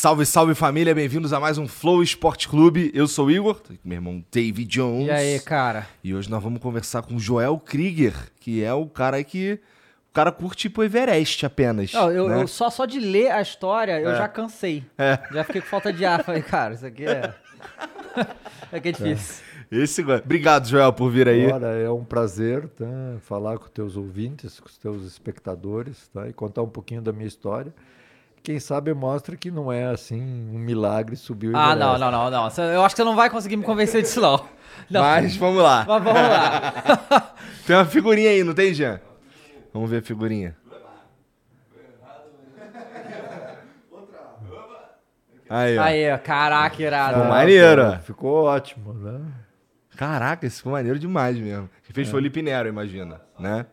Salve, salve família, bem-vindos a mais um Flow Esporte Clube. Eu sou o Igor, meu irmão David Jones. E aí, cara? E hoje nós vamos conversar com o Joel Krieger, que é o cara que. O cara curte tipo Everest apenas. Não, eu, né? eu só, só de ler a história, eu É. já cansei. É. Já fiquei com falta de ar. Falei, cara, isso aqui é. é que é difícil. Esse... Obrigado, Joel, por vir aí. Ora, é um prazer tá, falar com teus ouvintes, com os teus espectadores tá, e contar um pouquinho da minha história. Quem sabe mostra que não é assim um milagre subir o Ah, não, não, não, não. Eu acho que você não vai conseguir me convencer disso, não. não. Mas vamos lá. Mas vamos lá. Tem uma figurinha aí, não tem, Jean? Vamos ver a figurinha. Aí, ó. Aí, ó, caraca, irado. Ficou maneiro, ó. Ficou ótimo, né? Caraca, esse foi maneiro demais mesmo. Quem fez foi o Lipe Nero, imagina, né?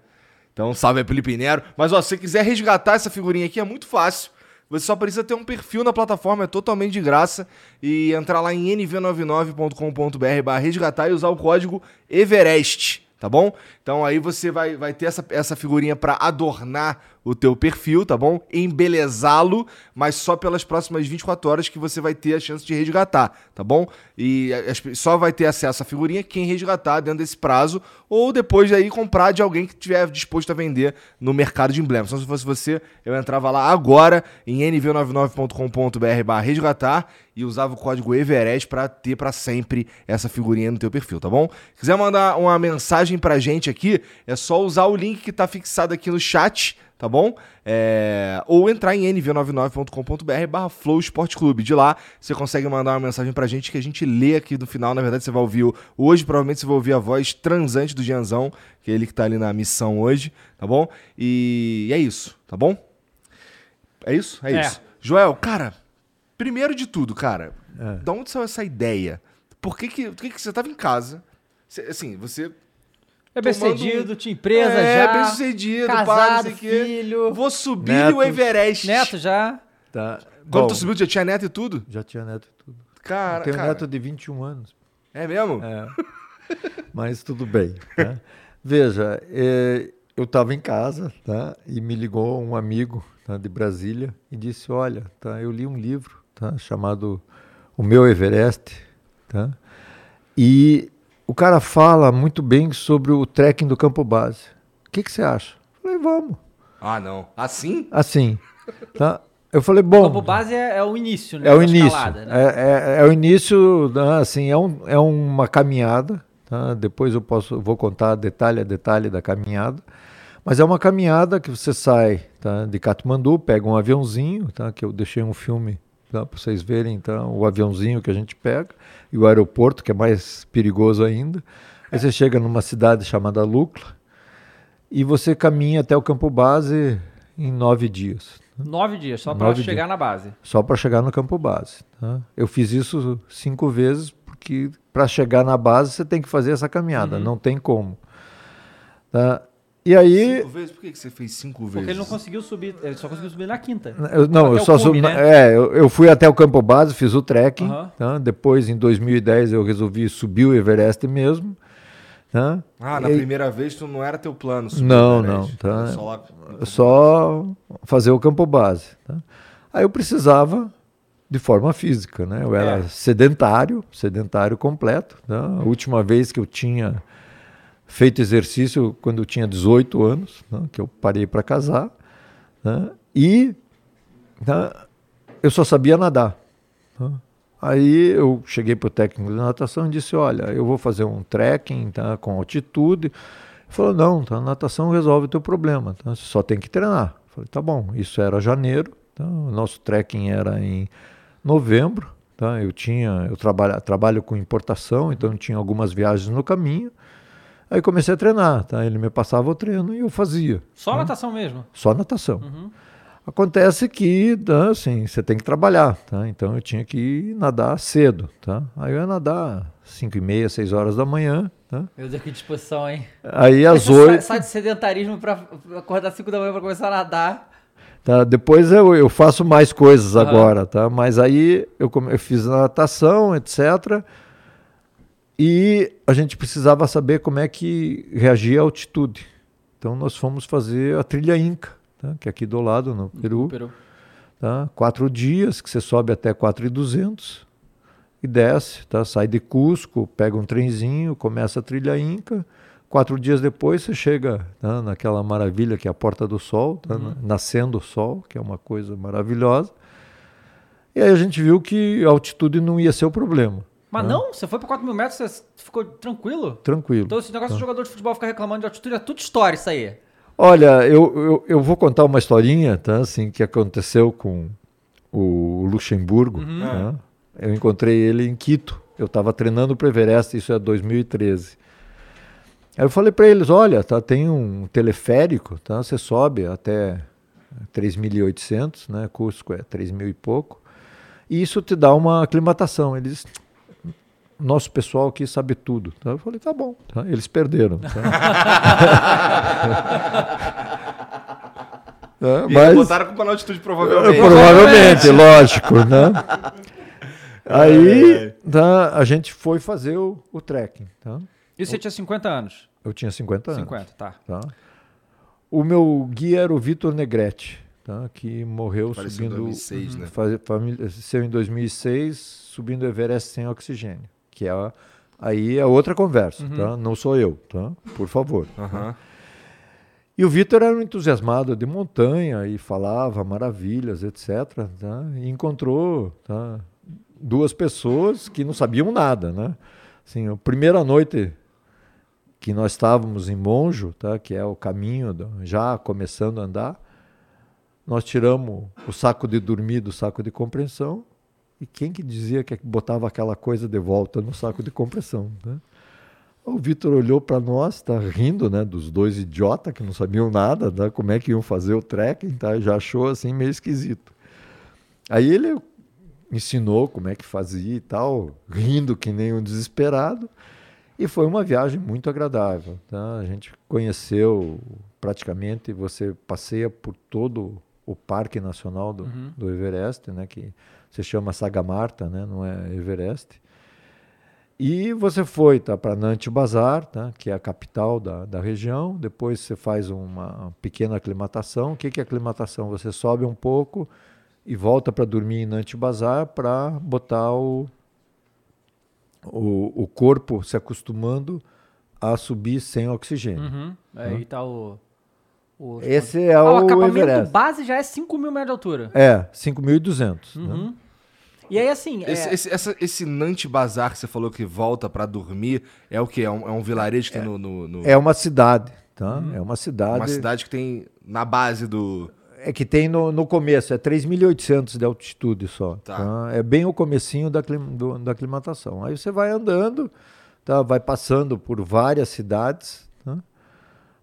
Então, salve aí pro Lipe Nero. Mas, ó, se você quiser resgatar essa figurinha aqui, é muito fácil. Você só precisa ter um perfil na plataforma, é totalmente de graça. E entrar lá em nv99.com.br barra resgatar e usar o código EVEREST, tá bom? Então aí você vai, vai ter essa, essa figurinha pra adornar o teu perfil, tá bom? Embelezá-lo, mas só pelas próximas 24 horas que você vai ter a chance de resgatar, tá bom? E pe- só vai ter acesso à figurinha quem resgatar dentro desse prazo ou depois aí comprar de alguém que estiver disposto a vender no mercado de emblemas. Então se fosse você, eu entrava lá agora em nv99.com.br barra resgatar e usava o código Everest pra ter pra sempre essa figurinha no teu perfil, tá bom? Se quiser mandar uma mensagem pra gente aqui, é só usar o link que tá fixado aqui no chat, tá bom? É, Ou entrar em nv99.com.br barra Flow Esporte Clube. De lá, você consegue mandar uma mensagem pra gente que a gente lê aqui no final. Na verdade, você vai ouvir, o- hoje provavelmente você vai ouvir a voz transante do Gianzão, que é ele que tá ali na missão hoje, tá bom? E é isso, tá bom? É isso? É, É. isso. Joel, cara, primeiro de tudo, cara, É. da onde saiu essa ideia? Por que que, por que, que você tava em casa? Assim, você É bem sucedido, tinha empresa é, já. bem sucedido, pá, não casado, sei o quê. filho. Vou subir Netos. o Everest. Neto já. Tá. Quando Bom, tu subiu, já tinha neto e tudo? Já tinha neto e tudo. Cara, Eu tenho cara, neto de 21 anos. é mesmo? É. Mas tudo bem. né? Veja, eh, eu estava em casa tá? e me ligou um amigo tá, de Brasília e disse: Olha, tá, eu li um livro tá, chamado O Meu Everest. Tá? E o cara fala muito bem sobre o trekking do campo base. O que, que você acha? Eu falei: Vamos. Ah, não. Assim? Assim. Tá? Eu falei: Bom. Campo base é, é o início, né? É o início. escalada, né? é, é- é o início, né, assim, é, um, é uma caminhada. tá? Depois eu posso, vou contar detalhe a detalhe da caminhada. Mas é uma caminhada que você sai tá, de Katmandu, pega um aviãozinho, tá, que eu deixei um filme para vocês verem então, o aviãozinho que a gente pega, e o aeroporto, que é mais perigoso ainda. Aí você chega numa cidade chamada Lukla e você caminha até o campo base em nove dias. Nove dias, só Nove chegar dias. na base. só para chegar no campo base. tá? Eu fiz isso cinco vezes porque para chegar na base você tem que fazer essa caminhada, não tem como. tá? E aí, Cinco vezes? Por que que você fez cinco vezes? Porque ele não conseguiu subir, ele só conseguiu subir na quinta. eu, não, Até eu só subi, né? é, eu, eu fui até o campo base, fiz o trekking. Tá? Depois, em 2010, eu resolvi subir o Everest mesmo. tá? Ah, na E aí- primeira vez tu não era teu plano subir Não, o Everest. não, tá. Só lá... só fazer o campo base. tá? Aí eu precisava de forma física, né? Eu era É. sedentário, sedentário completo. tá? A última vez que eu tinha feito exercício quando eu tinha 18 anos, né? que eu parei para casar, né? e tá? eu só sabia nadar. tá? Aí eu cheguei para o técnico de natação e disse, olha, eu vou fazer um trekking tá, com altitude, falou, não, tá, a natação resolve o teu problema, tá? você só tem que treinar. Eu falei, tá bom, isso era janeiro, tá? o nosso trekking era em novembro, tá? eu tinha, eu trabalho, trabalho com importação, então tinha algumas viagens no caminho, aí comecei a treinar, tá? ele me passava o treino e eu fazia. Só natação mesmo? Só natação. Acontece que, tá, assim, você tem que trabalhar, tá? Então eu tinha que nadar cedo, tá? Aí eu ia nadar 5 e meia, 6 horas da manhã, tá? Meu Deus, que disposição, hein? Aí às Você sai, 8, sai de sedentarismo pra acordar 5 da manhã pra começar a nadar. tá? Depois eu, eu faço mais coisas Aham. agora, tá? Mas aí eu, eu fiz natação, etc. E a gente precisava saber como é que reagia à altitude. Então nós fomos fazer a trilha Inca, tá? que é aqui do lado, no Peru. Peru. tá? Quatro dias, que você sobe até 4,200 e desce, tá? Sai de Cusco, pega um trenzinho, começa a trilha Inca. Quatro dias depois você chega tá? naquela maravilha que é a Porta do Sol, tá? Na- nascendo o sol, que é uma coisa maravilhosa. E aí a gente viu que a altitude não ia ser o problema. Mas não, você foi pra 4 mil metros, você ficou tranquilo? Tranquilo. Então esse negócio de jogador de futebol ficar reclamando de altitude é tudo história isso aí. Olha, eu, eu, eu vou contar uma historinha, tá? Assim, que aconteceu com o Luxemburgo. tá? Eu encontrei ele em Quito. Eu estava treinando para o Everest, isso é 2013. Aí eu falei para eles, olha, tá, tem um teleférico, tá? Você sobe até 3.800, né? Cusco é 3.000 e pouco. E isso te dá uma aclimatação. Eles, nosso pessoal aqui sabe tudo. Tá? Eu falei, tá bom. tá? Eles perderam. tá? É, E mas- botaram a culpa na altitude, provavelmente. Provavelmente, lógico, né? Aí tá, a gente foi fazer o, o trekking. Tá? E você tinha 50 anos? Eu tinha 50 anos. 50, tá. Tá? O meu guia era o Vitor Negrete, tá? que morreu Faleceu em subindo. 2006, né? faz- Faleceu em 2006, subindo o Everest sem oxigênio. Que é a- aí é outra conversa, tá? Não sou eu, tá? Por favor. Aham. E o Vitor era um entusiasmado de montanha e falava maravilhas, etc. tá? E encontrou tá, duas pessoas que não sabiam nada, né? Assim, a primeira noite que nós estávamos em Monjo, tá, que é o caminho do- já começando a andar, nós tiramos o saco de dormir do saco de compressão e quem que dizia que botava aquela coisa de volta no saco de compressão, né? O Vitor olhou para nós, tá rindo, né, dos dois idiotas que não sabiam nada, né, como é que iam fazer o trekking, tá? Já achou assim meio esquisito. Aí ele ensinou como é que fazia e tal, rindo que nem um desesperado. E foi uma viagem muito agradável, tá? A gente conheceu praticamente, você passeia por todo o Parque Nacional do, do Everest, né, que se chama Sagamarta, né, não é Everest. E você foi tá, para Nantes Bazar, tá, que é a capital da, da região. Depois você faz uma pequena aclimatação. O que, que é aclimatação? Você sobe um pouco e volta para dormir em Nantes Bazar para botar o, o, o corpo se acostumando a subir sem oxigênio. Uhum. Aí tá o. o Esse é Ah, o o acampamento Everest. base já é 5 mil metros de altura. É, 5.200. né? E aí, assim. é- Esse, esse, essa- esse Nantes Bazar que você falou que volta pra dormir é o quê? É um, é um vilarejo que tem no. no- no- É uma cidade, tá? É uma cidade. uma cidade que tem na base do. É que tem no, no começo, é 3.800 de altitude só. Tá. tá? É bem o comecinho da, aclim- do- da aclimatação. Aí você vai andando, tá? vai passando por várias cidades?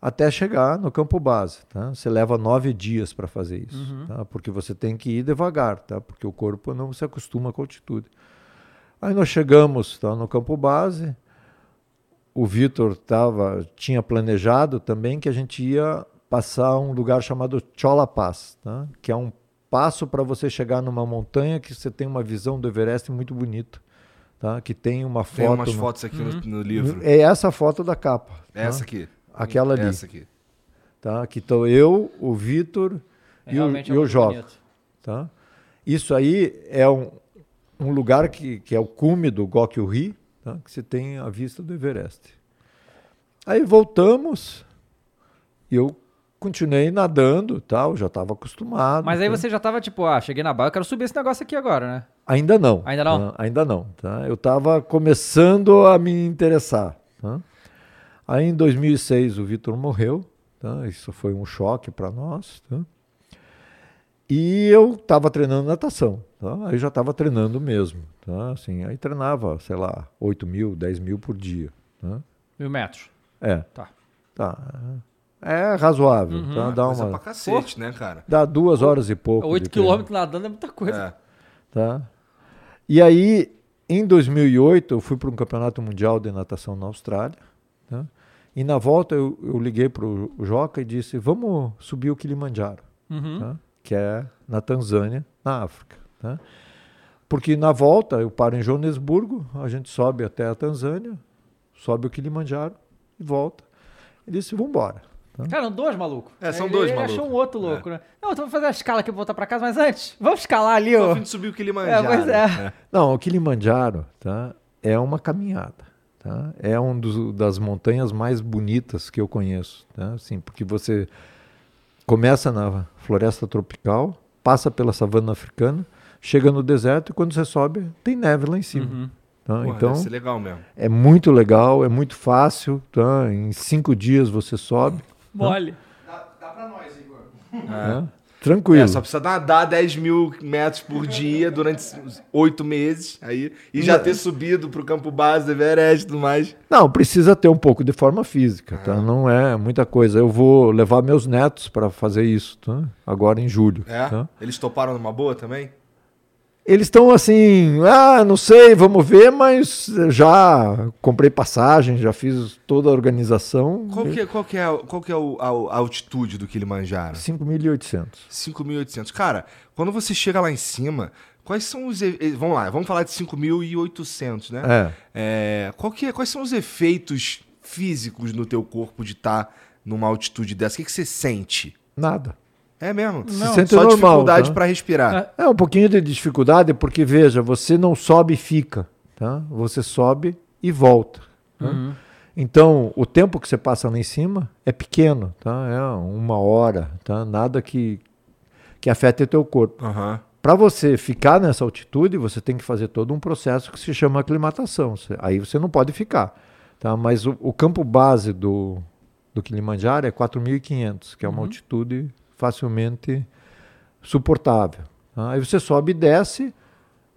Até chegar no campo base. Tá? Você leva nove dias para fazer isso, tá? porque você tem que ir devagar, tá? porque o corpo não se acostuma com a altitude. Aí nós chegamos tá, no campo base, o Vitor tava, tinha planejado também que a gente ia passar um lugar chamado Chola Pass, tá? que é um passo para você chegar numa montanha que você tem uma visão do Everest muito bonita, tá? que tem uma Tem foto. umas no- fotos aqui no, no livro. É essa foto da capa. tá? Essa aqui. Aquela ali. Essa aqui. Tá? Que estou eu, o Vitor é e o, e é o Joca. Tá? Isso aí é um, um lugar que, que é o cume do Gokyo-ri, tá? que você tem a vista do Everest. Aí voltamos e eu continuei nadando, tal, já estava acostumado. Mas aí tá? você já tava tipo, ah, cheguei na barra, eu quero subir esse negócio aqui agora, né? Ainda não. Ainda não? tá? Ainda não. Tá? Eu estava começando a me interessar. tá? Aí em 2006 o Vitor morreu, tá? isso foi um choque para nós. Tá? E eu estava treinando natação, tá? aí já estava treinando mesmo. Tá? Assim, aí treinava, sei lá, 8 mil, 10 mil por dia. Tá? Mil metros. É. Tá. Tá. É razoável. Uhum. Tá? Dá, Coisa uma, pra cacete, né, cara? dá duas horas e pouco. 8 de treino. quilômetros nadando é muita coisa. É. tá? E aí, em 2008, eu fui para um campeonato mundial de natação na Austrália. E na volta eu, eu liguei para o Joca e disse: Vamos subir o Kilimanjaro, Uhum. tá? que é na Tanzânia, na África. tá? Porque na volta eu paro em Joanesburgo, a gente sobe até a Tanzânia, sobe o Kilimanjaro e volta. Ele disse: Vamos embora. Cara, dois malucos. É, são ele, dois ele malucos. achou um outro É. louco, né? Não, então vou fazer a escala aqui pra voltar pra casa, mas antes, vamos escalar ali, Tô a ó. fim de subir o Kilimanjaro. É, pois é. Não, o Kilimanjaro tá, é uma caminhada. Tá? É uma das montanhas mais bonitas que eu conheço. Tá? Assim, porque você começa na floresta tropical, passa pela savana africana, chega no deserto e quando você sobe, tem neve lá em cima. Uhum. tá? Porra, então, deve ser legal mesmo. é muito legal, é muito fácil. Tá? Em cinco dias você sobe. Mole. né? Tranquilo. É, só precisa nadar 10 mil metros por dia durante oito meses aí, e já ter subido pro campo base do Everest e tudo mais. Não, precisa ter um pouco de forma física, tá? Não é muita coisa. Eu vou levar meus netos para fazer isso, tá? Agora em julho. É? tá? Eles toparam numa boa também? Eles estão assim, ah, não sei, vamos ver, mas já comprei passagem, já fiz toda a organização. Qual que é, qual que é, qual que é a, a altitude do Kilimanjaro? 5.800. 5.800. Cara, quando você chega lá em cima, quais são os... Vamos lá, vamos falar de 5.800, né? É. É, qual que é- quais são os efeitos físicos no teu corpo de estar numa altitude dessa? O que, que você sente? Nada. É mesmo? Se sente Só normal, dificuldade tá? pra respirar. É um pouquinho de dificuldade, porque veja, você não sobe e fica, tá? Você sobe e volta. tá? Então, o tempo que você passa lá em cima é pequeno, tá? É uma hora, tá? Nada que, que afete o teu corpo. Aham. Para você ficar nessa altitude, você tem que fazer todo um processo que se chama aclimatação. Aí você não pode ficar, tá? Mas o, o campo base do, do Kilimanjaro é 4.500, que é uma altitude facilmente suportável. tá? Aí você sobe e desce,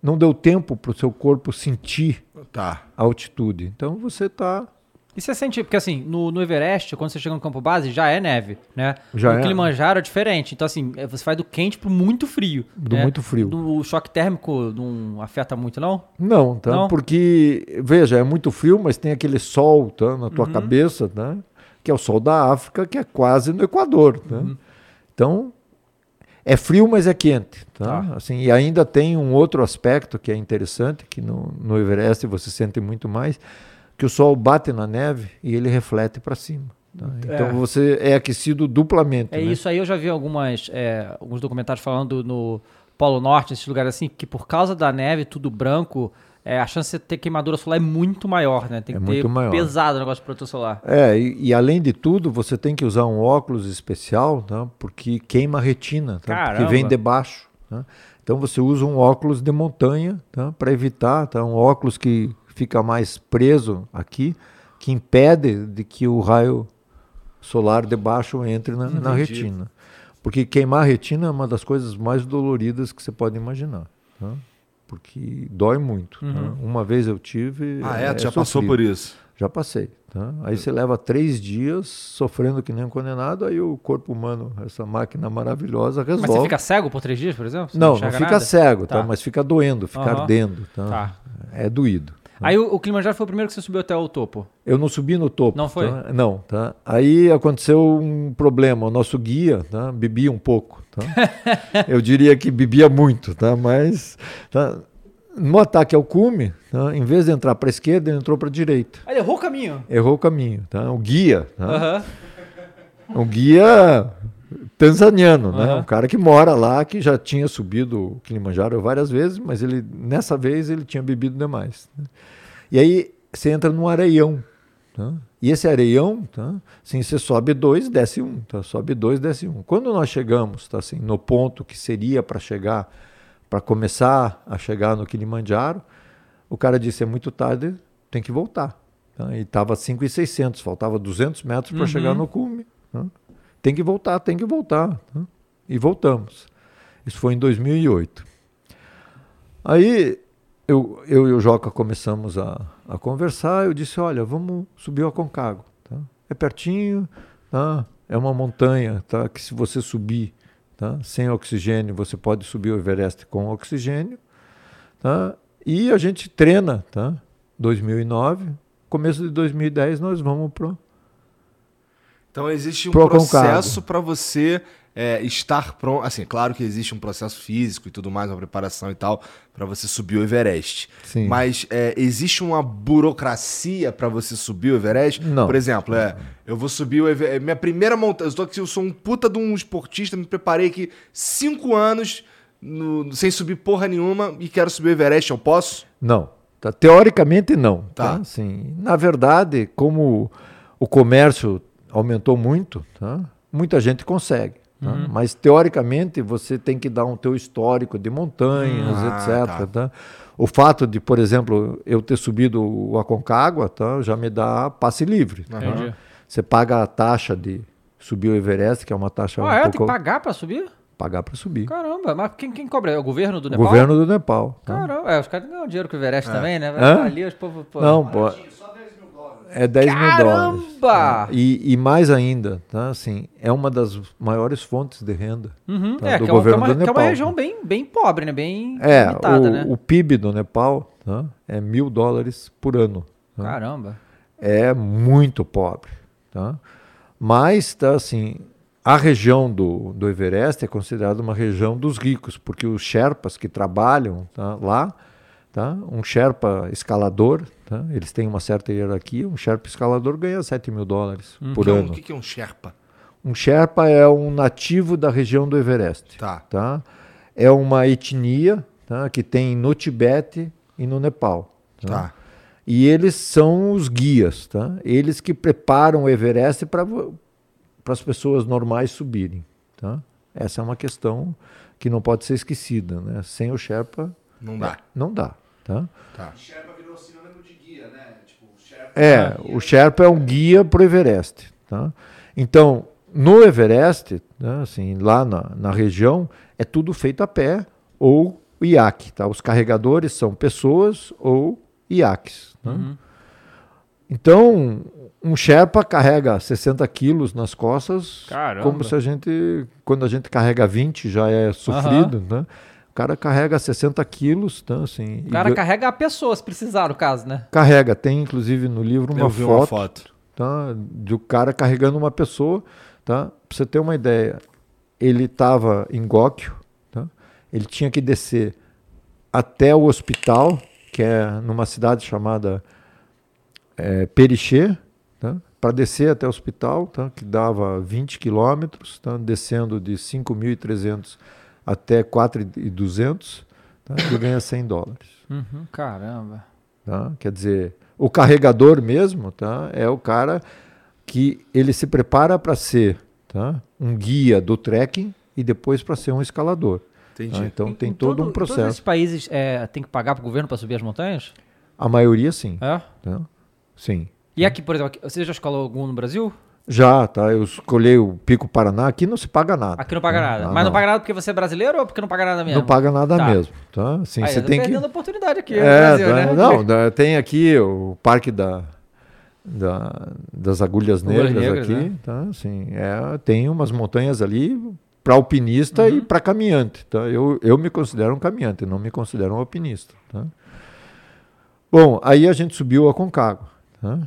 não deu tempo para o seu corpo sentir Tá. a altitude. Então você está E você sente, porque assim, no, no Everest, quando você chega no campo base, já é neve, né? Já no é. Kilimanjaro é diferente. Então, assim, é, você vai do quente pro muito frio. Do né? muito frio. Do- o choque térmico não afeta muito, não? Não, tá? Não? Porque, veja, é muito frio, mas tem aquele sol tá, na tua cabeça, tá? que é o sol da África, que é quase no Equador. Tá? Então, é frio, mas é quente. Tá? Assim, e ainda tem um outro aspecto que é interessante, que no, no Everest você sente muito mais, que o sol bate na neve e ele reflete para cima. tá? Então É. você é aquecido duplamente. É né? isso aí, eu já vi algumas, é, alguns documentários falando no Polo Norte, nesses lugares assim, que por causa da neve, tudo branco, é, a chance de ter queimadura solar é muito maior, né? Tem É que muito ter maior. pesado o negócio de protetor solar. É, e, e além de tudo, você tem que usar um óculos especial, tá? porque queima a retina, tá? Caramba. vem de baixo. tá? Então você usa um óculos de montanha tá? para evitar, tá? um óculos que fica mais preso aqui, que impede de que o raio solar de baixo entre na, na retina. Porque queimar a retina é uma das coisas mais doloridas que você pode imaginar. tá? Porque dói muito. tá? Uma vez eu tive. Ah, é? Tu já passou sofrido. por isso? Já passei. Tá? Aí você leva três dias sofrendo que nem um condenado, aí o corpo humano, essa máquina maravilhosa, resolve. Mas você fica cego por três dias, por exemplo? Você não, não enxerga fica nada? cego, tá? Tá. mas fica doendo, fica Aham. ardendo. Tá? Tá. É doído. Aí o, o Kilimanjaro foi o primeiro que você subiu até o topo. Eu não subi no topo. Não foi? tá? Não, tá? Aí aconteceu um problema. O nosso guia tá? bebia um pouco. Tá? Eu diria que bebia muito, tá? Mas tá? no ataque ao cume, tá? em vez de entrar para a esquerda, ele entrou para a direita. Ele errou o caminho. Errou o caminho. Tá? O guia. Tá? Aham. um guia tanzaniano, né? Aham. Um cara que mora lá, que já tinha subido o Kilimanjaro várias vezes, mas ele nessa vez ele tinha bebido demais. né? E aí você entra num areião, tá? E esse areião, tá? Assim, você sobe dois, desce um, tá? Sobe dois, desce um. Quando nós chegamos, tá? Assim, no ponto que seria para chegar, para começar a chegar no Kilimanjaro, o cara disse é muito tarde, tem que voltar. tá? e estava 5,600, faltava 200 metros para Uhum. chegar no cume. tá? Tem que voltar, tem que voltar. tá? E voltamos. Isso foi em 2008. Aí eu, eu e o Joca começamos a, a conversar. Eu disse: Olha, vamos subir o Aconcagua. Tá? É pertinho, tá? é uma montanha tá? que se você subir tá? sem oxigênio, você pode subir o Everest com oxigênio. Tá? E a gente treina. Tá? 2009, começo de 2010, nós vamos pro. Então existe um Pro processo para você é, estar pronto. Assim, claro que existe um processo físico e tudo mais, uma preparação e tal, para você subir o Everest. Sim. Mas é, existe uma burocracia para você subir o Everest? Não. Por exemplo, é, eu vou subir o Everest. Minha primeira montanha. Eu, tô aqui, eu sou um puta de um esportista, me preparei aqui cinco anos no- sem subir porra nenhuma e quero subir o Everest. Eu posso? Não. Tá? Teoricamente, não. Tá. Tá. Assim, na verdade, como o comércio aumentou muito, tá? muita gente consegue. Tá? Mas, teoricamente, você tem que dar um teu histórico de montanhas, Ah, etc. tá. tá? O fato de, por exemplo, eu ter subido o Aconcagua tá? já me dá passe livre. Entendi. Você paga a taxa de subir o Everest, que é uma taxa Ah, um é? Tem pouco... que pagar pra subir? pagar para subir. Caramba, mas quem, quem cobra? É o governo do O Nepal? governo do Nepal. Caramba, é, os caras ganham dinheiro com o Everest também, né? Vai ali, os povo, pô. Não, pô. É 10 mil dólares. Caramba! E, e mais ainda, tá? Assim, é uma das maiores fontes de renda Uhum, tá? é, do que é, uma, é governo uma, do que é uma Nepal. região bem, bem pobre, né? Bem É, limitada, o, né? o PIB do Nepal tá? é mil dólares por ano. tá? Caramba. É muito pobre. Tá? Mas, tá, assim, a região do, do Everest é considerada uma região dos ricos, porque os Sherpas que trabalham tá, lá, tá? um Sherpa escalador, tá? eles têm uma certa hierarquia, um Sherpa escalador ganha 7 mil dólares por Então, ano. o que, que é um Sherpa? Um Sherpa é um nativo da região do Everest. Tá. Tá? É uma etnia tá? que tem no Tibete e no Nepal. tá? Tá. E eles são os guias, tá? Eles que preparam o Everest para as pessoas normais subirem, tá? Essa é uma questão que não pode ser esquecida, né? Sem o Sherpa Não dá. não dá, tá? Tá. É, o Sherpa é um guia para o Everest. Tá? Então, no Everest, né, assim, lá na, na região, é tudo feito a pé ou iaque. Tá? Os carregadores são pessoas ou iaques. né? Então, um Sherpa carrega 60 quilos nas costas, Caramba. como se a gente, quando a gente carrega 20 já é sofrido, né? O cara carrega 60 quilos, tá? assim, O cara e carrega a pessoa, se precisar, no caso, né? carrega. Tem inclusive no livro uma Eu vi foto, uma foto. tá? do cara carregando uma pessoa, tá? Pra você ter uma ideia, ele estava em Góquio, tá? Ele tinha que descer até o hospital, que é numa cidade chamada é, Perichê, tá? Para descer até o hospital, tá? Que dava 20 quilômetros, tá? Descendo de 5.300 até 4.200, tá? Ele ganha 100 dólares. Uhum, caramba. Tá? Quer dizer, o carregador mesmo tá? é o cara que ele se prepara para ser tá? um guia do trekking e depois para ser um escalador. Entendi. tá? Então Em- tem em todo, um Em todos esses processo. países é, tem que pagar pro governo para subir as montanhas? A maioria sim. É? tá? Sim. E aqui, por exemplo, aqui- você já escalou algum no Brasil? Já, tá? Eu escolhi o Pico Paraná, aqui não se paga nada. Aqui não paga nada. Ah, Mas não. paga nada porque você é brasileiro ou porque não paga nada mesmo? Não paga nada Tá. mesmo. Tá? Assim, Aí, você tem que. a oportunidade aqui no É, Brasil, tá, né? Não, tem aqui o Parque da, da- das Agulhas Negras, Negras, aqui, né? tá? Assim, é, tem umas montanhas ali para alpinista Uhum. e para caminhante, tá? Eu, eu me considero um caminhante, não me considero um alpinista, tá? Bom, aí a gente subiu a Concagua, tá?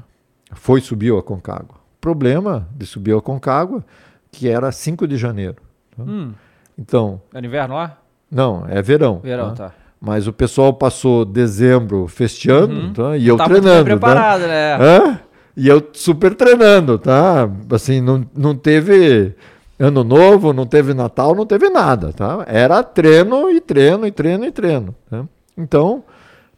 Foi subir a Concagua. Problema de subir a Concagua que era 5 de janeiro. tá? Hum, Então, é no inverno lá? não, é verão. Verão, tá? tá. Mas o pessoal passou dezembro festeando, Uhum. tá? E eu tá treinando, bem preparado, né? Hã? E eu super treinando, tá? Assim, não, não teve ano novo, não teve Natal, não teve nada, tá? Era treino e treino e treino e treino, tá? Então,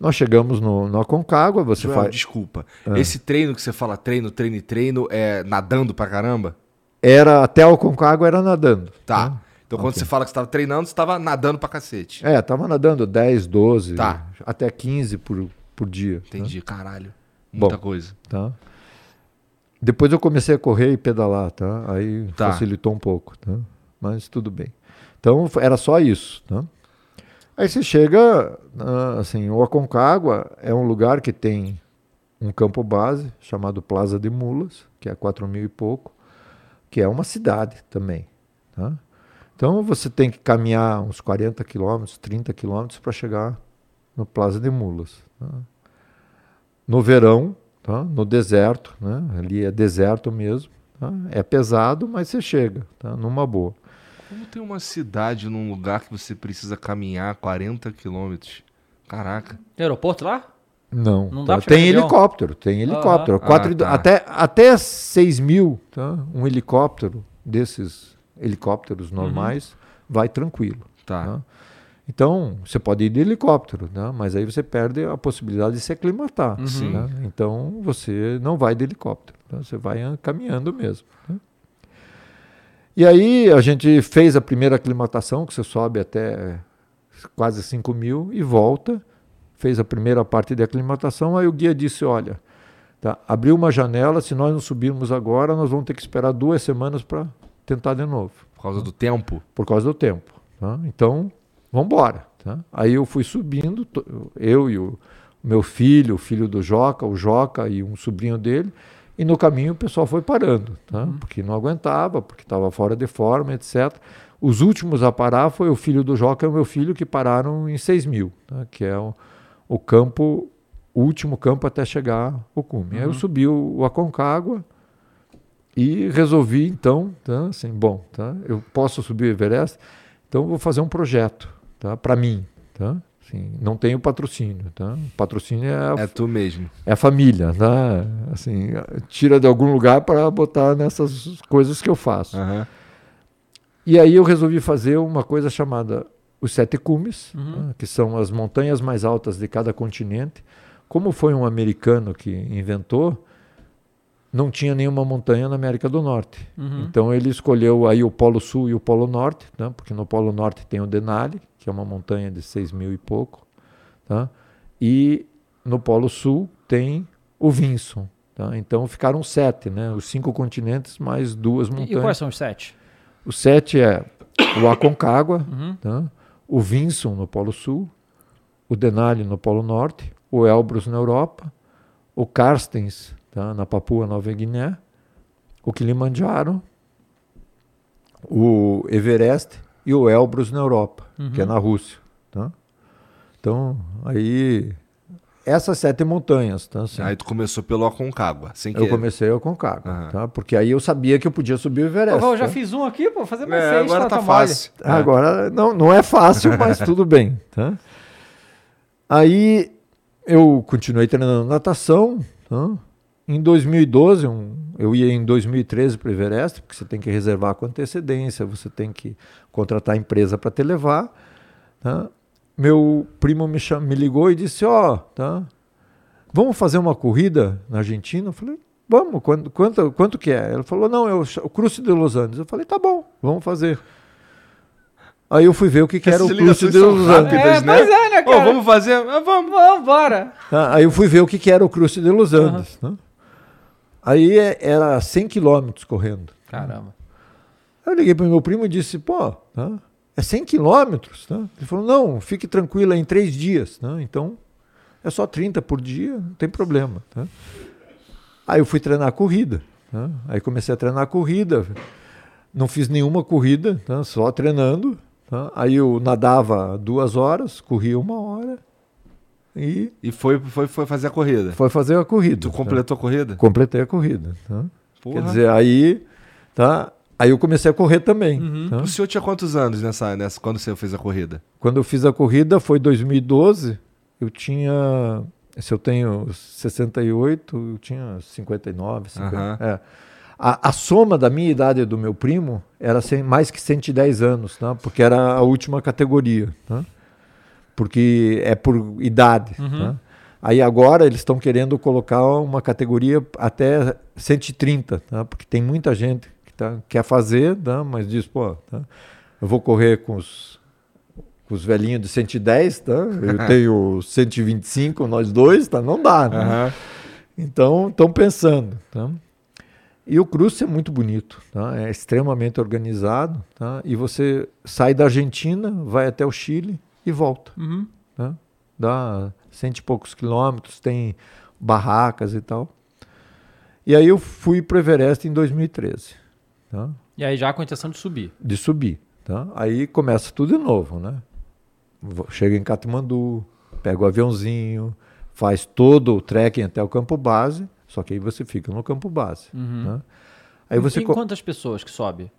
nós chegamos no, no Aconcagua, você Joel, faz... desculpa. Ah. Esse treino que você fala treino, treino e treino é nadando pra caramba? Era, até o Aconcagua era nadando. Tá. Então quando você fala que você tava treinando, você tava nadando pra cacete. É, tava nadando 10, 12, Tá. até 15 por, por dia. tá? Entendi, caralho. Muita Bom. coisa. tá? Depois eu comecei a correr e pedalar, tá? Aí Tá. facilitou um pouco, tá? Mas tudo bem. Então era só isso, tá? Aí você chega, ah, assim, o Aconcagua é um lugar que tem um campo base chamado Plaza de Mulas, que é 4 mil e pouco, que é uma cidade também, tá? Então você tem que caminhar uns 40 quilômetros, 30 quilômetros para chegar no Plaza de Mulas. tá? No verão, tá? no deserto, né? ali é deserto mesmo. tá? É pesado, mas você chega, tá? numa boa. Como tem uma cidade num lugar que você precisa caminhar 40 quilômetros? Caraca. Tem aeroporto lá? Não, Não tá? dá pra chegar tem helicóptero, tem helicóptero. Ah, Quatro do- tá. até, até 6 mil, tá? um helicóptero desses helicópteros normais vai tranquilo. Tá. Tá? Então, você pode ir de helicóptero, né? mas aí você perde a possibilidade de se aclimatar. Sim. né? Então, você não vai de helicóptero, tá? você vai ah, caminhando mesmo. né? E aí, a gente fez a primeira aclimatação, que você sobe até quase 5 mil e volta. Fez a primeira parte de aclimatação, aí o guia disse, olha, tá, abriu uma janela, se nós não subirmos agora, nós vamos ter que esperar duas semanas para tentar de novo Por causa do tempo? por causa do tempo. tá? Então, vamos embora. Tá? Aí eu fui subindo, eu e o meu filho, o filho do Joca, o Joca e um sobrinho dele, e no caminho o pessoal foi parando, tá? porque não aguentava, porque estava fora de forma, etc. Os últimos a parar foi o filho do Joca e o meu filho, que pararam em 6 mil, tá? que é o, o campo, o último campo até chegar ao cume. Aí eu subi o, o Aconcagua, e resolvi então, tá, assim, bom, tá, eu posso subir o Everest, então eu vou fazer um projeto, tá, para mim, tá? Assim, não tenho patrocínio, tá? O patrocínio é a, É tu mesmo. é a família, tá? Assim, tira de algum lugar para botar nessas coisas que eu faço. Aham. E aí eu resolvi fazer uma coisa chamada os sete cumes, né, que são as montanhas mais altas de cada continente. Como foi um americano que inventou, não tinha nenhuma montanha na América do Norte. Então ele escolheu aí o Polo Sul e o Polo Norte, né, porque no Polo Norte tem o Denali, que é uma montanha de seis mil e pouco, tá? e no Polo Sul tem o Vinson. Tá? Então ficaram sete, né? os cinco continentes mais duas E, e montanhas. quais são os sete? O sete é o Aconcagua, Uhum. tá? o Vinson no Polo Sul, o Denali no Polo Norte, o Elbrus na Europa, o Carstens tá? na Papua Nova Guiné, o Kilimanjaro, o Everest e o Elbrus na Europa, que Uhum. é na Rússia. Tá? Então, aí, essas sete montanhas. Tá? Assim, Aí tu começou pelo Aconcagua, sem eu comecei o Aconcagua, Aham. tá? porque aí eu sabia que eu podia subir o Everest. Pô, eu já tá? fiz um aqui, pô, fazer mais É, seis, agora tá, tá tá fácil. É. Agora não, não é fácil, mas tudo bem. Tá? Aí eu continuei treinando natação. tá? Em 2012, um- eu ia em 2013 para o Everest, porque você tem que reservar com antecedência, você tem que contratar a empresa para te levar. tá? Meu primo me, cham- me ligou e disse: Ó, tá, vamos fazer uma corrida na Argentina? Eu falei: Vamos, quanto, quanto, quanto que é? Ele falou: Não, é o, Cruce de Los Andes. Eu falei: Tá bom, vamos fazer. Aí eu fui ver o que, que era o Cruce de Los Andes. rápidas, É, né? pois é, né, cara? vamos fazer? Ah, vamos. Vamos, bora. Tá? Aí eu fui ver o que, que era o Cruce de Los Andes. né? Aí é- era 100 quilômetros correndo. Caramba. Aí eu liguei para meu primo e disse, pô, tá? é 100 quilômetros? Tá? Ele falou, não, fique tranquila, é em três dias. Tá? Então, é só 30 por dia, não tem problema. Tá? Aí eu fui treinar a corrida. tá? Aí comecei a treinar a corrida. Não fiz nenhuma corrida, tá? só treinando. tá? Aí eu nadava duas horas, corria uma hora e E foi, foi, foi fazer a corrida. foi fazer a corrida. Tu tá? completou a corrida? Completei a corrida. tá? Quer dizer, aí, tá? Aí eu comecei a correr também. tá? O senhor tinha quantos anos nessa, nessa, quando você fez a corrida? Quando eu fiz a corrida foi 2012. Eu tinha, se eu tenho 68, eu tinha 59, 50. Aham. é. A, a soma da minha idade e do meu primo era cem- mais que 110 anos, tá? porque era a última categoria. Tá? Porque é por idade. Tá? Aí agora eles estão querendo colocar uma categoria até 130, tá? porque tem muita gente que tá, quer fazer, tá? mas diz, pô, tá? eu vou correr com os, com os velhinhos de 110, tá? eu tenho 125, nós dois, tá? não dá. Né? Então, estão pensando. Tá? E o cruze é muito bonito, tá? é extremamente organizado. Tá? E você sai da Argentina, vai até o Chile e volta. Uhum. Tá? Dá cento e poucos quilômetros, tem barracas e tal. E aí eu fui para o Everest em 2013. Tá? E aí já com a intenção de subir. De subir. Tá? Aí começa tudo de novo, né? Chega em Katmandu, pega o aviãozinho, faz todo o trekking até o campo base, só que aí você fica no campo base. né? Aí você Tem co- quantas pessoas que sobe?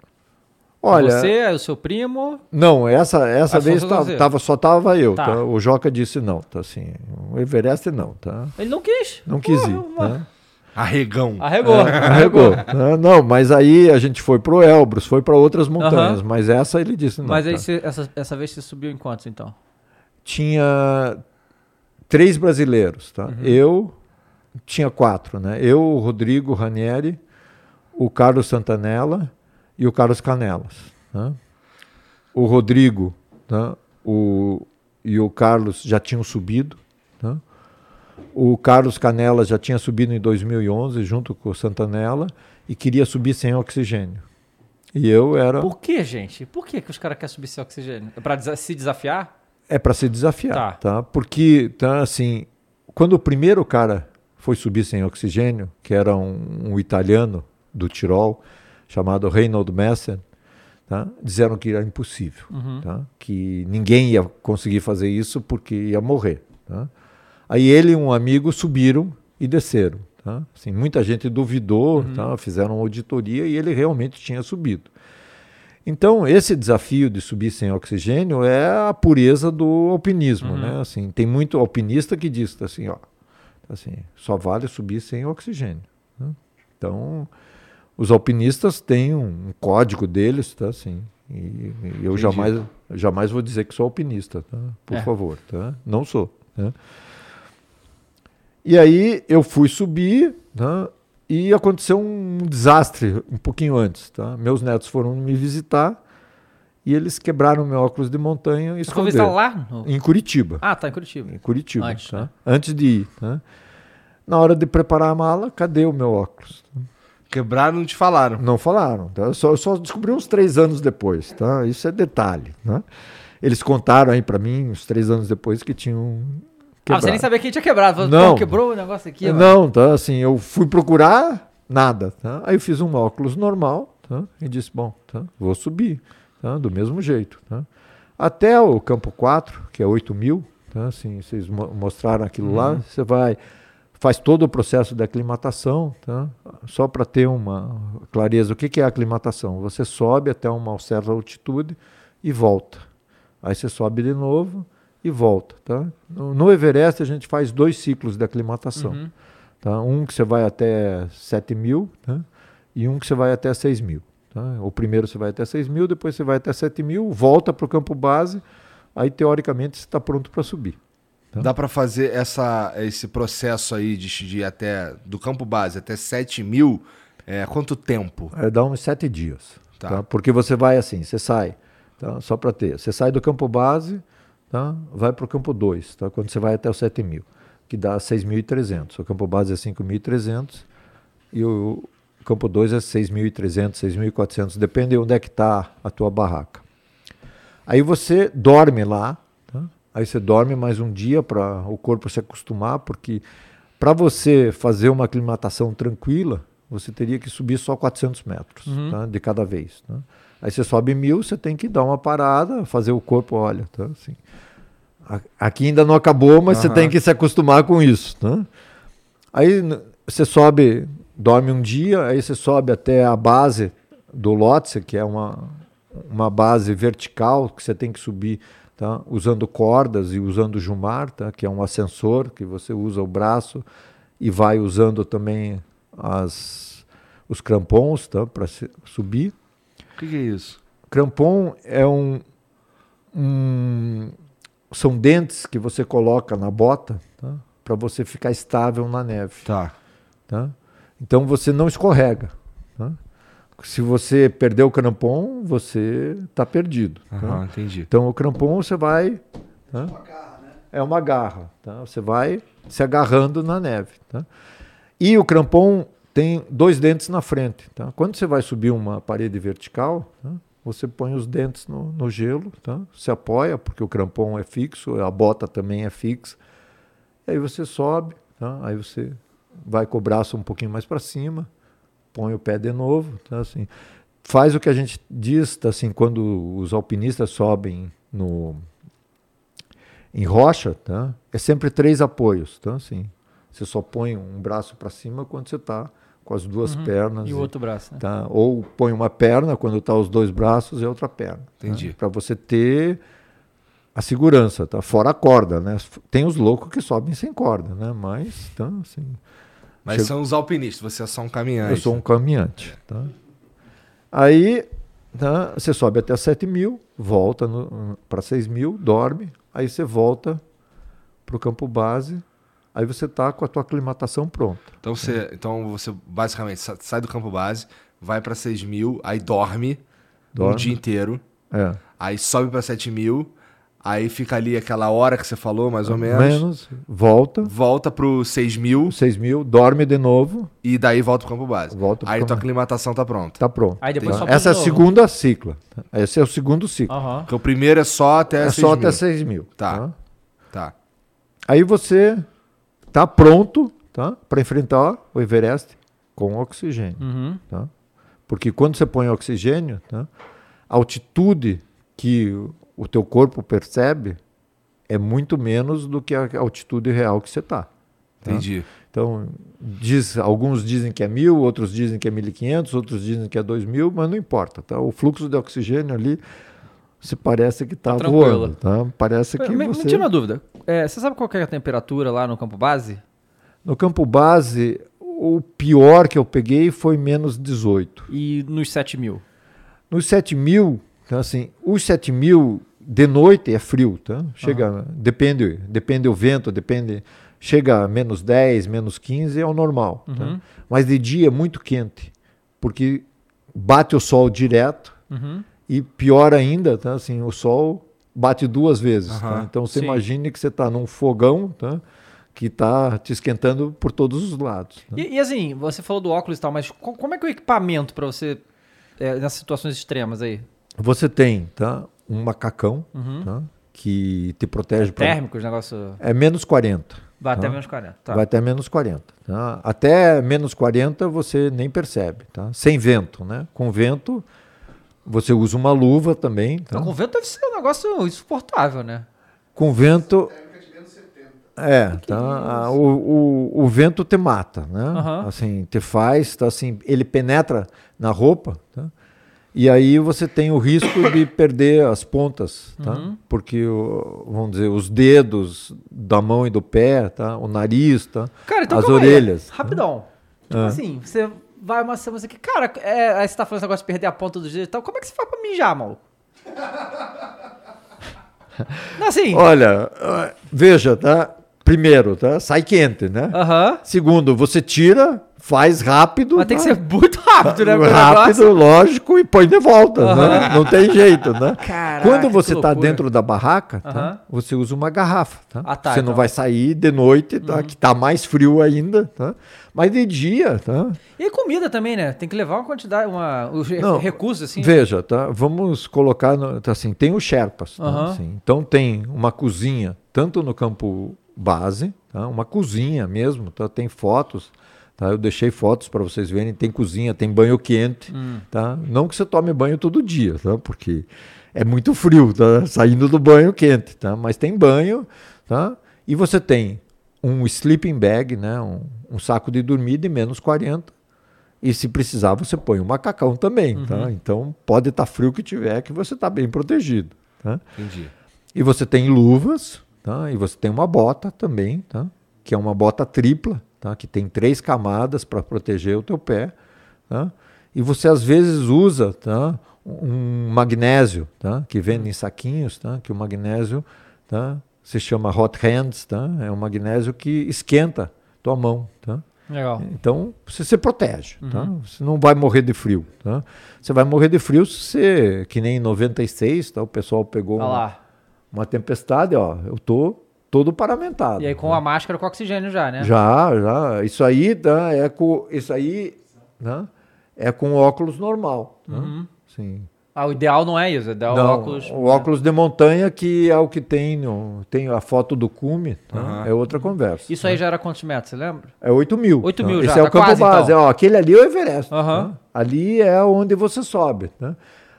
Olha, Você, aí o seu primo. não, essa essa Ah, só vez você tava, tava- só tava eu, Tá. tá? O Joca disse não, tá assim, o Everest não, tá? Ele não quis. Não quis Porra, ir, mano. tá? Arregão. Arregou. Arregou. Ah, não, mas aí a gente foi pro Elbrus, foi para outras montanhas, Aham. mas essa ele disse não. Mas aí tá? você- essa, essa vez você subiu em quantos então? tinha três brasileiros, tá? Uhum. Eu tinha quatro, né? Eu, o Rodrigo Ranieri, o Carlos Santanella e o Carlos Canelas. né? O Rodrigo tá? o, e o Carlos já tinham subido. tá? O Carlos Canelas já tinha subido em 2011 junto com o Santanella e queria subir sem oxigênio. E eu era Por que, gente? Por que, que os caras querem subir sem oxigênio? É desa- se desafiar? É para se desafiar, Tá. tá. Porque, tá, assim, quando o primeiro cara foi subir sem oxigênio, que era um, um italiano do Tirol, chamado Reinhold Messer, tá, disseram que era impossível, tá, que ninguém ia conseguir fazer isso porque ia morrer. Tá. Aí ele e um amigo subiram e desceram. Tá. Assim, muita gente duvidou, tá, fizeram uma auditoria e ele realmente tinha subido. Então, esse desafio de subir sem oxigênio é a pureza do alpinismo, né? Assim, tem muito alpinista que diz assim, ó, assim, só vale subir sem oxigênio. né? Então, os alpinistas têm um, um código deles, tá? Assim, e, e eu jamais, jamais vou dizer que sou alpinista, tá? Por É. favor, tá? Não sou. Tá? E aí eu fui subir, tá? E aconteceu um desastre um pouquinho antes, tá? Meus netos foram me visitar e eles quebraram meu óculos de montanha e Você esconderam. lá? no- Em Curitiba. Ah, tá em Curitiba. Em Curitiba, Antes, tá? né? Antes de ir, tá? Na hora de preparar a mala, cadê o meu óculos? Quebraram, não te falaram. Não falaram. Tá? Eu, só, eu só descobri uns três anos depois, tá? Isso é detalhe, né? Eles contaram aí pra mim, uns três anos depois, que tinham Ah, você nem quebrado. sabia quem tinha quebrado. Não. "Pô, quebrou o negócio aqui, mano. Não, tá? Assim, eu fui procurar nada, tá? Aí eu fiz um óculos normal, tá? E disse, bom, tá? Vou subir, tá? Do mesmo jeito, tá? Até o campo 4, que é 8 mil, tá? Assim, vocês mo- mostraram aquilo lá, você vai, faz todo o processo de aclimatação, tá? Só para ter uma clareza, o que que é a aclimatação? Você sobe até uma certa altitude e volta. Aí você sobe de novo e volta, tá? No, no Everest a gente faz dois ciclos de aclimatação. Tá? Um que você vai até 7 mil tá? e um que você vai até 6 mil. Tá? O primeiro você vai até 6 mil, depois você vai até 7 mil, volta para o campo base, aí teoricamente você está pronto para subir. Tá. Dá pra fazer essa, esse processo aí de, de ir até do campo base até 7 mil. É, quanto tempo? É, dá uns 7 dias. Tá. Tá. Porque você vai assim, você sai, tá? só para ter, você sai do campo base, tá? vai para o campo 2, tá? quando você vai até o 7 mil, que dá 6.300. O campo base é 5.300 e o campo 2 é 6.300, 6.400, depende de onde é que está a tua barraca. Aí você dorme lá? Aí você dorme mais um dia para o corpo se acostumar, porque para você fazer uma aclimatação tranquila, você teria que subir só 400 metros tá? de cada vez. tá? Aí você sobe mil, você tem que dar uma parada, fazer o corpo, olha, tá? assim, aqui ainda não acabou, mas você tem que se acostumar com isso. tá? Aí você sobe, dorme um dia, aí você sobe até a base do Lhotse, que é uma, uma base vertical que você tem que subir tá? usando cordas e usando jumar, tá? que é um ascensor que você usa o braço e vai usando também as, os crampons tá? para subir. O que, que é isso? Crampon é um, um- São dentes que você coloca na bota tá? para você ficar estável na neve. Tá. tá? Então você não escorrega. Se você perder o crampon, você está perdido. tá? Entendi. Então o crampon você vai. tá? É uma garra. tá? Você vai se agarrando na neve. tá? E o crampon tem dois dentes na frente. Tá? Quando você vai subir uma parede vertical, tá? você põe os dentes no, no gelo, tá? se apoia, porque o crampon é fixo, a bota também é fixa. E aí você sobe, tá? aí você vai com o braço um pouquinho mais para cima, põe o pé de novo. Tá? Assim, faz o que a gente diz tá? assim, quando os alpinistas sobem no, em rocha, tá? é sempre três apoios. Tá? Assim, você só põe um braço para cima quando você está com as duas pernas. Uhum. E o outro braço, né? Tá? Ou põe uma perna quando está os dois braços e a outra perna. Entendi. Para você ter a segurança, tá? Fora a corda, né? Tem os loucos que sobem sem corda, né? Mas, então, assim... Mas são os alpinistas, você é só um caminhante. Eu sou um caminhante, tá? Aí, tá? Você sobe até 7 mil, volta para 6 mil, dorme, aí você volta para o campo base, aí você tá com a tua aclimatação pronta. Então você, então você basicamente sa- sai do campo base, vai pra 6 mil, aí dorme, um Dorme. dia inteiro, É. aí sobe pra 7 mil, aí fica ali aquela hora que você falou, mais ou menos, Menos, volta, volta pro 6 mil 6 mil, dorme de novo, e daí volta pro campo base. Volta pro aí campo tua aclimatação tá pronta. tá pronto. Aí depois tá? Essa é a segunda cicla. Esse é o segundo ciclo. Aham. Porque o primeiro é só até é 6 só mil. até 6 mil. Tá. tá? Tá. Aí você tá pronto tá? para enfrentar o Everest com oxigênio. Uhum. Tá? Porque quando você põe oxigênio, tá? a altitude que o- teu corpo percebe é muito menos do que a altitude real que você está. Entendi. Então, diz, alguns dizem que é mil, outros dizem que é 1.500, outros dizem que é 2.000, mas não importa. Tá? O fluxo de oxigênio ali, você parece que está tranquilo. voando. Tá? Parece que Me, me você... tira uma dúvida. É, você sabe qual é a temperatura lá no campo base? No campo base, o pior que eu peguei foi menos 18. E nos 7 mil? Nos 7 mil, então assim, os 7 mil de noite é frio, tá? Chega, depende, depende o vento, depende, chega a menos 10, menos 15 é o normal, tá? Mas de dia é muito quente, porque bate o sol direto Uhum. e pior ainda, tá? Assim, o sol bate duas vezes, tá? Então você Sim. imagine que você está num fogão, tá? Que está te esquentando por todos os lados. tá? E, e assim, você falou do óculos e tal, mas co- como é que é o equipamento para você, é, nessas situações extremas aí? Você tem, tá? Um macacão, tá? Que te protege pra- Térmicos, negócio. É menos 40. Vai até tá? menos 40. Tá. Vai até menos 40. tá? Até menos 40 você nem percebe, tá? Sem vento, né? Com vento você usa uma luva também, tá? Então, com vento deve ser um negócio insuportável, né? Com vento é, tá? Ah, O, o, o vento te mata, né? Aham. Assim, te faz, tá assim, ele penetra na roupa, tá? E aí você tem o risco de perder as pontas, tá? Uhum. Porque, vamos dizer, os dedos da mão e do pé, tá? O nariz, tá? Cara, então As calma aí. orelhas. Rapidão. Tipo Ah. assim, você vai uma semana aqui, cara, é, aí você tá falando esse negócio de perder a ponta dos dedos e tal, como é que você faz pra mijar, maluco? Não, assim, Olha, veja, tá? Primeiro, tá? Sai quente, né? aham. Segundo, você tira, faz rápido. Mas tem que tá? ser muito rápido, né? rápido, lógico, e põe de volta, né? Não tem jeito, né? Caraca, Quando você está dentro da barraca, tá? Aham. você usa uma garrafa, tá? Ah, tá, você então. não vai sair de noite, tá? Que tá mais frio ainda, tá? Mas de dia, tá? E comida também, né? Tem que levar uma quantidade, uma, os re- Não, recursos, assim. Veja, tá? Vamos colocar, no, tá assim, tem os Sherpas, tá? Aham. Assim, então tem uma cozinha, tanto no campo base, tá? Uma cozinha mesmo, tá? Tem fotos, tá? Eu deixei fotos para vocês verem, tem cozinha, tem banho quente, Hum. tá? Não que você tome banho todo dia, tá? Porque é muito frio, tá? Saindo do banho quente, tá? Mas tem banho, tá? E você tem um sleeping bag, né? Um, um saco de dormir de menos 40, e se precisar, você põe um macacão também, Uhum. tá? Então pode estar frio que tiver, que você está bem protegido, tá? Entendi. E você tem luvas, tá? E você tem uma bota também, tá? Que é uma bota tripla, tá? Que tem três camadas para proteger o teu pé, tá? E você às vezes usa, tá? Um magnésio, tá? Que vende em saquinhos, tá? Que o magnésio, tá? Se chama hot hands, tá? É um magnésio que esquenta tua mão, tá? Legal. Então, você se protege, tá? Uhum. Você não vai morrer de frio, tá? Você vai morrer de frio se você, que nem em 96, tá? O pessoal pegou Olha uma, lá. uma tempestade, ó. Eu tô todo paramentado. E aí com a máscara com oxigênio já, né? Já, já. Isso aí tá, é com. Isso aí né, é com óculos normal. né? Uhum. Sim. Ah, o ideal não é isso, o ideal é o Não, óculos. o óculos de montanha, que é o que tem, no, tem a foto do cume, tá? é outra conversa. Isso aí já era quantos metros, você lembra? É 8 mil. 8 tá? mil Esse já, é tá o campo quase, base. então. Ó, aquele ali é o Everest. Tá? Ali é onde você sobe.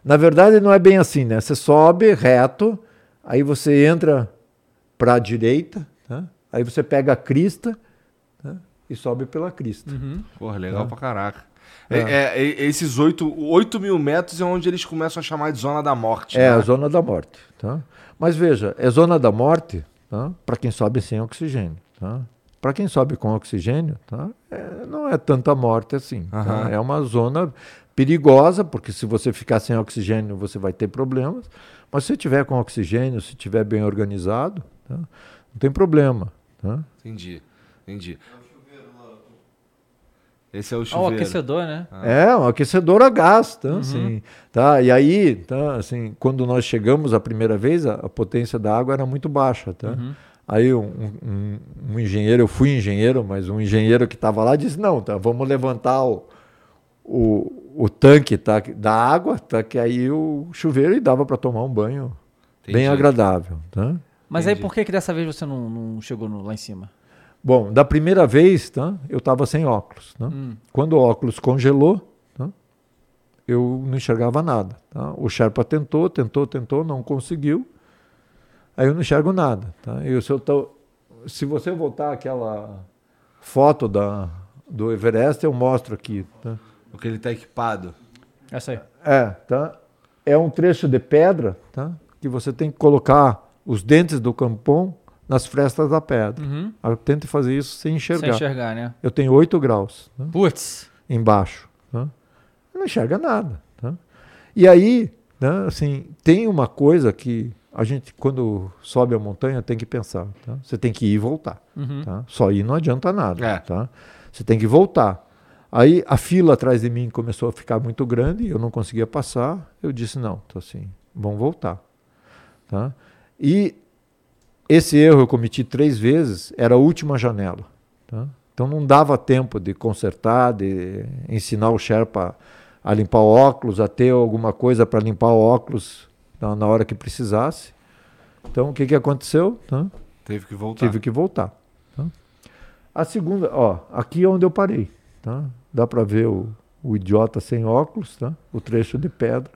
Na verdade, não é bem assim, né? Você sobe reto, aí você entra para a direita, tá? aí você pega a crista tá? e sobe pela crista. Uhum. Porra, legal pra caraca. É, é, é, esses 8, 8 mil metros é onde eles começam a chamar de zona da morte. É né? a zona da morte. Tá? Mas veja, é zona da morte tá? para quem sobe sem oxigênio. Tá? Para quem sobe com oxigênio, tá? É, não é tanta morte assim. tá? É uma zona perigosa, porque se você ficar sem oxigênio, você vai ter problemas. Mas se tiver com oxigênio, se tiver bem organizado, tá? não tem problema. Tá? Entendi, entendi. Esse é o Ah, o chuveiro. aquecedor, né? É, um aquecedor a gás, tá? Assim, tá? E aí, tá? Assim, quando nós chegamos a primeira vez, a, a potência da água era muito baixa, tá? Aí um, um- um engenheiro, eu fui engenheiro, mas um engenheiro que estava lá disse, não, tá? Vamos levantar o, o, o tanque tá? da água, tá? Que aí o chuveiro e dava para tomar um banho bem Entendi. agradável, tá? Mas aí por que, que dessa vez você não, não chegou no- lá em cima? Bom, da primeira vez, tá? Eu estava sem óculos. Tá? Quando o óculos congelou, tá? eu não enxergava nada. Tá? O Sherpa tentou, tentou, tentou, não conseguiu. Aí eu não enxergo nada. Tá? E se, eu tô, se você voltar aquela foto da, do Everest, eu mostro aqui. Tá? Porque ele tá equipado. Essa aí. É, tá? É um trecho de pedra, tá? Que você tem que colocar os dentes do campon nas frestas da pedra. Eu tento fazer isso sem enxergar. Sem enxergar, né? Eu tenho 8 graus né, Putz. embaixo. Tá? Não enxerga nada. Tá? E aí, né, assim, tem uma coisa que a gente, quando sobe a montanha, tem que pensar. tá? Você tem que ir e voltar. Tá? Só ir não adianta nada. É. Tá? Você tem que voltar. Aí a fila atrás de mim começou a ficar muito grande, eu não conseguia passar. Eu disse, não, tô assim, vamos voltar. Tá? E esse erro eu cometi três vezes, era a última janela. tá? Então não dava tempo de consertar, de ensinar o Sherpa a limpar o óculos, a ter alguma coisa para limpar o óculos na, na hora que precisasse. Então o que, que aconteceu? tá? Teve que voltar. Tive que voltar. tá? A segunda, ó, aqui é onde eu parei. Tá? Dá para ver o, o idiota sem óculos, tá? o trecho de pedra.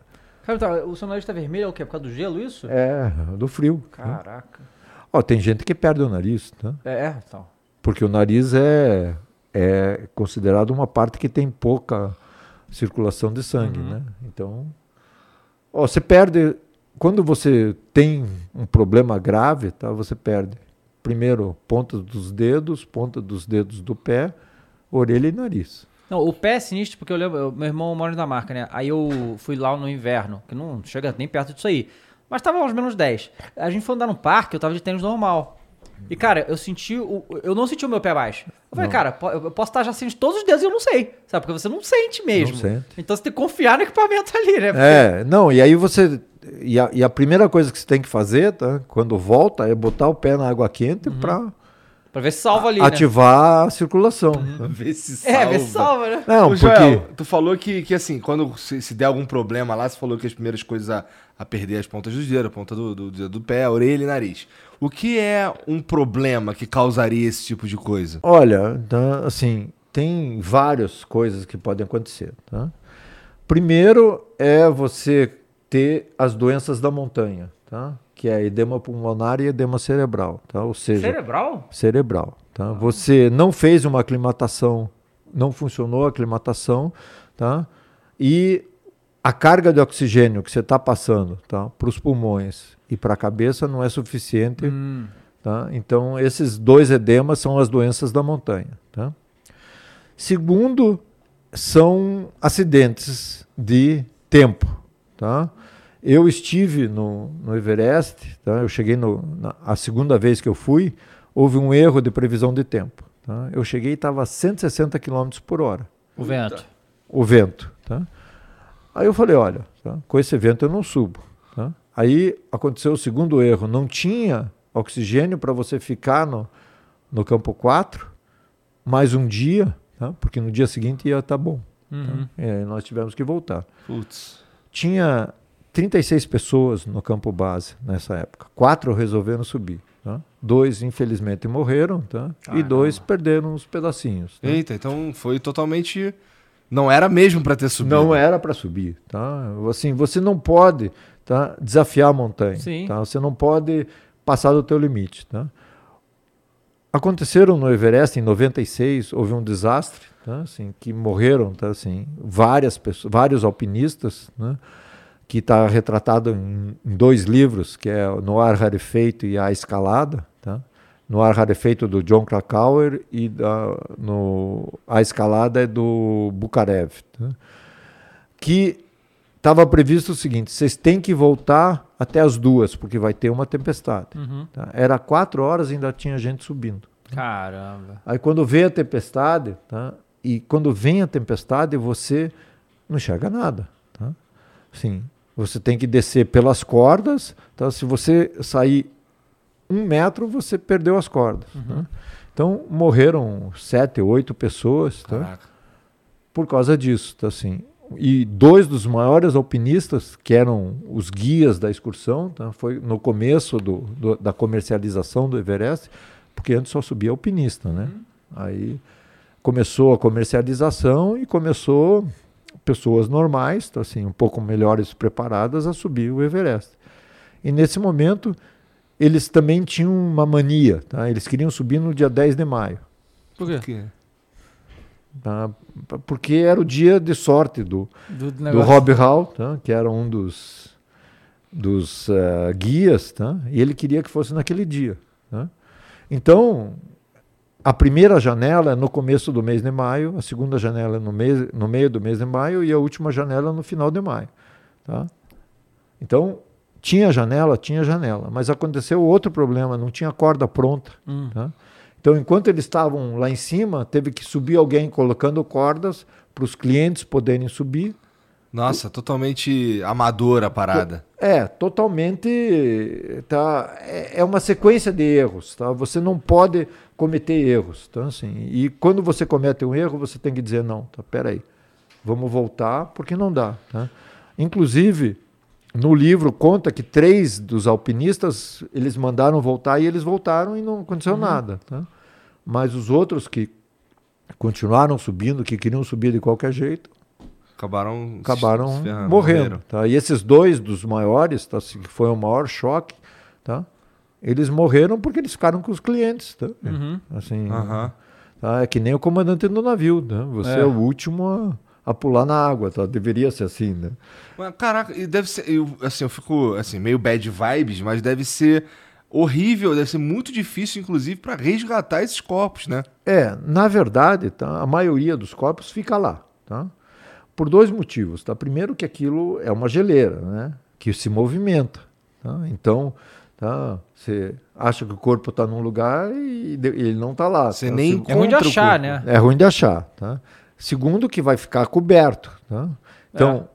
Cara, tá, o seu nariz tá vermelho é o quê? Por causa do gelo, isso? É, do frio. tá? Caraca. Ó, tem gente que perde o nariz, tá? É, é, então. porque o nariz é, é considerado uma parte que tem pouca circulação de sangue, né? Então, ó, você perde quando você tem um problema grave, tá? Você perde primeiro ponta dos dedos, ponta dos dedos do pé, orelha e nariz. Não, o pé é sinistro, porque eu lembro, eu- meu irmão mora na marca, né? Aí eu fui lá no inverno, que não chega nem perto disso aí. Mas tava aos menos 10. A gente foi andar no parque, eu tava de tênis normal. E, cara, eu senti. O, eu não senti o meu pé baixo. Eu falei, cara, po- eu posso estar já sentindo todos os dedos e eu não sei. Sabe? Porque você não sente mesmo. Não sente. Então você tem que confiar no equipamento ali, né? É, não, e aí você. E a, e a primeira coisa que você tem que fazer, tá? Quando volta, é botar o pé na água quente para Pra ver se salva ali, né? ativar a circulação. Vê se É, ver se salva, né? Não, Ô, Joel, porque. tu falou que, que assim, quando se, se der algum problema lá, você falou que as primeiras coisas a, a perder as pontas dos dedos, a ponta do, do, dedo do pé, a orelha e nariz. O que é um problema que causaria esse tipo de coisa? Olha, tá, assim, tem várias coisas que podem acontecer. Tá? Primeiro é você ter as doenças da montanha, tá? Que é edema pulmonar e edema cerebral. Tá? Ou seja, Cerebral? cerebral. Tá? Você não fez uma aclimatação, não funcionou a aclimatação, tá? e a carga de oxigênio que você está passando tá? para os pulmões e para a cabeça não é suficiente. Tá? Então, esses dois edemas são as doenças da montanha. Tá? Segundo, são acidentes de tempo. Tá? Eu estive no, no Everest, tá? eu cheguei no, na, a segunda vez que eu fui, houve um erro de previsão de tempo. Tá? Eu cheguei e estava a 160 km por hora, O vento. o vento. Tá? Aí eu falei, olha, tá? com esse vento eu não subo. Tá? Aí aconteceu o segundo erro, não tinha oxigênio para você ficar no, no campo 4 mais um dia, tá? porque no dia seguinte ia estar bom. Uhum. Tá? E aí nós tivemos que voltar. Putz. Tinha 36 pessoas no campo base nessa época. Quatro resolveram subir. Tá? Dois, infelizmente, morreram tá? e dois perderam os pedacinhos. tá? Eita, então foi totalmente. Não era mesmo pra ter subido. Não era para subir, tá? Assim, você não pode, tá, desafiar a montanha, Sim. tá? Você não pode passar do teu limite, tá? Aconteceram no Everest em 96, houve um desastre, tá? Assim, que morreram, tá? Assim, várias pessoas, vários alpinistas, né? Que está retratado em, em dois livros, que é No Ar Rarefeito e A Escalada, tá? No Ar Rarefeito do John Krakauer e da, no A Escalada é do Bukarev, tá? que estava previsto o seguinte: vocês têm que voltar até as duas, porque vai ter uma tempestade. Uhum. tá? Era quatro horas e ainda tinha gente subindo. Caramba. Aí quando veio a tempestade, tá? e quando vem a tempestade, você não enxerga nada. Tá? Sim, você tem que descer pelas cordas. Tá? Se você sair um metro, você perdeu as cordas. tá? Então morreram sete, oito pessoas. Tá? Por causa disso, tá assim. E dois dos maiores alpinistas, que eram os guias da excursão, tá? foi no começo do, do- da comercialização do Everest, porque antes só subia alpinista, né? Aí começou a comercialização e começou pessoas normais, tá assim, um pouco melhores preparadas a subir o Everest. E nesse momento eles também tinham uma mania, tá? Eles queriam subir no dia 10 de maio. Por quê? Por quê? tá? Porque era o dia de sorte do, Do, do. Rob Hall, tá? que era um dos, dos eh, guias, tá? e ele queria que fosse naquele dia. tá? Então, a primeira janela é no começo do mês de maio, a segunda janela é no, mês, no meio do mês de maio e a última janela no final de maio. Tá? Então, tinha janela, tinha janela, mas aconteceu outro problema, não tinha corda pronta. Hum. Tá? Então, enquanto eles estavam lá em cima, teve que subir alguém colocando cordas para os clientes poderem subir. Nossa, totalmente amadora a parada. É, totalmente. Tá, é, é uma sequência de erros. Tá? Você não pode cometer erros. Tá? Assim, e quando você comete um erro, você tem que dizer: não, tá, peraí, vamos voltar, porque não dá. Tá? Inclusive, no livro conta que três dos alpinistas eles mandaram voltar e eles voltaram e não aconteceu nada. Tá? Mas os outros que continuaram subindo, que queriam subir de qualquer jeito, Acabaram, acabaram morrendo. morreram. Tá? E esses dois dos maiores, tá? assim, que foi o maior choque, tá? Eles morreram porque eles ficaram com os clientes. Tá? Uhum. Assim, Aham. tá? É que nem o comandante do navio. Né? Você é. É. o último a, a pular na água. Tá? Deveria ser assim. Né? Mas, caraca, e deve ser. Eu, assim, eu fico assim, meio bad vibes, mas deve ser horrível, deve ser muito difícil, inclusive, pra resgatar esses corpos, né? É, na verdade, tá? a maioria dos corpos fica lá. Tá? Por dois motivos. Tá? Primeiro que aquilo é uma geleira, né? que se movimenta. Tá? Então, tá? você acha que o corpo está num lugar e de- ele não está lá. Você tá? nem É ruim de achar, né? É ruim de achar. Tá? Segundo, que vai ficar coberto. Tá? Então,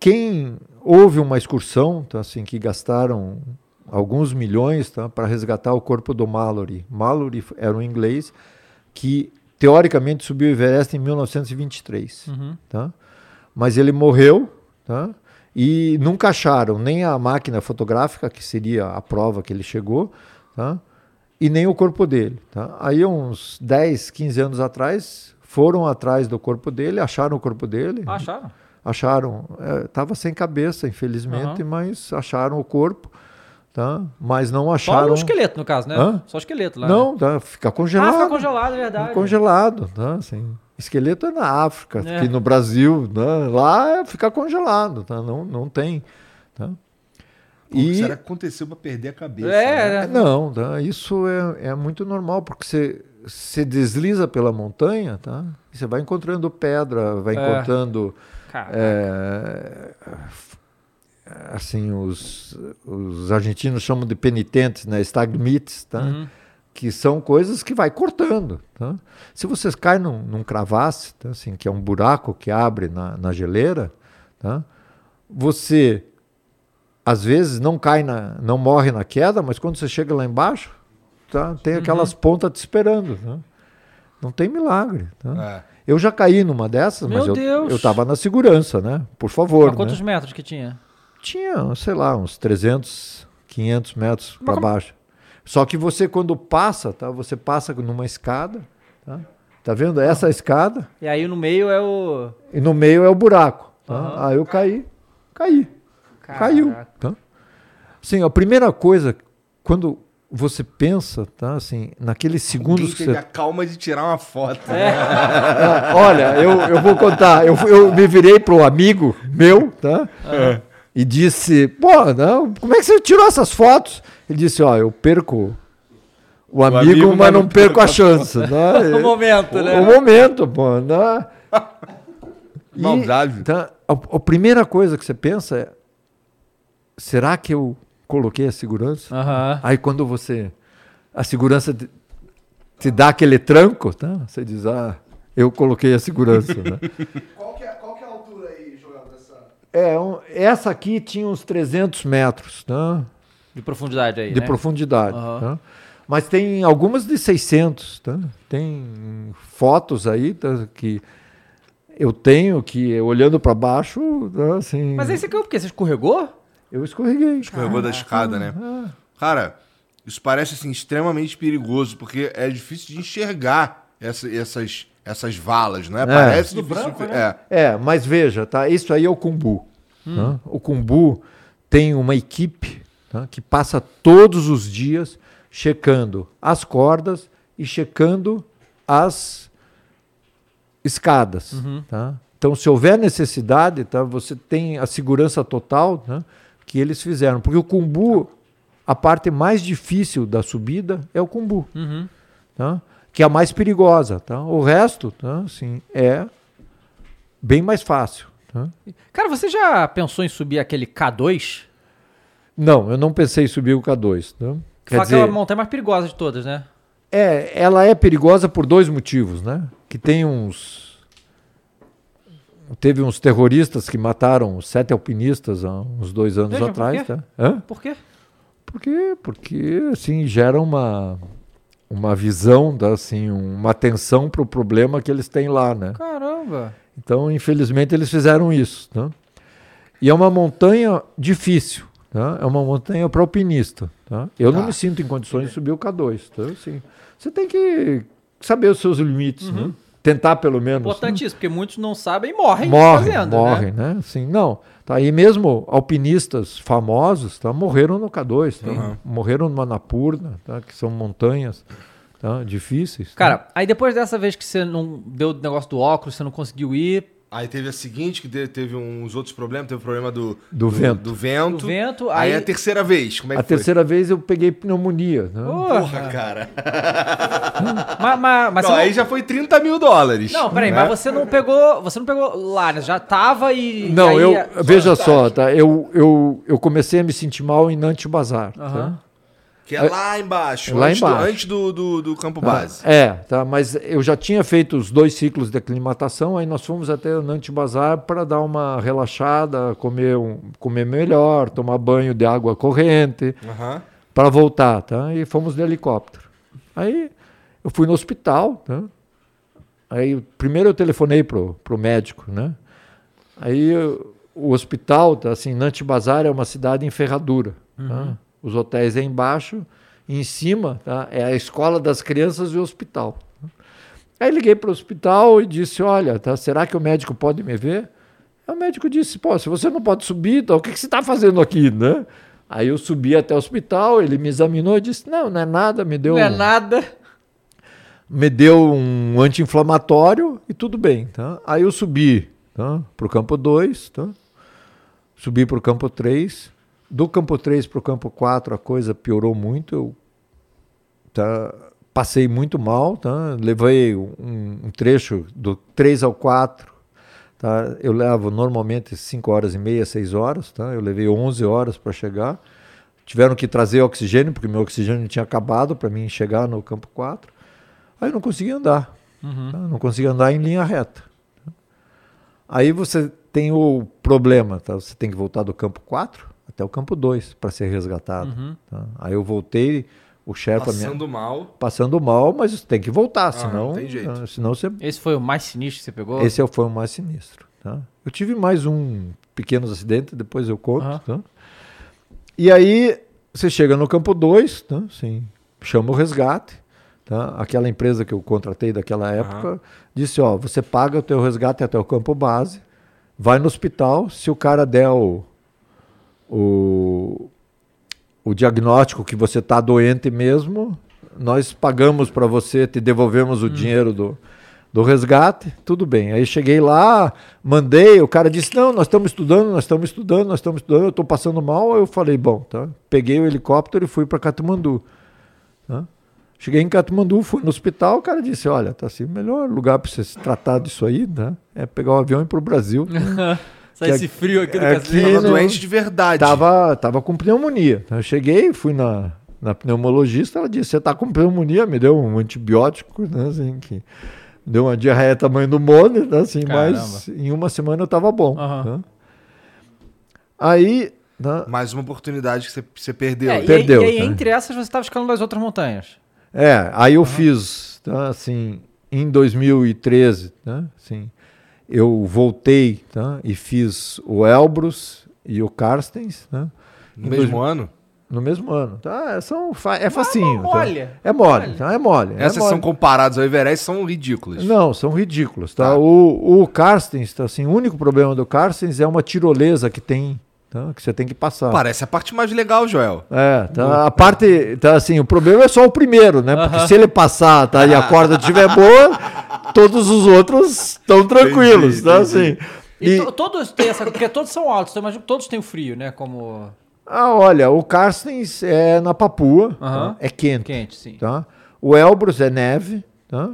quem houve uma excursão tá, assim, que gastaram alguns milhões tá, para resgatar o corpo do Mallory. Mallory era um inglês que, teoricamente, subiu o Everest em 1923. Uhum. Tá? Mas ele morreu tá? E nunca acharam nem a máquina fotográfica, que seria a prova que ele chegou, tá? e nem o corpo dele. Tá? Aí, uns 10, 15 anos atrás, foram atrás do corpo dele, acharam o corpo dele. Ah, acharam? Acharam, estava sem cabeça, infelizmente, mas acharam o corpo, tá? mas não Só acharam. o esqueleto, no caso, né? Hã? Só o esqueleto lá. Não, né? tá, fica congelado. Ah, fica congelado, é verdade. Congelado, tá? Assim, esqueleto é na África, É. aqui no Brasil, né? lá é ficar congelado, tá? Não, não tem. Tá? Pô, o que E- será que aconteceu pra perder a cabeça? É, né? né? Não, tá? isso é, é muito normal, porque você, você desliza pela montanha, tá? E você vai encontrando pedra, vai É. encontrando é, assim os, os argentinos chamam de penitentes, né, stagmites, tá? Uhum. Que são coisas que vai cortando. Tá? Se você cai num, num cravasse, tá? assim, que é um buraco que abre na, na geleira, tá? você às vezes não cai na, não morre na queda, mas quando você chega lá embaixo, tá, tem aquelas pontas te esperando. né? Não tem milagre. tá? É. Eu já caí numa dessas, Meu mas eu, Deus! eu tava na segurança, né? Por favor. Mas quantos né? metros que tinha? Tinha, sei lá, uns 300, 500 metros para baixo. Só que você quando passa, tá? Você passa numa escada, tá? Tá vendo? Essa escada E aí no meio é o. e no meio é o buraco. Tá? Aham. Aí eu caí, caí, caiu. Caraca. Tá? Sim, a primeira coisa quando você pensa, tá? Assim, naqueles segundos Alguém que você a calma de tirar uma foto. Ah, olha, eu, eu vou contar. Eu, eu me virei para um amigo meu, tá? E disse: pô, não, como é que você tirou essas fotos? Ele disse: ó, eu perco o amigo, amigo, mas não perco a chance. Né? O momento, né? O momento, pô. Né? E, Maldade. tá, a, a primeira coisa que você pensa é: será que eu coloquei a segurança? Aham. Aí quando você. A segurança te, te dá aquele tranco, tá? Você diz, ah, eu coloquei a segurança. né? Qual que, é, qual que é a altura aí, dessa? é, um- essa aqui tinha uns 300 metros tá? De profundidade aí. de né? profundidade. Tá? Mas tem algumas de 600. Tá? Tem fotos aí tá, que eu tenho que, olhando para baixo, tá, assim, Mas aí você caiu porque? Você escorregou? eu escorreguei. Escorregou da escada, né? Cara, isso parece assim extremamente perigoso, porque é difícil de enxergar essa- essas, essas valas, não é? Parece difícil. de- é. É, mas veja, tá? Isso aí é o Kumbu. tá? O Kumbu tem uma equipe tá? que passa todos os dias checando as cordas e checando as escadas. Tá? Então, se houver necessidade, tá? você tem a segurança total tá? que eles fizeram. Porque o Kumbu, a parte mais difícil da subida é o Kumbu Uhum. tá? que é a mais perigosa. Tá? O resto tá? assim, é bem mais fácil. Tá? Cara, você já pensou em subir aquele K2? Não, eu não pensei em subir o K2. Tá? Que Quer fala que é dizer, a montanha mais perigosa de todas, né? é, ela é perigosa por dois motivos. Né? Que tem uns. Teve uns terroristas que mataram sete alpinistas há uns dois anos Veja, por atrás. quê? Tá? Hã? Por quê? Por quê? Porque assim, gera uma, uma visão, tá? assim, uma atenção para o problema que eles têm lá. Né? Caramba. Então, infelizmente, eles fizeram isso. Tá? E é uma montanha difícil. Tá? É uma montanha para alpinista. Tá? Eu não me sinto em condições de subir o K2. Tá? Assim, você tem que saber os seus limites. né? Tentar, pelo menos. Importante isso, porque muitos não sabem e morrem Morrem, fazendo, morrem, né? né? Assim, não. Tá, e mesmo alpinistas famosos tá, morreram no K2. Tá? Morreram no Manapurna, tá? que são montanhas tá? difíceis. tá? Cara, aí depois dessa vez que você não deu o negócio do óculos, você não conseguiu ir, Aí teve a seguinte, que te- teve uns outros problemas, teve o problema do, Do vento. Do vento. Do vento, Aí, aí- a terceira vez, como é que A foi? terceira vez eu peguei pneumonia. Né? Porra, cara. mas, mas, mas Não, aí não... já foi 30 mil dólares. Não, peraí, né? mas você não pegou. Você não pegou lá, né? Já tava e. Não, e aí- eu veja só, tá? Eu, eu, eu comecei a me sentir mal em Nantes Bazar. Tá? Que é lá embaixo. Lá antes embaixo. Do, antes do, do, do campo base. É, tá, mas eu já tinha feito os dois ciclos de aclimatação, aí nós fomos até o Nantes Bazar para dar uma relaxada, comer, um, comer melhor, tomar banho de água corrente, Aham. para voltar, tá? E fomos de helicóptero. Aí eu fui no hospital, tá? Aí primeiro eu telefonei pro, pro médico, né? Aí eu- o hospital, tá, assim, Nantes Bazar é uma cidade em ferradura, tá? Os hotéis é embaixo, em cima, tá? É a escola das crianças e o hospital. Aí liguei para o hospital e disse, olha, tá, será que o médico pode me ver? Aí o médico disse, pô, se você não pode subir, então, o que, que você está fazendo aqui, né? Aí eu subi até o hospital, ele me examinou e disse, não, não é nada, me deu Não é um- nada. me deu um anti-inflamatório e tudo bem. Tá? Aí eu subi tá? para o campo 2, tá? subi para o campo 3. Do campo 3 para o campo 4 a coisa piorou muito. Eu tá? passei muito mal. Tá? Levei um, um trecho do 3 ao 4. Tá? Eu levo normalmente 5 horas e meia, 6 horas. Tá? Eu levei 11 horas para chegar. Tiveram que trazer oxigênio, porque meu oxigênio tinha acabado para mim chegar no campo 4. Aí eu não conseguia andar. tá? Não conseguia andar em linha reta. Aí você tem o problema, tá? Você tem que voltar do campo 4 até o campo 2 para ser resgatado. Uhum. tá? Aí eu voltei, o Sherpa me- Passando mal. passando mal, mas tem que voltar, senão, não tem jeito. ah, senão você Esse foi o mais sinistro que você pegou? esse é o- foi o mais sinistro. Tá? Eu tive mais um pequeno acidente, depois eu conto. Aham. tá? E aí você chega no campo 2, tá? Sim, chama o resgate. Tá? Aquela empresa que eu contratei daquela época disse: ó, você paga o teu resgate até o campo base, vai no hospital, se o cara der o, o, o diagnóstico que você está doente mesmo, nós pagamos para você, te devolvemos o dinheiro do, do resgate, tudo bem. Aí cheguei lá, mandei, o cara disse: Não, nós estamos estudando, nós estamos estudando, nós estamos estudando, eu estou passando mal. Eu falei: Bom, tá. Peguei o helicóptero e fui para Katmandu. tá? Cheguei em Katmandu, fui no hospital, o cara disse: Olha, tá assim, o melhor lugar para você se tratar disso aí né, é pegar um avião e ir para o Brasil. que esse frio aqui do aqui cacete. Tava não- doente de verdade. Tava, tava com pneumonia. Eu cheguei, fui na, na pneumologista, ela disse, você tá com pneumonia, me deu um antibiótico, né, assim, que deu uma diarreia tamanho do molde, né, assim, mas em uma semana eu tava bom. Aham. né. Aí, né, Mais uma oportunidade que você, você perdeu. É, e Perdeu, E aí, tá? entre essas, você estava escalando as outras montanhas. é, aí eu fiz, tá, assim, em 2013, né, assim, eu voltei, tá, e fiz o Elbrus e o Carstens, né, No mesmo ano? No mesmo ano. Tá? São, fa- é facinho. é mole. Tá? É mole. Tá? É mole. é Essas mole. são comparadas ao Everest, são ridículas. Não, são ridículos. Tá? Tá. O, o Carstens, tá, assim, o único problema do Carstens é uma tirolesa que tem, tá? que você tem que passar. Parece a parte mais legal, Joel. É, tá, a parte, tá assim, o problema é só o primeiro, né? Porque se ele passar, tá, e a corda estiver boa, todos os outros estão tranquilos, Entendi, tá entendi. assim. E, E, to- todos têm essa. Porque todos são altos, então imagino que todos têm o frio, né? Como. ah, olha, o Carstens é na Papua, tá? é quente. Quente, sim. tá? O Elbrus é neve, tá?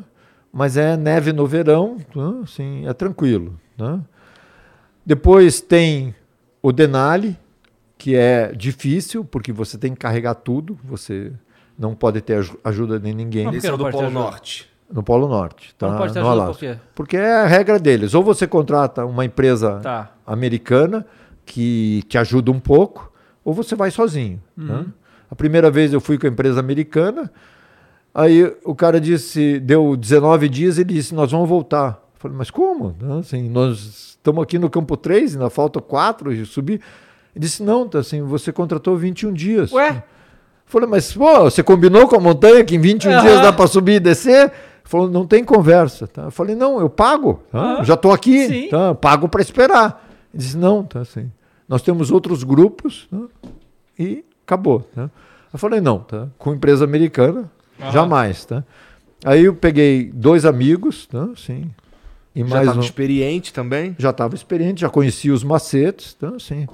Mas é neve no verão, tá? Assim, é tranquilo, tá? Depois tem o Denali, que é difícil, porque você tem que carregar tudo, você não pode ter aju- ajuda de ninguém Esse é do Polo ajuda? Norte. No Polo Norte, tá? Não pode ter ajuda por quê? Porque é a regra deles. Ou você contrata uma empresa Tá. americana que te ajuda um pouco, ou você vai sozinho. né? A primeira vez eu fui com a empresa americana, aí o cara disse, deu 19 dias e ele disse, nós vamos voltar. Eu falei, mas como? Né? Assim, nós estamos aqui no campo 3, ainda falta 4 e subir. Ele disse, não, tá assim, você contratou 21 dias. Ué? Eu Falei, mas pô, você combinou com a montanha que em 21 Aham. dias dá para subir e descer? Falou, não tem conversa. Tá? Eu falei, não, eu pago. tá? Aham. Já estou aqui, tá? pago para esperar. Ele disse, não, tá assim. Nós temos outros grupos tá? e acabou. Tá? Eu falei, não, tá? com empresa americana, jamais. Tá? Aí eu peguei dois amigos, tá? Sim, e Já mais estava um experiente também. já estava experiente, já conhecia os macetes, então assim.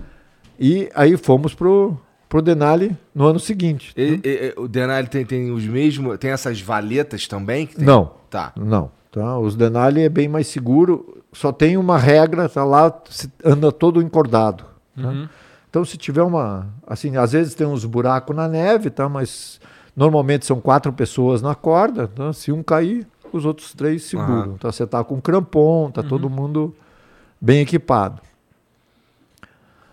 E aí fomos pro pro Denali no ano seguinte. E- e- e- o Denali tem, tem os mesmos. Tem essas valetas também? que tem? Não, Tá. não, tá? Os Denali é bem mais seguro, só tem uma regra, tá lá, anda todo encordado. tá? Então se tiver uma, assim, às vezes tem uns buracos na neve, tá? Mas normalmente são quatro pessoas na corda, tá? Se um cair, os outros três seguram. Tá? Você tá com crampon, tá todo mundo bem equipado.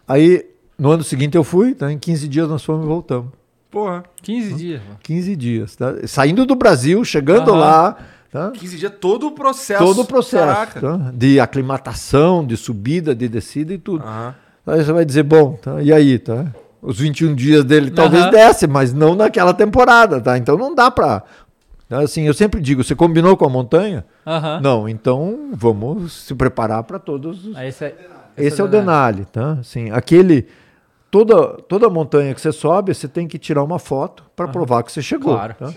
Aí no ano seguinte eu fui, tá? Em 15 dias nós fomos e voltamos. Porra. 15 dias. mano. 15 dias, tá? Saindo do Brasil, chegando Aham. lá, tá? 15 dias, todo o processo. Todo o processo Caraca. tá? de aclimatação, de subida, de descida e tudo. Aham. Aí você vai dizer, bom, tá? e aí, tá? Os 21 dias dele talvez Aham. desce, mas não naquela temporada, tá? Então não dá pra. tá? Assim, eu sempre digo, você combinou com a montanha? Aham. Não, então vamos se preparar para todos os. Aí esse é, Esse é o Denali, tá? Assim, aquele toda toda montanha que você sobe, você tem que tirar uma foto para provar que você chegou. Claro. tá?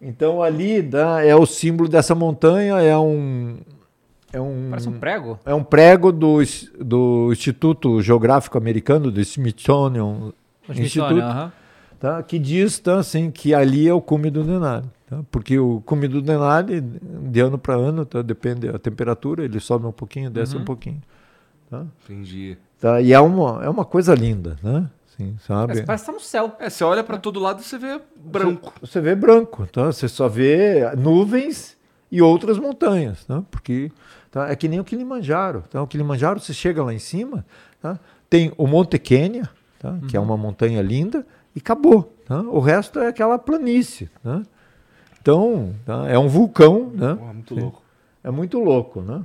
Então ali tá, é o símbolo dessa montanha, é um é um Parece um prego. é um prego do, do Instituto Geográfico Americano, do Smithsonian O Institute, Smithsonian, aham. tá? que diz tá, assim, que ali é o cume do Denali. Tá? Porque o cume do Denali, de ano para ano, tá? depende da temperatura, ele sobe um pouquinho, desce Uhum. um pouquinho. Entendi. Tá? E é uma, é uma coisa linda, né? Assim, sabe? Parece, parece que tá no céu. É, você olha pra todo lado e você vê branco. Você vê branco, tá? Você só vê nuvens e outras montanhas, tá? Porque tá? é que nem o Kilimanjaro. Tá? O Kilimanjaro, você chega lá em cima, tá? tem o Monte Kenya, tá? que é uma montanha linda, e acabou. tá? O resto é aquela planície. né? Então, tá? é um vulcão, né? Porra, muito louco. É muito louco, né?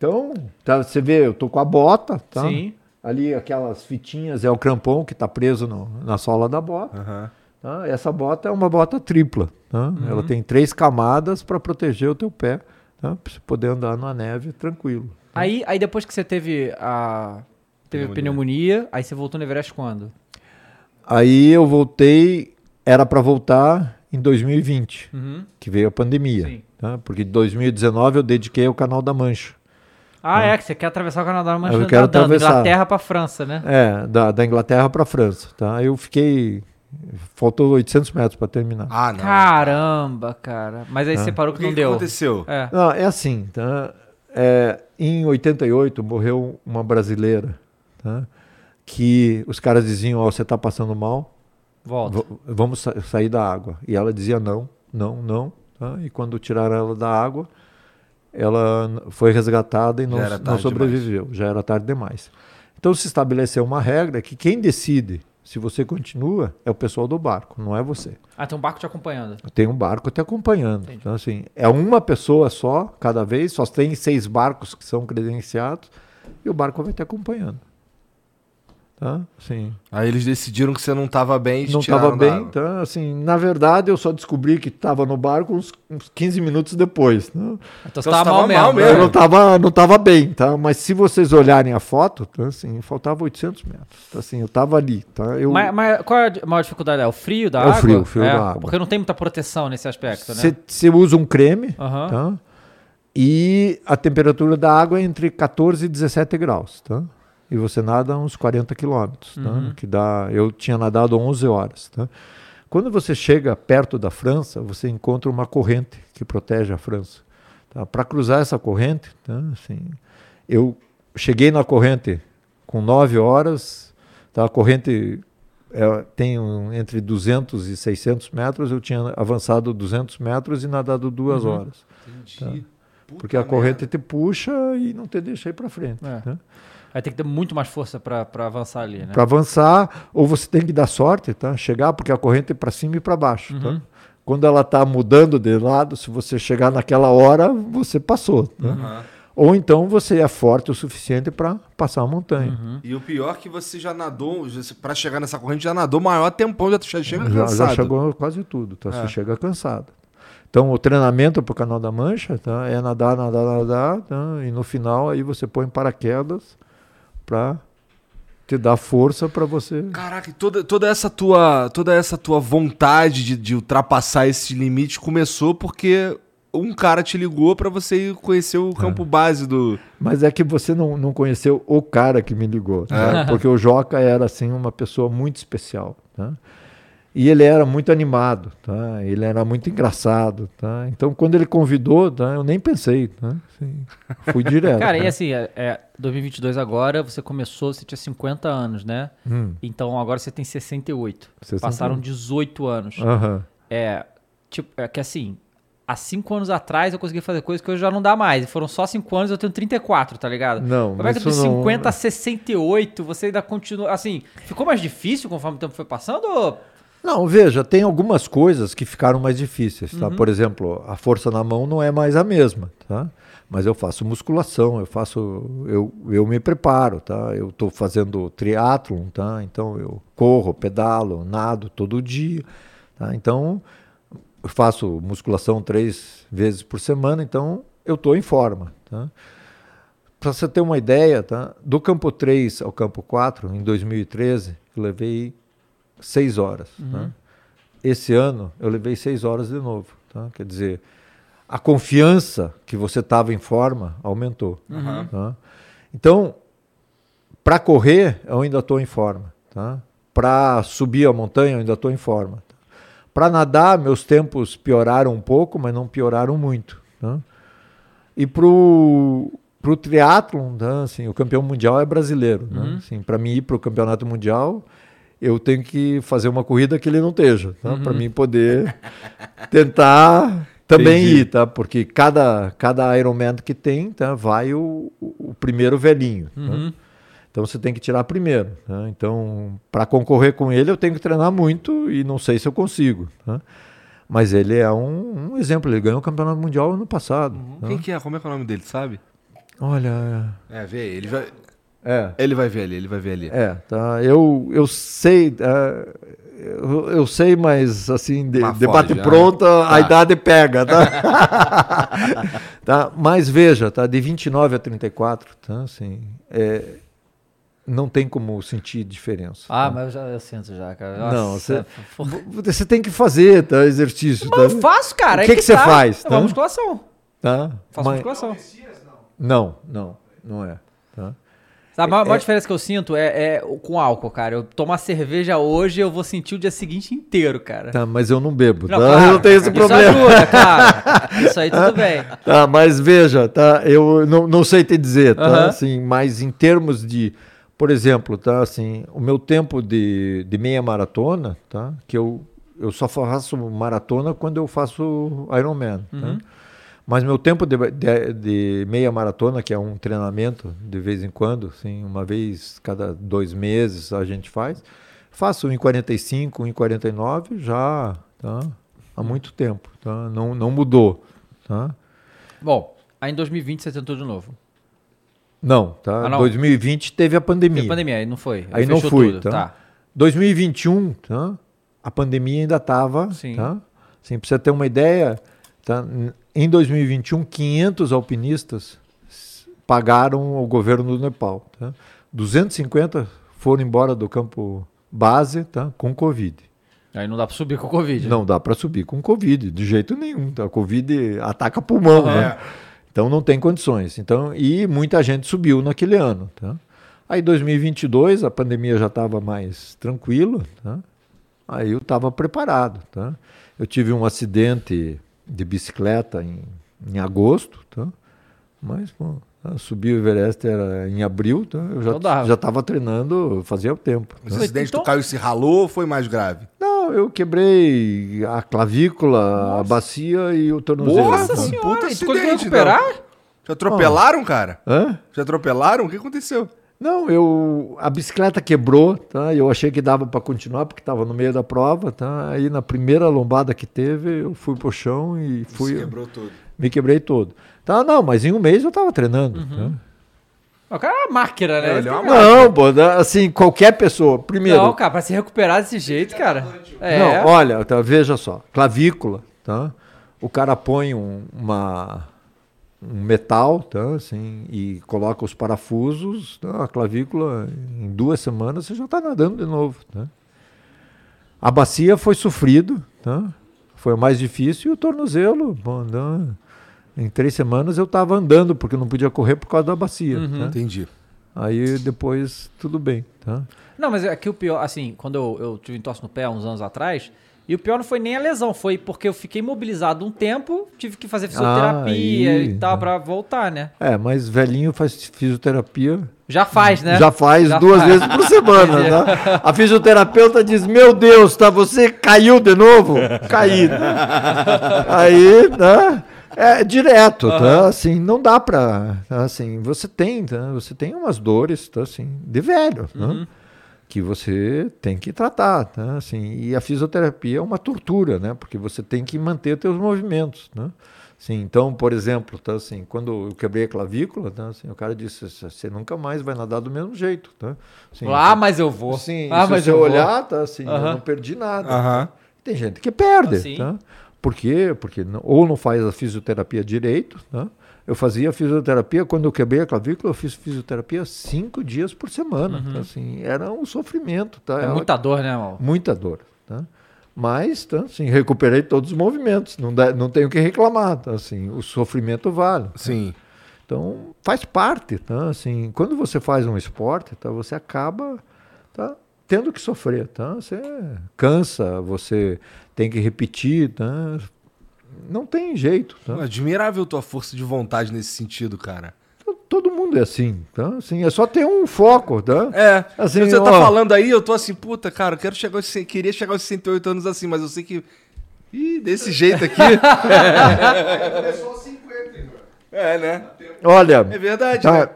Então, tá, você vê, eu tô com a bota, tá? Sim. Ali aquelas fitinhas é o crampão que está preso no- na sola da bota. Aham. tá? Essa bota é uma bota tripla. tá? Ela tem três camadas para proteger o teu pé, tá? para você poder andar na neve tranquilo. Aí, aí depois que você teve a. Teve a pneumonia, aí você voltou no Everest quando? Aí eu voltei, era para voltar em 2020, Uhum. que veio a pandemia. Sim. Tá? Porque em 2019 eu dediquei ao Canal da Mancha. Ah, é, que você quer atravessar o Canadá numa Eu quero nadando, atravessar. Inglaterra pra França, né? É, da, da Inglaterra para França. Tá? Eu fiquei. Faltou 800 metros para terminar. Ah, não. Caramba, cara. Mas aí você parou O que que, não que deu. aconteceu? É. Não, é assim, tá? É, em 88 morreu uma brasileira, tá? Que os caras diziam, ó, você tá passando mal, Volta. vamos sa- sair da água. E ela dizia não, não, não, tá? E quando tiraram ela da água, ela foi resgatada e não, não sobreviveu. Já era tarde demais. Então se estabeleceu uma regra que quem decide se você continua é o pessoal do barco, não é você. Ah, tem um barco te acompanhando. Tem um barco te acompanhando. Então, assim, é uma pessoa só, cada vez, só tem seis barcos que são credenciados e o barco vai te acompanhando. Tá? Assim, Aí eles decidiram que você não tava bem e não estava bem. Então, assim, na verdade, eu só descobri que estava no barco uns, uns 15 minutos depois. Né? Então, você você tava tava mal mesmo. mal mesmo. Eu não estava não tava bem, tá? Mas se vocês olharem a foto, tá, assim, faltava 800 metros. Tá, assim, eu estava ali. Tá? Eu, Mas, mas qual é a maior dificuldade? É o frio da É o água? frio, o frio da água. Porque não tem muita proteção nesse aspecto, né? Você usa um creme, tá? E a temperatura da água é entre 14 e 17 graus, tá? E você nada uns 40 quilômetros, tá? Uhum. Que dá, eu tinha nadado 11 horas, tá? Quando você chega perto da França, você encontra uma corrente que protege a França. Tá? Para cruzar essa corrente, tá? assim, eu cheguei na corrente com 9 horas, tá? a corrente é, tem um- entre 200 e 600 metros, eu tinha avançado 200 metros e nadado duas Uhum. horas. Entendi. Puta Porque a merda. corrente te puxa e não te deixa ir para frente. É. né? Aí tem que ter muito mais força pra avançar ali, né? Para avançar, ou você tem que dar sorte, tá? chegar, porque a corrente é para cima e para baixo. Uhum. Tá? Quando ela está mudando de lado, se você chegar naquela hora, você passou. tá? Aham. Ou então você é forte o suficiente para passar a montanha. Uhum. E o pior é que você já nadou, já- pra chegar nessa corrente, já nadou maior tempão, já já chega Já, cansado. já chegou quase tudo, tá? É. Você chega cansado. Então o treinamento para o Canal da Mancha tá? é nadar, nadar, nadar, tá? e no final aí você põe paraquedas para te dar força para você. Caraca, toda, toda essa tua toda essa tua vontade de, de ultrapassar esse limite começou porque um cara te ligou pra você ir conhecer o campo base do. Mas é que você não, não conheceu o cara que me ligou, tá? É. porque o Joca era assim uma pessoa muito especial, tá? E ele era muito animado, tá? Ele era muito engraçado, tá? Então quando ele convidou, tá? Eu nem pensei, tá? Assim, fui direto. Cara, e tá? assim, é, é 2022 agora, você começou, você tinha 50 anos, né? Hum. Então agora você tem 68. 68. Passaram 18 anos. Aham. É, tipo, é que assim, há 5 anos atrás eu consegui fazer coisas que hoje já não dá mais. E foram só 5 anos, eu tenho 34, tá ligado? Não, Como é que de não- 50 a 68 você ainda continua. Assim, ficou mais difícil conforme o tempo foi passando? Ou... Não, veja, tem algumas coisas que ficaram mais difíceis, Uhum. tá? Por exemplo, a força na mão não é mais a mesma, tá? Mas eu faço musculação, eu faço, eu, eu me preparo, tá? Eu estou fazendo triatlon, tá? Então eu corro, pedalo, nado todo dia, tá? Então eu faço musculação três vezes por semana, então eu estou em forma, tá? Para você ter uma ideia, tá? Do campo 3 ao campo 4, em 2013, eu levei seis horas. tá? Esse ano eu levei seis horas de novo. tá? Quer dizer, a confiança que você estava em forma aumentou. tá? Então, para correr, eu ainda estou em forma. Tá? Para subir a montanha, eu ainda estou em forma. Tá? Para nadar, meus tempos pioraram um pouco, mas não pioraram muito. Tá? E pro pro triatlon, né, assim, o campeão mundial é brasileiro, né? Assim, para mim ir para o campeonato mundial, eu tenho que fazer uma corrida que ele não esteja, tá? para mim poder tentar também Entendi. ir, tá? Porque cada cada Ironman que tem, tá, vai o, o primeiro velhinho. tá? Uhum. Então você tem que tirar primeiro. tá? Então, para concorrer com ele, eu tenho que treinar muito e não sei se eu consigo. tá? Mas ele é um, um exemplo. Ele ganhou o campeonato mundial ano passado. tá? Quem que é? Como é que é o nome dele, sabe? Olha, É, vê ele vai. É. Ele vai ver ali, ele vai ver ali. É, tá. Eu, eu sei. é, eu, eu sei, mas assim, de, Mas debate foge, né? pronta, a Tá. idade pega, tá? tá? Mas veja, tá? De 29 a 34, tá? Assim, é, não tem como sentir diferença. Ah, tá? mas eu já eu sinto já, cara. Não, Nossa, você, é você tem que fazer, tá? Exercício, Mas eu tá? faço, cara. O aí que que você tá. faz, É uma tá? musculação. Tá? Faço Mas- musculação. não, não, não é. Tá? Sabe, a maior, maior É- diferença que eu sinto é, é o- com álcool, cara. Eu tomar cerveja hoje, eu vou sentir o dia seguinte inteiro, cara. Tá, mas eu não bebo, Não, tá? claro, eu não tenho esse isso problema. ajuda, claro. Isso aí tudo bem. Tá, mas veja, tá? Eu não, não sei te dizer, tá? Assim, mas em termos de, por exemplo, tá? Assim, o meu tempo de, de meia maratona, tá? Que eu, eu só faço maratona quando eu faço Ironman, tá? Mas meu tempo de, de, de meia maratona, que é um treinamento de vez em quando, assim, uma vez cada dois meses a gente faz, faço 1,45, 1,49 já tá? há muito tempo, tá? Não, não mudou, tá? Bom, aí em 2020 você tentou de novo. Não, tá? Ah, não. 2020 teve a pandemia. Teve pandemia, aí não foi. Aí não fechou fui, tudo, tá? tá. 2021, tá? A pandemia ainda estava, Sim. tá? Assim, pra você ter uma ideia, tá? Em 2021, 500 alpinistas pagaram ao governo do Nepal, tá? 250 foram embora do campo base, tá? Com Covid. Aí não dá pra subir com Covid. né? Não dá para subir com Covid, de jeito nenhum. Tá? A Covid ataca pulmão, né? Então não tem condições. Então, e muita gente subiu naquele ano. Tá? Aí 2022 a pandemia já estava mais tranquila. Tá? Aí eu estava preparado. Tá? Eu tive um acidente de bicicleta em, em agosto. Tá? Mas pô, tá? subir o Everest era em abril. Tá? Eu Então dava. já estava treinando fazia o tempo. Tá? acidente então- caiu e se ralou ou foi mais grave? Não, eu quebrei a clavícula, a bacia e o tornozelo. Nossa tá? senhora, puta e tu conseguiu acidente, recuperar? Já atropelaram, cara? Hã? Já atropelaram? O que aconteceu? Não, eu a bicicleta quebrou, tá? Eu achei que dava para continuar porque estava no meio da prova, tá? Aí na primeira lombada que teve, eu fui pro chão e fui tudo. me quebrei todo. Tá, não, mas em um mês eu estava treinando, tá? O cara é uma máquina, né? É, ele é uma Não, pô, assim, qualquer pessoa, primeiro, Não, cara, pra se recuperar desse jeito, cara. É. Não, olha, tá, veja só, clavícula, tá? O cara põe um, uma, um metal, tá? Assim, e coloca os parafusos, tá? a clavícula, em duas semanas você já está nadando de novo, tá? A bacia foi sofrido, tá? Foi o mais difícil e o tornozelo, bom, não, em três semanas eu estava andando porque não podia correr por causa da bacia, tá? Entendi. Aí depois tudo bem, tá? Não, mas aqui o pior, assim, quando eu, eu tive entorse no pé uns anos atrás, e o pior não foi nem a lesão, foi porque eu fiquei imobilizado um tempo, tive que fazer fisioterapia aí, e tal tá. pra voltar, né? É, mas velhinho faz fisioterapia Já faz, né? Já faz Já duas faz. vezes por semana, tá? A fisioterapeuta diz: Meu Deus, tá? Você caiu de novo? Caí. né? Aí, né? É direto, tá? Assim, não dá pra. Assim, você tem, tá? Você tem umas dores, tá? Assim, de velho, né? Que você tem que tratar, tá? Assim, e a fisioterapia é uma tortura, né? Porque você tem que manter teus movimentos, né? Sim, então, por exemplo, tá assim, quando eu quebrei a clavícula, tá assim, o cara disse, você nunca mais vai nadar do mesmo jeito, tá? Assim, Ah, mas eu vou. Sim, ah, se mas você eu vou. olhar, tá assim, eu Aham. não perdi nada. Aham. Tem gente que perde, Ah, sim. tá? Por quê? Porque não- ou não faz a fisioterapia direito, tá? Eu fazia fisioterapia, quando eu quebrei a clavícula, eu fiz fisioterapia cinco dias por semana, tá? assim, era um sofrimento, tá? Uhum. É Ela- muita dor, né, mal? muita dor, tá? Mas, tá, assim, recuperei todos os movimentos, não, dá- não tenho o que reclamar, tá? Assim, o sofrimento vale. Sim. Então, faz parte, tá? Assim, quando você faz um esporte, tá? Você acaba, tá? Tendo que sofrer, tá? Você cansa, você tem que repetir, tá? Não tem jeito, tá? Admirável tua força de vontade nesse sentido, cara. Todo mundo é assim, tá? Assim, é só ter um foco, tá? É, Assim, você tá ó. falando aí, eu tô assim, puta, cara, eu quero chegar aos, queria chegar aos 68 anos assim, mas eu sei que. Ih, desse jeito aqui. é, né? Olha, É verdade, Tá. né?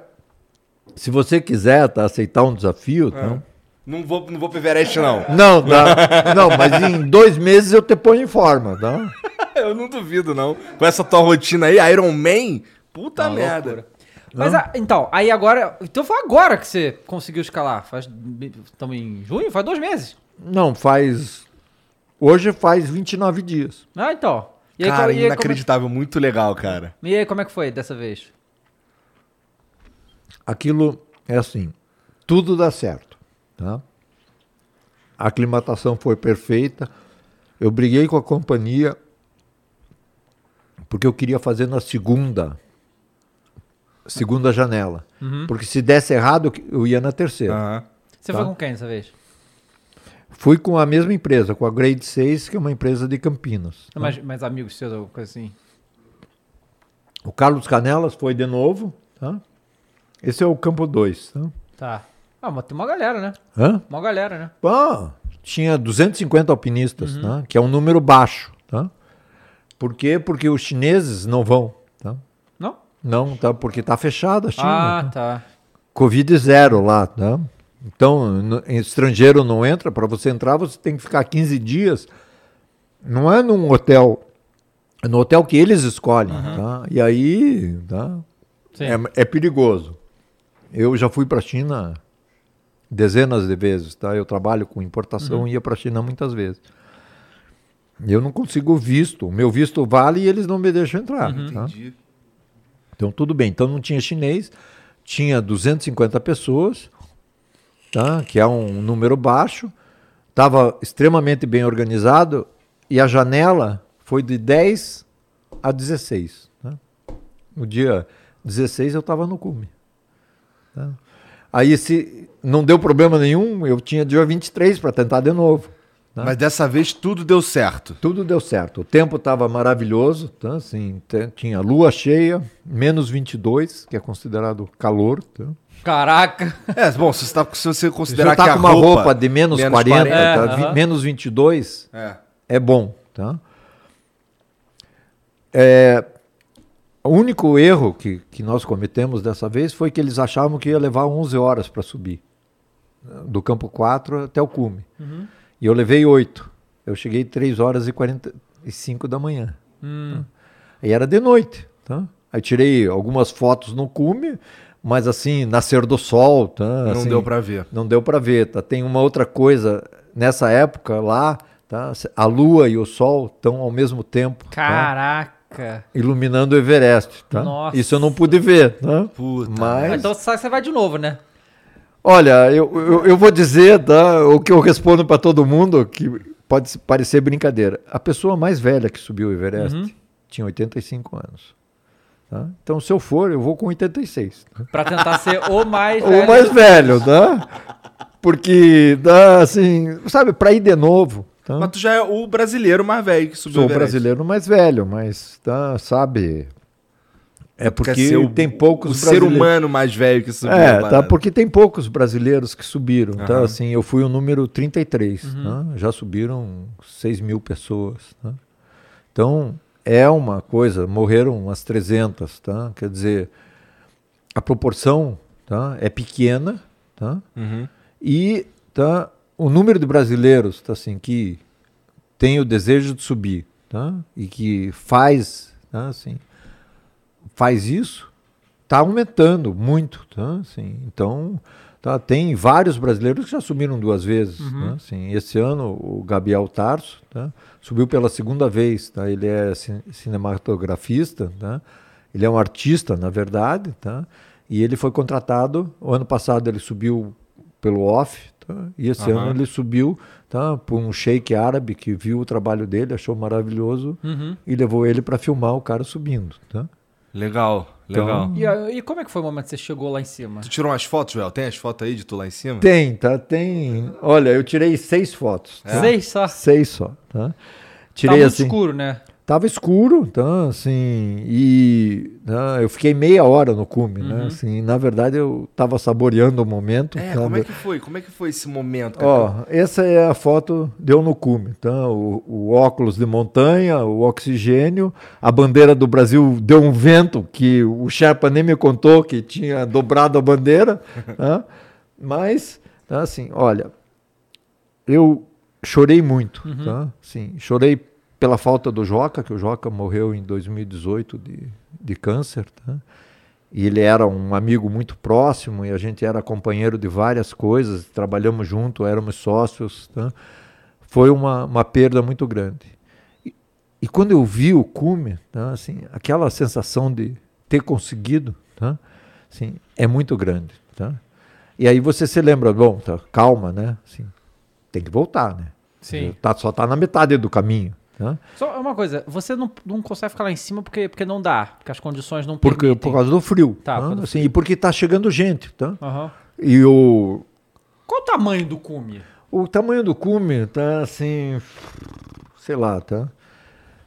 Se você quiser tá, aceitar um desafio, tá? Não vou, não vou pro Everest, não. Não, tá? não, mas em dois meses eu te ponho em forma, tá? Eu não duvido, não. Com essa tua rotina aí, Iron Man, puta merda. Mas a- então, aí agora. Então foi agora que você conseguiu escalar. Faz. Estamos em junho? Faz dois meses. Não, faz. Hoje faz 29 dias. Ah, então. E aí, cara, e aí, como é- inacreditável, muito legal, cara. e aí, como é que foi dessa vez? Aquilo é assim: tudo dá certo, tá? A aclimatação foi perfeita. Eu briguei com a companhia porque eu queria fazer na segunda segunda janela. Porque se desse errado, eu ia na terceira. Aham. Você Tá. foi com quem dessa vez? Fui com a mesma empresa, com a Grade 6, que é uma empresa de Campinas. tá? Mais, mais amigos seus, alguma coisa assim? O Carlos Canelas foi de novo. Tá? Esse é o campo 2. Tá? Tá. Ah, mas tem uma galera, né? Hã? Uma galera, né? Ah, tinha 250 alpinistas, tá? que é um número baixo. Tá? Por quê? Porque os chineses não vão. Tá? Não? Não, tá? porque está fechada a China. Ah, tá? tá. Covid zero lá. Tá? Então, no- estrangeiro não entra. Para você entrar, você tem que ficar 15 dias. Não é num hotel. É no hotel que eles escolhem. Tá? E aí, tá? Sim. É, é perigoso. Eu já fui para a China dezenas de vezes, tá? Eu trabalho com importação e ia para a China muitas vezes. Eu não consigo visto. O meu visto vale e eles não me deixam entrar. tá? Então tudo bem. Então não tinha chinês, tinha 250 pessoas, tá? Que é um número baixo. Estava extremamente bem organizado e a janela foi de 10 a 16. Tá? No dia 16 eu estava no cume. tá? Aí se não deu problema nenhum, eu tinha dia 23 para tentar de novo. Tá? Mas dessa vez tudo deu certo. Tudo deu certo. O tempo estava maravilhoso, tá? assim, tinha lua cheia, menos 22, que é considerado calor. Tá? Caraca. É, bom, se você, tá, se você considerar você tá que a com uma roupa, roupa, de menos, menos 40, 40, tá? é, Vi- aham. menos 22, É. é bom. Tá? É, o único erro que, que nós cometemos dessa vez foi que eles achavam que ia levar 11 horas para subir, né, do campo 4 até o cume. E eu levei 8. Eu cheguei 3 horas e 45 da manhã. tá? E era de noite. Tá? Aí tirei algumas fotos no cume, mas assim, nascer do sol. Tá? Não Assim, deu pra ver. não deu para ver, tá? Tem uma outra coisa nessa época lá, tá? A lua e o sol estão ao mesmo tempo, tá? Caraca. iluminando o Everest, tá? Nossa. Isso eu não pude ver, tá? Puta Mas Então você vai de novo, né? Olha, eu, eu, eu vou dizer, tá? O que eu respondo para todo mundo que pode parecer brincadeira. A pessoa mais velha que subiu o Everest Uhum. tinha 85 anos. Tá? Então, se eu for, eu vou com 86. tá? Pra tentar ser o mais. O velho. mais velho, tá? Porque, dá assim, sabe, para ir de novo. Tá? Mas tu já é o brasileiro mais velho que subiu Sou o o Everest. brasileiro mais velho, mas, tá, sabe, é porque tem poucos O ser humano mais velho que subiu É, tá, porque tem poucos brasileiros que subiram, tá? Aham. Assim, eu fui o número 33, Uhum. tá? Já subiram 6 mil pessoas, tá? Então, é uma coisa, morreram umas 300, tá? Quer dizer, a proporção, tá? É pequena, tá? Uhum. E, tá? O número de brasileiros, tá? Assim, que tem o desejo de subir, tá? E que faz, tá? Assim, faz isso, está aumentando muito, tá? Assim, então, tá, tem vários brasileiros que já subiram duas vezes, né? Assim, esse ano o Gabriel Tarso, tá? Subiu pela segunda vez, tá? Ele é cin- cinematografista, tá? Ele é um artista, na verdade, tá? E ele foi contratado, o ano passado ele subiu pelo off, tá? E esse Aham. ano ele subiu, tá? Por um sheik árabe que viu o trabalho dele, achou maravilhoso Uhum. e levou ele para filmar o cara subindo, tá? Legal, Então- legal. E, a- e como é que foi o momento que você chegou lá em cima? Tu tirou umas fotos, Joel? Tem as fotos aí de tu lá em cima? Tem, tá? Tem. Olha, eu tirei seis fotos. tá? Seis só. Seis só, tá? Tá Tirei muito assim. escuro, né? Tava escuro, tá, assim, e tá, eu fiquei meia hora no cume, né? Assim, na verdade eu tava saboreando o momento. É, como é que foi? Como é que foi esse momento? cara? Ó, essa é a foto deu no cume, tá? O, o óculos de montanha, o oxigênio, a bandeira do Brasil deu um vento que o Sherpa nem me contou que tinha dobrado a bandeira, tá? Mas, tá, assim, olha, eu chorei muito, tá? Sim, chorei pela falta do Joca, que o Joca morreu em 2018 de, de câncer, tá? E ele era um amigo muito próximo e a gente era companheiro de várias coisas, trabalhamos junto, éramos sócios, tá? Foi uma, uma perda muito grande. E, e quando eu vi o cume, tá? assim, aquela sensação de ter conseguido, tá? assim, é muito grande, tá? E aí você se lembra, bom, tá, calma, né? Assim, tem que voltar, né? Sim. Tá, só tá na metade do caminho, tá? Só uma coisa, você não, não consegue ficar lá em cima porque, porque não dá, porque as condições não Porque, permitem. por causa do frio. Tá, tá? Assim, e porque tá chegando gente, tá? Aham. E o, Qual o tamanho do cume? O tamanho do cume tá assim, sei lá, tá?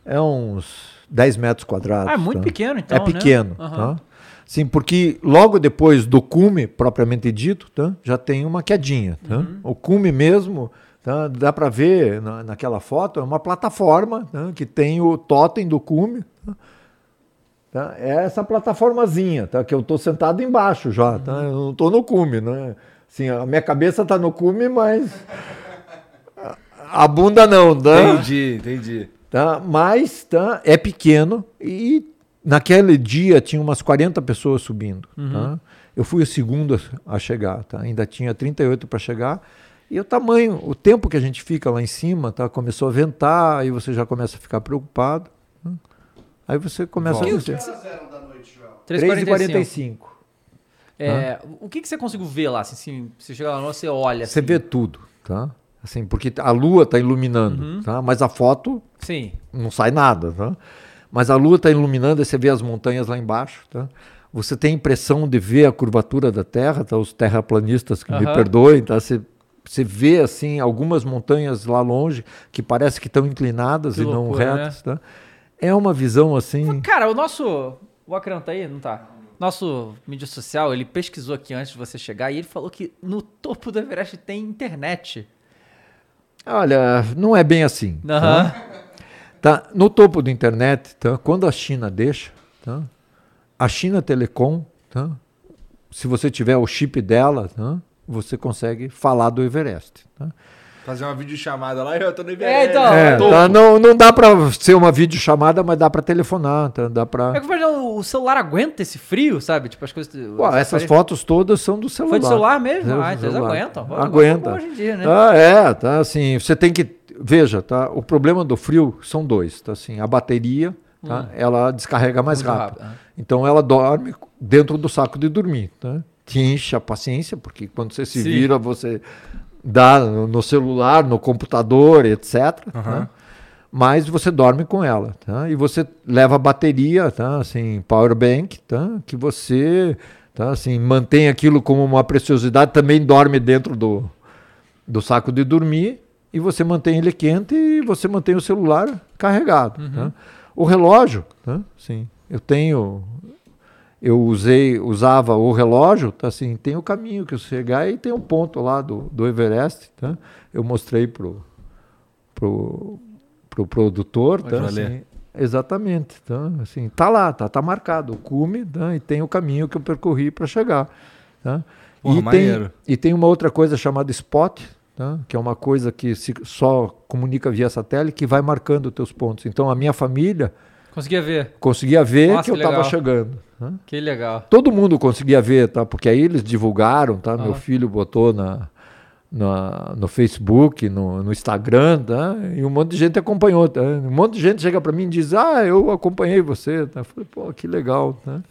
É uns 10 metros quadrados. Ah, é muito tá? pequeno, então, É né? pequeno, Aham. tá? Sim, porque logo depois do cume, propriamente dito, tá? já tem uma quedinha. Tá? Uhum. O cume mesmo, tá? dá para ver na, naquela foto, é uma plataforma tá? que tem o totem do cume. Tá? Tá? É essa plataformazinha, tá? que eu estou sentado embaixo já, tá? eu não estou no cume. Né? Assim, a minha cabeça está no cume, mas a- bunda não. Tá? Entendi, entendi. tá? Mas tá? é pequeno e naquele dia tinha umas 40 pessoas subindo. Tá? Eu fui o segundo a a chegar, tá? ainda tinha 38 para chegar. E o tamanho, o tempo que a gente fica lá em cima, tá? começou a ventar, aí você já começa a ficar preocupado. tá? Aí você começa Volta. a descer. 3h45. 3h45. É, o que, que você conseguiu ver lá? Assim, assim, você chega lá, você olha. Você assim. vê tudo, tá? Assim, porque a lua está iluminando, tá? Mas a foto Sim. não sai nada, tá? Mas a lua está iluminando e você vê as montanhas lá embaixo, tá? Você tem a impressão de ver a curvatura da Terra, tá? Os terraplanistas que me Aham. perdoem, tá? Você, você vê assim algumas montanhas lá longe que parece que estão inclinadas Que e não loucura, né? retas, tá? É uma visão assim. Cara, o nosso. O Acran tá aí? Não tá? Nosso mídia social, ele pesquisou aqui antes de você chegar e ele falou que no topo do Everest tem internet. Olha, não é bem assim. Aham. Tá? No topo da internet, tá? quando a China deixa, tá? a China Telecom, tá? se você tiver o chip dela, tá? Você consegue falar do Everest. Tá? Fazer uma videochamada lá e eu tô no É, então. É, Topo. tá? Não, não dá para ser uma videochamada, mas dá para telefonar, tá? dá É para. que o celular aguenta esse frio, sabe? Tipo, as coisas. essas fotos todas são do celular. Foi do celular mesmo? É, Ah, então eles aguentam. Aguenta. Hoje em dia, né? Ah, é, tá assim, você tem que veja, tá? O problema do frio são dois, tá assim, a bateria, tá? Ela descarrega mais Hum. Muito rápido. rápido, ah. Então ela dorme dentro do saco de dormir, tá? Te enche a paciência, porque quando você se Sim. vira, você dá no, celular, no computador, etc. tá? Mas você dorme com ela, tá? E você leva a bateria, tá? Assim, power bank, tá? Que você, tá? Assim, mantém aquilo como uma preciosidade, também dorme dentro do, do saco de dormir e você mantém ele quente e você mantém o celular carregado. tá? O relógio, tá? Sim, eu tenho, eu usei, usava o relógio, tá? Assim, tem o caminho que eu chegar e tem o ponto lá do, do Everest, tá? Eu mostrei pro pro, pro produtor, tá? Assim, exatamente, tá? Assim, tá lá, tá, tá marcado o cume, tá? E tem o caminho que eu percorri para chegar, tá? Porra, e, tem, maneiro. e tem uma outra coisa chamada spot, tá? que é uma coisa que se só comunica via satélite, que vai marcando os teus pontos. Então a minha família Conseguia ver. conseguia ver Nossa, que eu estava chegando. tá? Que legal. Todo mundo conseguia ver, tá? Porque aí eles divulgaram, tá? Meu Aham. filho botou na, na- no Facebook, no, no Instagram, tá? E um monte de gente acompanhou, tá? Um monte de gente chega para mim e diz: "Ah, eu acompanhei você", tá? Eu falei: "Pô, que legal", tá?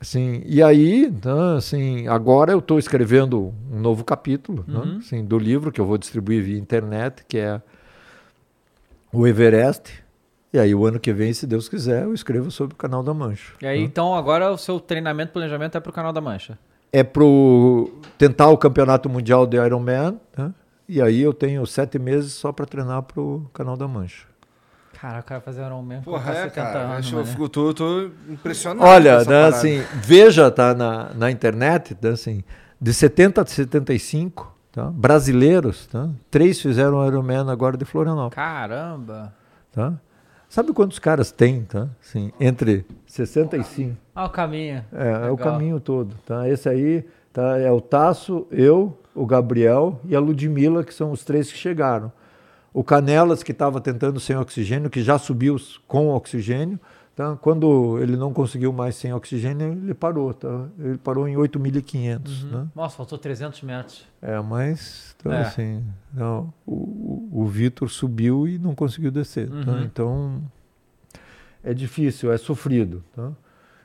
Assim, e aí, tá, assim, agora eu estou escrevendo um novo capítulo né, assim, do livro que eu vou distribuir via internet, que é o Everest. E aí, o ano que vem, se Deus quiser, eu escrevo sobre o Canal da Mancha. E aí, então, agora o seu treinamento, planejamento é pro canal da Mancha. É pro tentar o campeonato mundial de Ironman, né? e aí eu tenho sete meses só para treinar pro Canal da Mancha. Cara, o cara fazer Iron Man com Porra, é, 70 cara. anos, acho- eu, fico, tô, tô impressionado. com Olha, essa né, assim, veja, tá, na, na internet, tá, assim, de 70 a 75, tá, brasileiros, tá, três fizeram Ironman agora de Florianópolis, Caramba. tá? Sabe quantos caras tem, tá? Assim, entre 65, Ah, o caminho. é, é o caminho todo, tá? Esse aí, tá, é o Tasso, eu, o Gabriel e a Ludmilla, que são os três que chegaram. O Canelas, que estava tentando sem oxigênio, que já subiu com oxigênio, tá? quando ele não conseguiu mais sem oxigênio, ele parou. Tá? Ele parou em 8.500. Né? Nossa, faltou 300 metros. É, mas, então, É. assim, não, o, o, o Vitor subiu e não conseguiu descer. tá? Uhum. Então, é difícil, é sofrido. tá?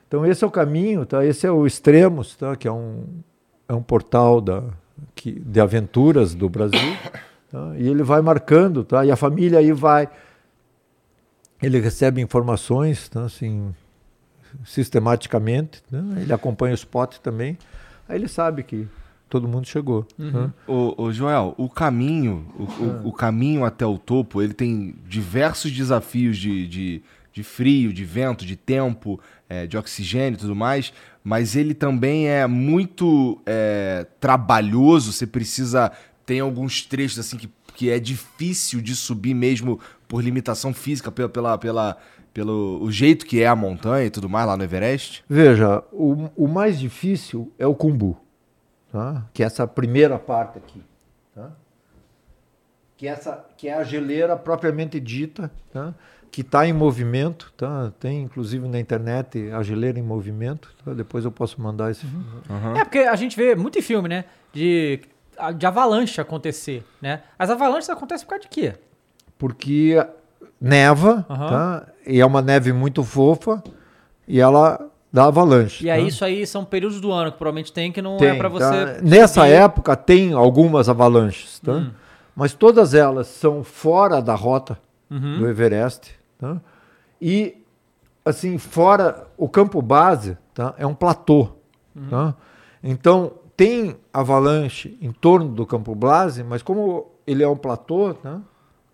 Então, esse é o caminho, tá? esse é o Extremos, tá? que é um, é um portal da, que, de aventuras do Brasil. tá? E ele vai marcando, tá? e a família aí vai. Ele recebe informações, tá? assim, sistematicamente, né? ele acompanha o spot também. Aí ele sabe que todo mundo chegou. tá? Ô, ô, Joel, o caminho, o, o- o caminho até o topo, ele tem diversos desafios de, de, de frio, de vento, de tempo, é, de oxigênio e tudo mais, mas ele também é muito é, trabalhoso. Você precisa. Tem alguns trechos assim que, que é difícil de subir mesmo por limitação física, pela, pela, pela- pelo o jeito que é a montanha e tudo mais lá no Everest. Veja, o, o mais difícil é o Kumbu, tá? que é essa primeira parte aqui. Tá? Que, é essa, que é a geleira propriamente dita, tá? que está em movimento. Tá? Tem inclusive na internet a geleira em movimento. tá? Depois eu posso mandar esse. É porque a gente vê muito em filme, né? De, de avalanche acontecer, né? As avalanches acontecem por causa de quê? Porque neva, Aham. tá? e é uma neve muito fofa, e ela dá avalanche. E aí, tá? isso aí são períodos do ano que provavelmente tem que não é Tem, pra tá? você. Nessa subir. época tem algumas avalanches, tá? Hum. mas todas elas são fora da rota Uhum. do Everest. Tá? E, assim, fora o campo base tá? é um platô. Uhum. Tá? Então, tem avalanche em torno do campo base, mas como ele é um platô, tá?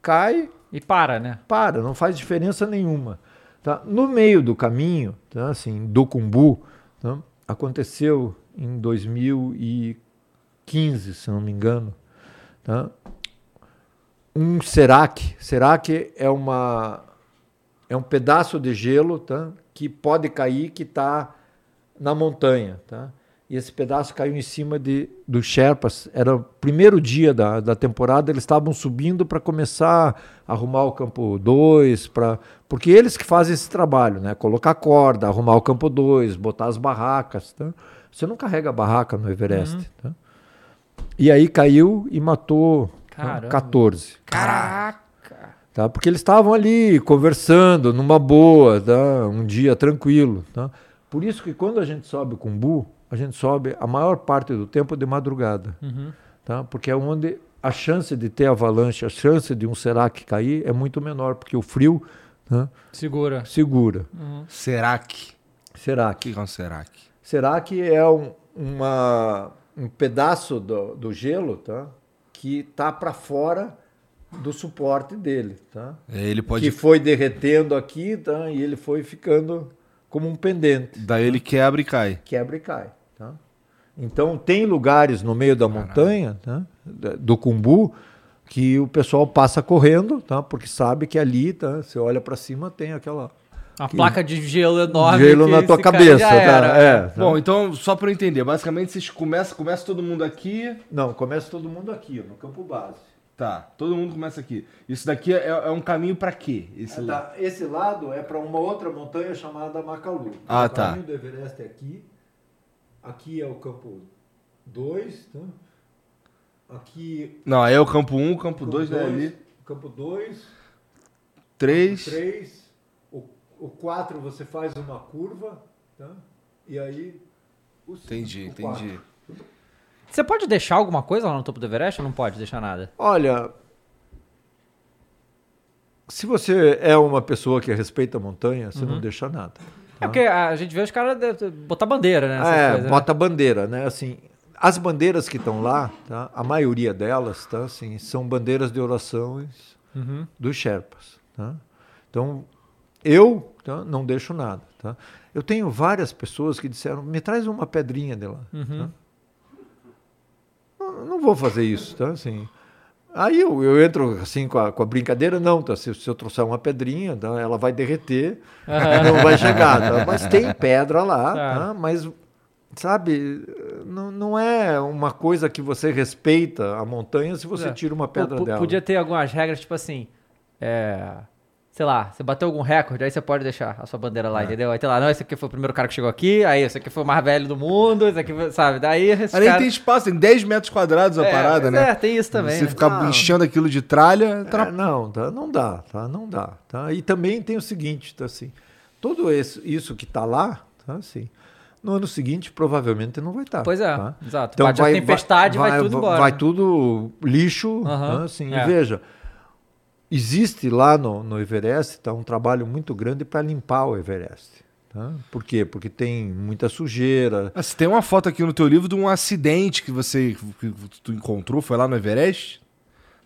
cai E para, né? para, não faz diferença nenhuma. Tá? No meio do caminho, tá? assim, do Cumbu, tá? aconteceu em 2015, se não me engano, tá? um serac. Serac é uma é um pedaço de gelo, tá? que pode cair, que está na montanha, tá? E esse pedaço caiu em cima de dos Sherpas. Era o primeiro dia da, da temporada, eles estavam subindo para começar a arrumar o campo 2, para porque eles que fazem esse trabalho, né? Colocar corda, arrumar o campo 2, botar as barracas, tá? Você não carrega barraca no Everest, tá? E aí caiu e matou tá? Caramba. 14 Caraca! tá? Porque eles estavam ali conversando numa boa, tá? um dia tranquilo, tá? Por isso que quando a gente sobe com bu, a gente sobe a maior parte do tempo de madrugada, tá? Porque é onde a chance de ter avalanche, a chance de um serac cair é muito menor, porque o frio tá? Segura. segura. Serac. O Serac. que é um Serac? Serac é um, uma, um pedaço do, do gelo, tá? Que está para fora do suporte dele, tá? Ele pode. que foi derretendo aqui, tá? E ele foi ficando como um pendente, Daí ele quebra e cai. quebra e cai, tá? Então tem lugares no meio da montanha, tá? Da- do Cumbu, que o pessoal passa correndo, tá? Porque sabe que ali, tá? Você olha para cima tem aquela Uma placa de gelo enorme. gelo que na tua cabeça, tá? É, tá? Bom, então, só pra eu entender, basicamente vocês começam, começa todo mundo aqui. Não, começa todo mundo aqui, no campo base. Tá, todo mundo começa aqui. Isso daqui é, é um caminho pra quê? Esse Ah, lá. tá. Esse lado é para uma outra montanha chamada Macalu. Ah, o tá. caminho do Everest é aqui. Aqui é o campo 2, tá? Aqui Não, aí é o campo 1, um, campo campo 2, né? Ali. Campo 2, 3. 3, o 4 você faz uma curva, tá? E aí o cinco, Entendi, o entendi. Você pode deixar alguma coisa lá no topo do Everest ou não pode deixar nada? Olha, se você é uma pessoa que respeita a montanha, você não deixa nada. É porque a gente vê os caras botar bandeira, né? é, coisas, né? bota bandeira, né? Assim, as bandeiras que estão lá, tá? A maioria delas, tá? Assim, são bandeiras de orações Uhum. dos Sherpas, tá? Então, eu tá, não deixo nada. Tá? Eu tenho várias pessoas que disseram, me traz uma pedrinha de lá. tá? Não, não vou fazer isso, tá? Assim, aí eu, eu entro assim com a, com a brincadeira, não, tá? Se, se eu trouxer uma pedrinha, tá? ela vai derreter, não vai chegar, tá? Mas tem pedra lá, Tá. tá? Mas, sabe, não, não é uma coisa que você respeita a montanha se você É. tira uma pedra po- dela. Podia ter algumas regras, tipo assim. É. Sei lá, você bateu algum recorde, aí você pode deixar a sua bandeira É. lá, entendeu? Aí tem lá, não, esse aqui foi o primeiro cara que chegou aqui, aí esse aqui foi o mais velho do mundo, esse aqui foi, sabe? Daí esse Ali cara... tem espaço, tem 10 metros quadrados a É, parada, né? É, tem isso também. Você né? ficar Não. enchendo aquilo de tralha, É, atrapalha. não, tá, não dá, tá? Não dá, tá? E também tem o seguinte, tá assim, tudo esse, isso que tá lá, tá assim, no ano seguinte provavelmente não vai estar. Pois é, tá? exato. Bate a tempestade, vai tudo embora, Vai tudo lixo, tá? assim, é. e veja, existe lá no, no Everest tá, um trabalho muito grande para limpar o Everest. Tá? Por quê? Porque tem muita sujeira, Ah, Você tem uma foto aqui no teu livro de um acidente que você que tu encontrou, foi lá no Everest?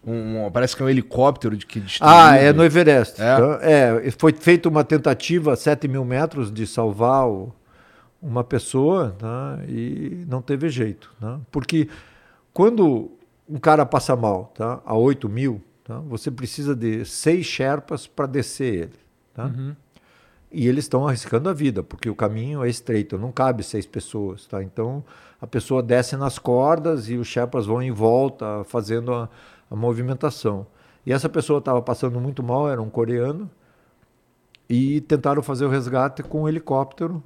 Um, um- parece que é um helicóptero de que destruiu. Ah, é no Everest. É? Então, É, foi feita uma tentativa a 7 mil metros de salvar o- uma pessoa tá? e não teve jeito. Tá? Porque quando um cara passa mal tá? a 8 mil, tá? você precisa de seis Sherpas para descer ele. Tá? E eles estão arriscando a vida, porque o caminho é estreito, não cabe seis pessoas. Tá? Então a pessoa desce nas cordas e os Sherpas vão em volta fazendo a, a movimentação. E essa pessoa estava passando muito mal, era um coreano, e tentaram fazer o resgate com um helicóptero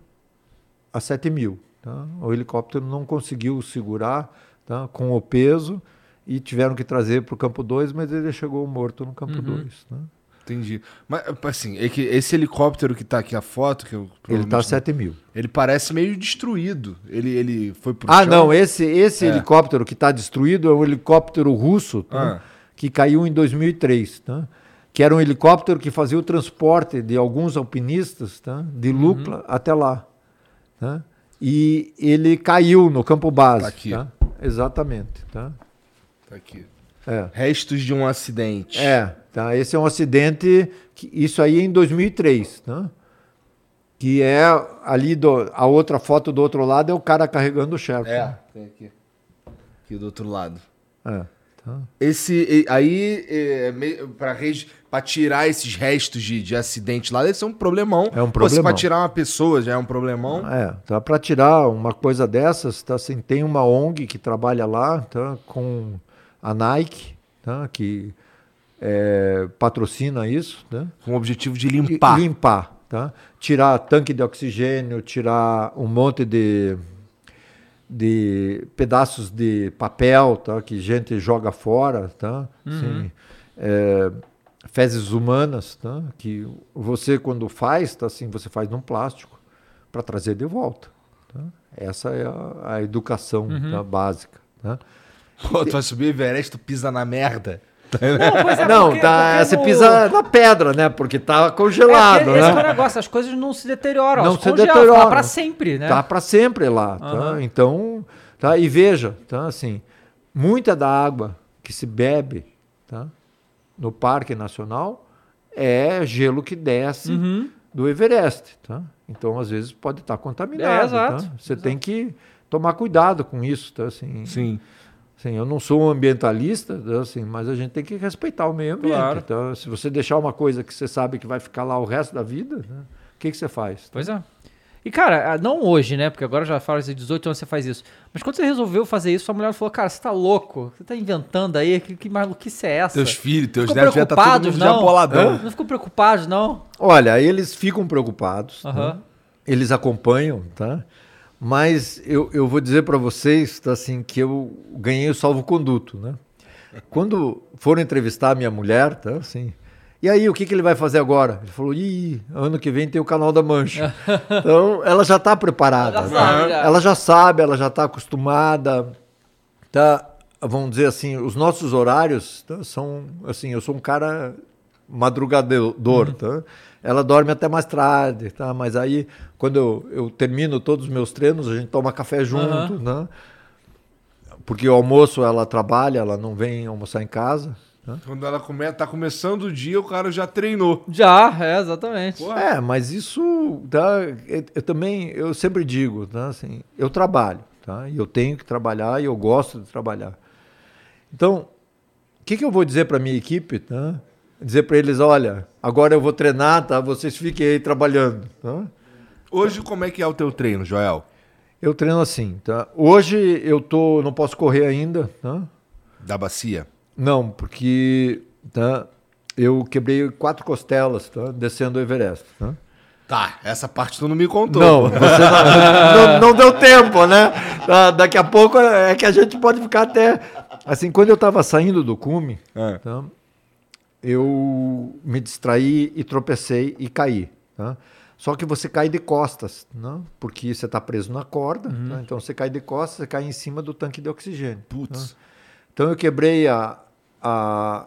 a 7 mil. Tá? O helicóptero não conseguiu segurar tá? com o peso e tiveram que trazer para o campo 2, mas ele chegou morto no campo 2. Tá? Entendi. Mas, assim, é que esse helicóptero que tá aqui a foto, que eu Ele está a provavelmente- 7 mil. Ele parece meio destruído. Ele, ele foi pro Ah, chão. não, esse, esse É. helicóptero que está destruído é um helicóptero russo Ah. tá? que caiu em 2003, tá? que era um helicóptero que fazia o transporte de alguns alpinistas tá? de Lukla até lá. tá? E ele caiu no campo base. Tá aqui. tá? Exatamente. Tá? Tá aqui. É. Restos de um acidente. É, tá? Esse é um acidente, que, isso aí em 2003, tá? Que é ali, do, a outra foto do outro lado é o cara carregando o Sherpa. É, tem aqui. Aqui do outro lado. É, tá? Esse. Aí, é, res- pra tirar esses restos de, de acidente lá, deve ser um problemão. É um problemão. tirar uma pessoa já é um problemão. É, tá para tirar uma coisa dessas, tá assim, tem uma ONG que trabalha lá, tá com a Nike, tá, que é, patrocina isso, né? Com o objetivo de E- limpar. limpar, tá? Tirar tanque de oxigênio, tirar um monte de de pedaços de papel, tá? Que gente joga fora, tá? Assim, é, fezes humanas, tá? Que você quando faz, tá? Assim, você faz num plástico para trazer de volta. tá? Essa é a, a educação tá? básica, tá? Pô, tu vai subir o Everest, tu pisa na merda. Não, pois é, Não, porque- tá, porque você no- pisa na pedra, né? Porque tá É, congelado, porque esse que é o né? negócio, as coisas não se deterioram, Não se congelam, deterioram. tá pra sempre, né? Tá para sempre lá, tá? Aham. Então, tá? E veja, tá? Assim, muita da água que se bebe, tá? No Parque Nacional é gelo que desce Uhum. do Everest, tá? Então, às vezes pode estar contaminado, É, exato, tá? Você tem que tomar cuidado com isso, tá? Assim, Sim. Assim, eu não sou um ambientalista, né, assim, mas a gente tem que respeitar o meio ambiente. Claro. Então, se você deixar uma coisa que você sabe que vai ficar lá o resto da vida, né, o que, que você faz? Pois é. E, cara, não hoje, né? Porque agora já fala de 18 anos você faz isso. Mas quando você resolveu fazer isso, sua mulher falou, cara, você tá louco? Você tá inventando aí? Que, que maluquice é essa? Teus filhos, teus Ficou netos já tá todo preocupados, mundo já não? boladão. Não ficou preocupados, não? Olha, eles ficam preocupados, Aham. né? eles acompanham, tá? Mas eu, eu vou dizer para vocês tá, assim, que eu ganhei o salvo-conduto, né? Quando foram entrevistar a minha mulher, tá, assim, e aí, o que, que ele vai fazer agora? Ele falou, ih, ano que vem tem o Canal da Mancha. então, ela já está preparada. Ela já né? sabe, já. ela já sabe, ela já está acostumada. Tá, vamos dizer assim, os nossos horários tá, são, assim, eu sou um cara madrugador, tá? Ela dorme até mais tarde, tá? Mas aí, quando eu, eu termino todos os meus treinos, a gente toma café junto, né? Porque o almoço ela trabalha, ela não vem almoçar em casa. tá? Quando ela come... tá começando o dia, o cara já treinou. Já, é, exatamente. É, mas isso, tá, eu, eu também, eu sempre digo, tá, assim, eu trabalho, tá, e eu tenho que trabalhar e eu gosto de trabalhar. Então, o que, que eu vou dizer para minha equipe, tá? Dizer para eles, olha, agora eu vou treinar, tá? Vocês fiquem aí trabalhando, tá? Hoje, como é que é o teu treino, Joel? Eu treino assim, tá? Hoje eu tô, não posso correr ainda, tá? Da bacia? Não, porque tá? eu quebrei quatro costelas, tá? Descendo o Everest, tá? Tá, essa parte tu não me contou. Não, você não, não, não deu tempo, né? Tá, daqui a pouco é que a gente pode ficar até. Assim, quando eu estava saindo do cume, É. tá? Eu me distraí e tropecei e caí. Tá? Só que você cai de costas, né? porque você está preso na corda, tá? então você cai de costas, você cai em cima do tanque de oxigênio. Putz. tá? Então eu quebrei a, a,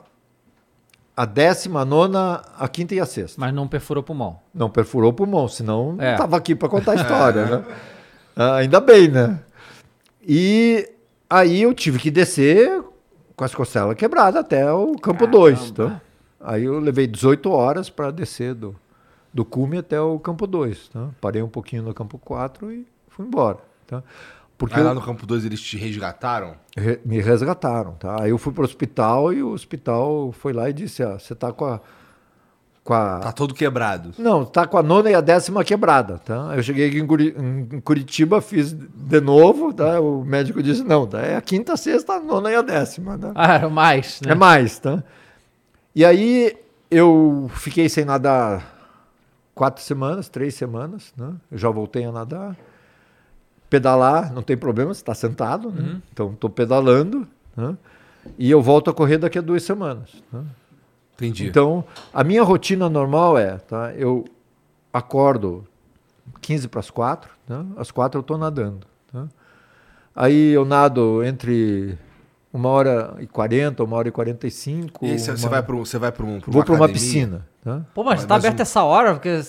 a décima, a nona, a quinta e a sexta. Mas não perfurou o pulmão. Não perfurou o pulmão, senão É. não estava aqui para contar a história, né? Ah, ainda bem, né? E aí eu tive que descer com as costelas quebradas até o campo 2. Tá? Aí eu levei 18 horas para descer do, do cume até o campo 2. Tá? Parei um pouquinho no campo 4 e fui embora. Tá? Porque Aí eu- lá no campo 2 eles te resgataram? Re- me resgataram, tá? Aí eu fui para o hospital e o hospital foi lá e disse, ah, você tá com a, com a Tá todo quebrado. não, tá com a nona e a décima quebrada, tá? Eu cheguei aqui em, Curi- em Curitiba, fiz de novo, tá? O médico disse, não, tá? é a quinta, a sexta, a nona e a décima, tá? Ah, mais, né? É mais, tá? E aí eu fiquei sem nadar quatro semanas, três semanas, né? Eu já voltei a nadar. Pedalar, não tem problema, você está sentado, né? Então estou pedalando, né? E eu volto a correr daqui a duas semanas. Né? Entendi. Então, a minha rotina normal é, tá? Eu acordo 15 para as 4, né? às 4 eu estou nadando. Tá? Aí eu nado entre uma hora e 40, uma hora e 45. e você uma- você vai para você vai pra um, Vou para uma piscina. Tá? Pô, mas, tá mas aberto um- essa hora? Porque...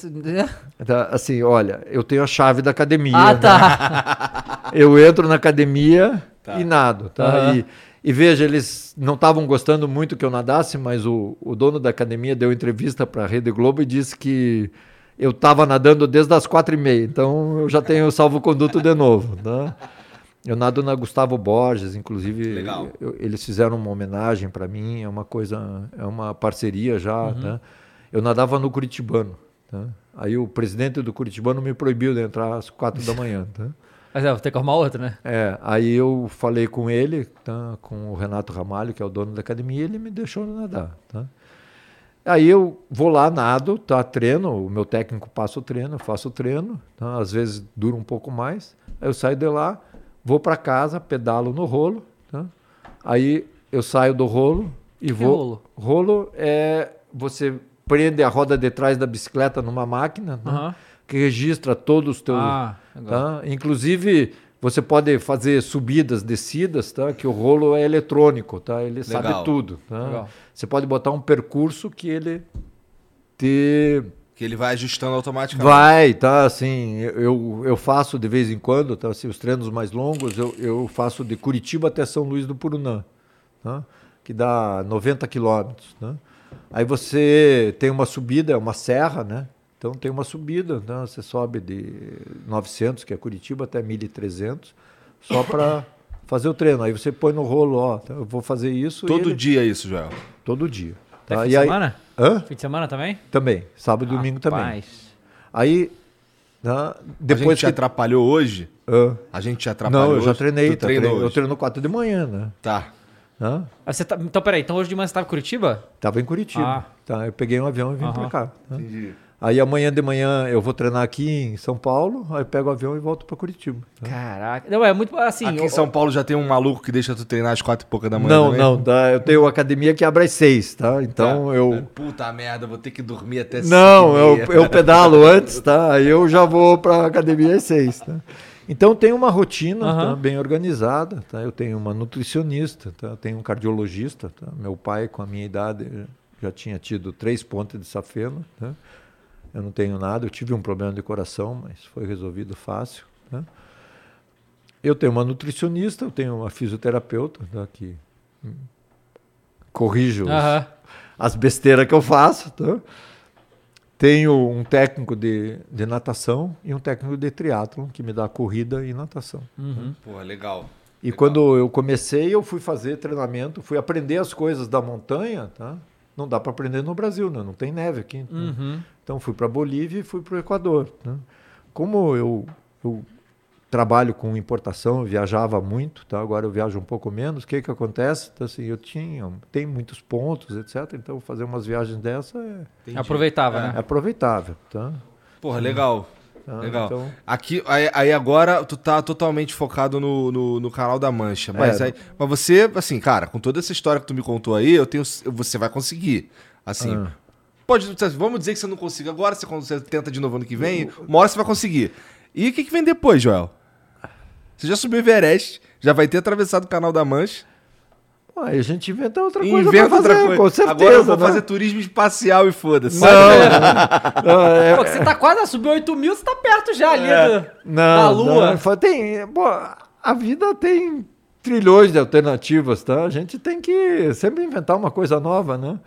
Tá, Assim, olha, eu tenho a chave da academia. Ah, né? tá. Eu entro na academia e nado. Tá? Aham. E, e veja, eles não estavam gostando muito que eu nadasse, mas o, o dono da academia deu entrevista para a Rede Globo e disse que eu estava nadando desde as quatro e meia. Então eu já tenho salvo-conduto de novo. Tá? Eu nado na Gustavo Borges, inclusive Legal. eu- eles fizeram uma homenagem para mim, é uma coisa, é uma parceria já. Tá? Eu nadava no Curitibano. Tá? Aí o presidente do Curitibano me proibiu de entrar às quatro da manhã. Tá? Mas é, vou ter que arrumar outra, né? É, aí eu falei com ele, tá, com o Renato Ramalho, que é o dono da academia, e ele me deixou nadar. Tá? Aí eu vou lá, nado, tá, treino, o meu técnico passa o treino, eu faço o treino, tá, às vezes dura um pouco mais. Aí eu saio de lá, vou para casa, pedalo no rolo, tá? aí eu saio do rolo e Que vou. rolo? Rolo é você prende a roda de trás da bicicleta numa máquina, né, Aham. que registra todos os teus. Ah, legal. Tá? Inclusive, você pode fazer subidas, descidas, tá? que o rolo é eletrônico, tá? ele Legal. sabe tudo. Tá? Legal. Você pode botar um percurso que ele te Que ele vai ajustando automaticamente. vai, tá? Assim, eu, eu faço de vez em quando, tá? Assim, os treinos mais longos, eu, eu faço de Curitiba até São Luís do Purunã, tá? que dá 90 quilômetros. Tá? Aí você tem uma subida, é uma serra, né? Então tem uma subida, né? você sobe de 900, que é Curitiba, até 1300, só para fazer o treino. Aí você põe no rolo, ó, tá? eu vou fazer isso. Todo ele- dia isso, Joel. Todo dia. Até Tá? fim E de aí- semana? Hã? Fim de semana também? Também. Sábado e domingo também. Rapaz. Aí, né, a depois gente te que... atrapalhou hoje? Hã? A gente te atrapalhou Não, eu já hoje? treinei. Tu Tá, treinou treino- eu hoje? treino 4 de manhã, né? Tá. Hã? Ah, você tá- Então, peraí. Então hoje de manhã você tava em Curitiba? Tava em Curitiba. Ah. Tá, eu peguei um avião e vim pra Aham. cá. tá? Entendi. Aí amanhã de manhã eu vou treinar aqui em São Paulo, aí pego o avião e volto pra Curitiba. tá? Caraca. Não, é muito assim. Aqui eu- em São Paulo já tem um maluco que deixa tu treinar às quatro e pouca da manhã Não, também? não, tá? eu tenho academia que abre às seis, tá? Então eu. Puta merda, vou ter que dormir até Não, cinco e eu, meia. eu pedalo antes, tá? Aí eu já vou pra academia às seis, tá? Então tem uma rotina Aham. tá, bem organizada, tá? Eu tenho uma nutricionista, tá? Eu tenho um cardiologista, tá? Meu pai, com a minha idade, já tinha tido três pontos de safena, tá? Eu não tenho nada, eu tive um problema de coração, mas foi resolvido fácil, tá? Eu tenho uma nutricionista, eu tenho uma fisioterapeuta, tá? Que corrijo os- Aham. as besteiras que eu faço. Tá? Tenho um técnico de, de natação e um técnico de triatlon que me dá corrida e natação. Porra, legal. E quando eu comecei, eu fui fazer treinamento, fui aprender as coisas da montanha, tá? Não dá para aprender no Brasil, né? Não tem neve aqui. né? Uhum. Então fui para Bolívia e fui para o Equador. né? Como eu, eu trabalho com importação, eu viajava muito, tá? Agora eu viajo um pouco menos. O que que acontece? Então, assim, eu tinha, tem muitos pontos, etc. Então fazer umas viagens dessa é, Entendi. Aproveitava, é né? aproveitável, tá? Porra, legal. Tá? Legal. Então, Aqui, aí, aí agora tu tá totalmente focado no, no, no canal da Mancha. Mas, É. aí, mas você, assim, cara, com toda essa história que tu me contou aí, eu tenho. Você vai conseguir. Assim. Ah. Pode, vamos dizer que você não consiga agora, você, você tenta de novo ano que vem, uma hora você vai conseguir. E o que, que vem depois, Joel? Você já subiu o Everest, já vai ter atravessado o canal da Mancha. Aí a gente inventa outra coisa inventa pra fazer, outra coisa. com certeza. agora eu vou né? fazer turismo espacial e foda-se. Não, não, é- Pô, que você tá quase a subir 8 mil, você tá perto já ali É. do, Não, da lua. não, tem, pô, a vida tem trilhões de alternativas, tá? A gente tem que sempre inventar uma coisa nova, né?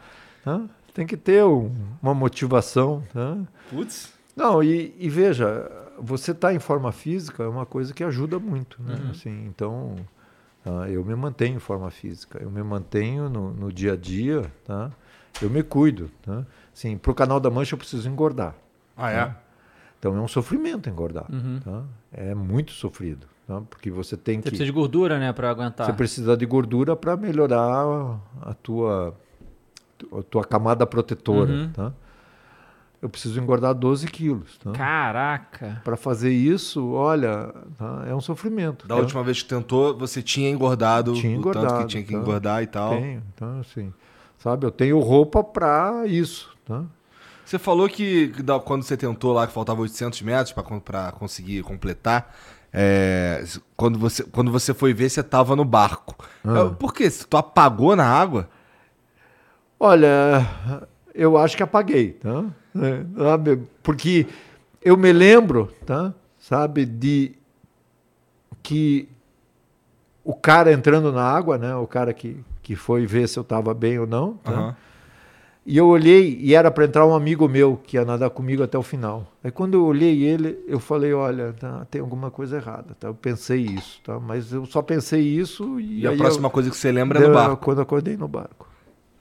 Tá? Tem que ter um- uma motivação, tá? Putz. Não, e, e veja, você estar em forma física é uma coisa que ajuda muito, né? Uhum. Assim, então, tá? eu me mantenho em forma física, eu me mantenho no, no dia a dia, tá? Eu me cuido, tá? Assim, para o canal da Mancha eu preciso engordar. Ah, é? Então é um sofrimento engordar. Uhum. tá? É muito sofrido. tá? Porque você tem Você que. precisa de gordura, né, pra aguentar. Você precisa de gordura para melhorar a tua, a tua camada protetora. Uhum. Tá? Eu preciso engordar 12 quilos. Tá? Caraca. Para fazer isso, olha, tá? é um sofrimento. Da tá? última vez que tentou, você tinha engordado Tinha o tanto que engordado, tinha que tá? engordar e tal. Tenho, então, assim, sabe, eu tenho roupa para isso. Tá? Você falou que quando você tentou lá que faltava 800 metros para conseguir completar, é, quando, você, quando você foi ver, você tava no barco. Ah. Por quê? Tu apagou na água? Olha, eu acho que apaguei, tá? É, sabe? Porque eu me lembro, tá? Sabe, de que o cara entrando na água, né? O cara que, que foi ver se eu estava bem ou não, tá? Aham. E eu olhei e era para entrar um amigo meu que ia nadar comigo até o final. Aí quando eu olhei ele, eu falei, olha, tá, tem alguma coisa errada, tá? Eu pensei isso, tá? Mas eu só pensei isso e, E, a próxima eu, coisa que você lembra é no barco. Quando acordei no barco.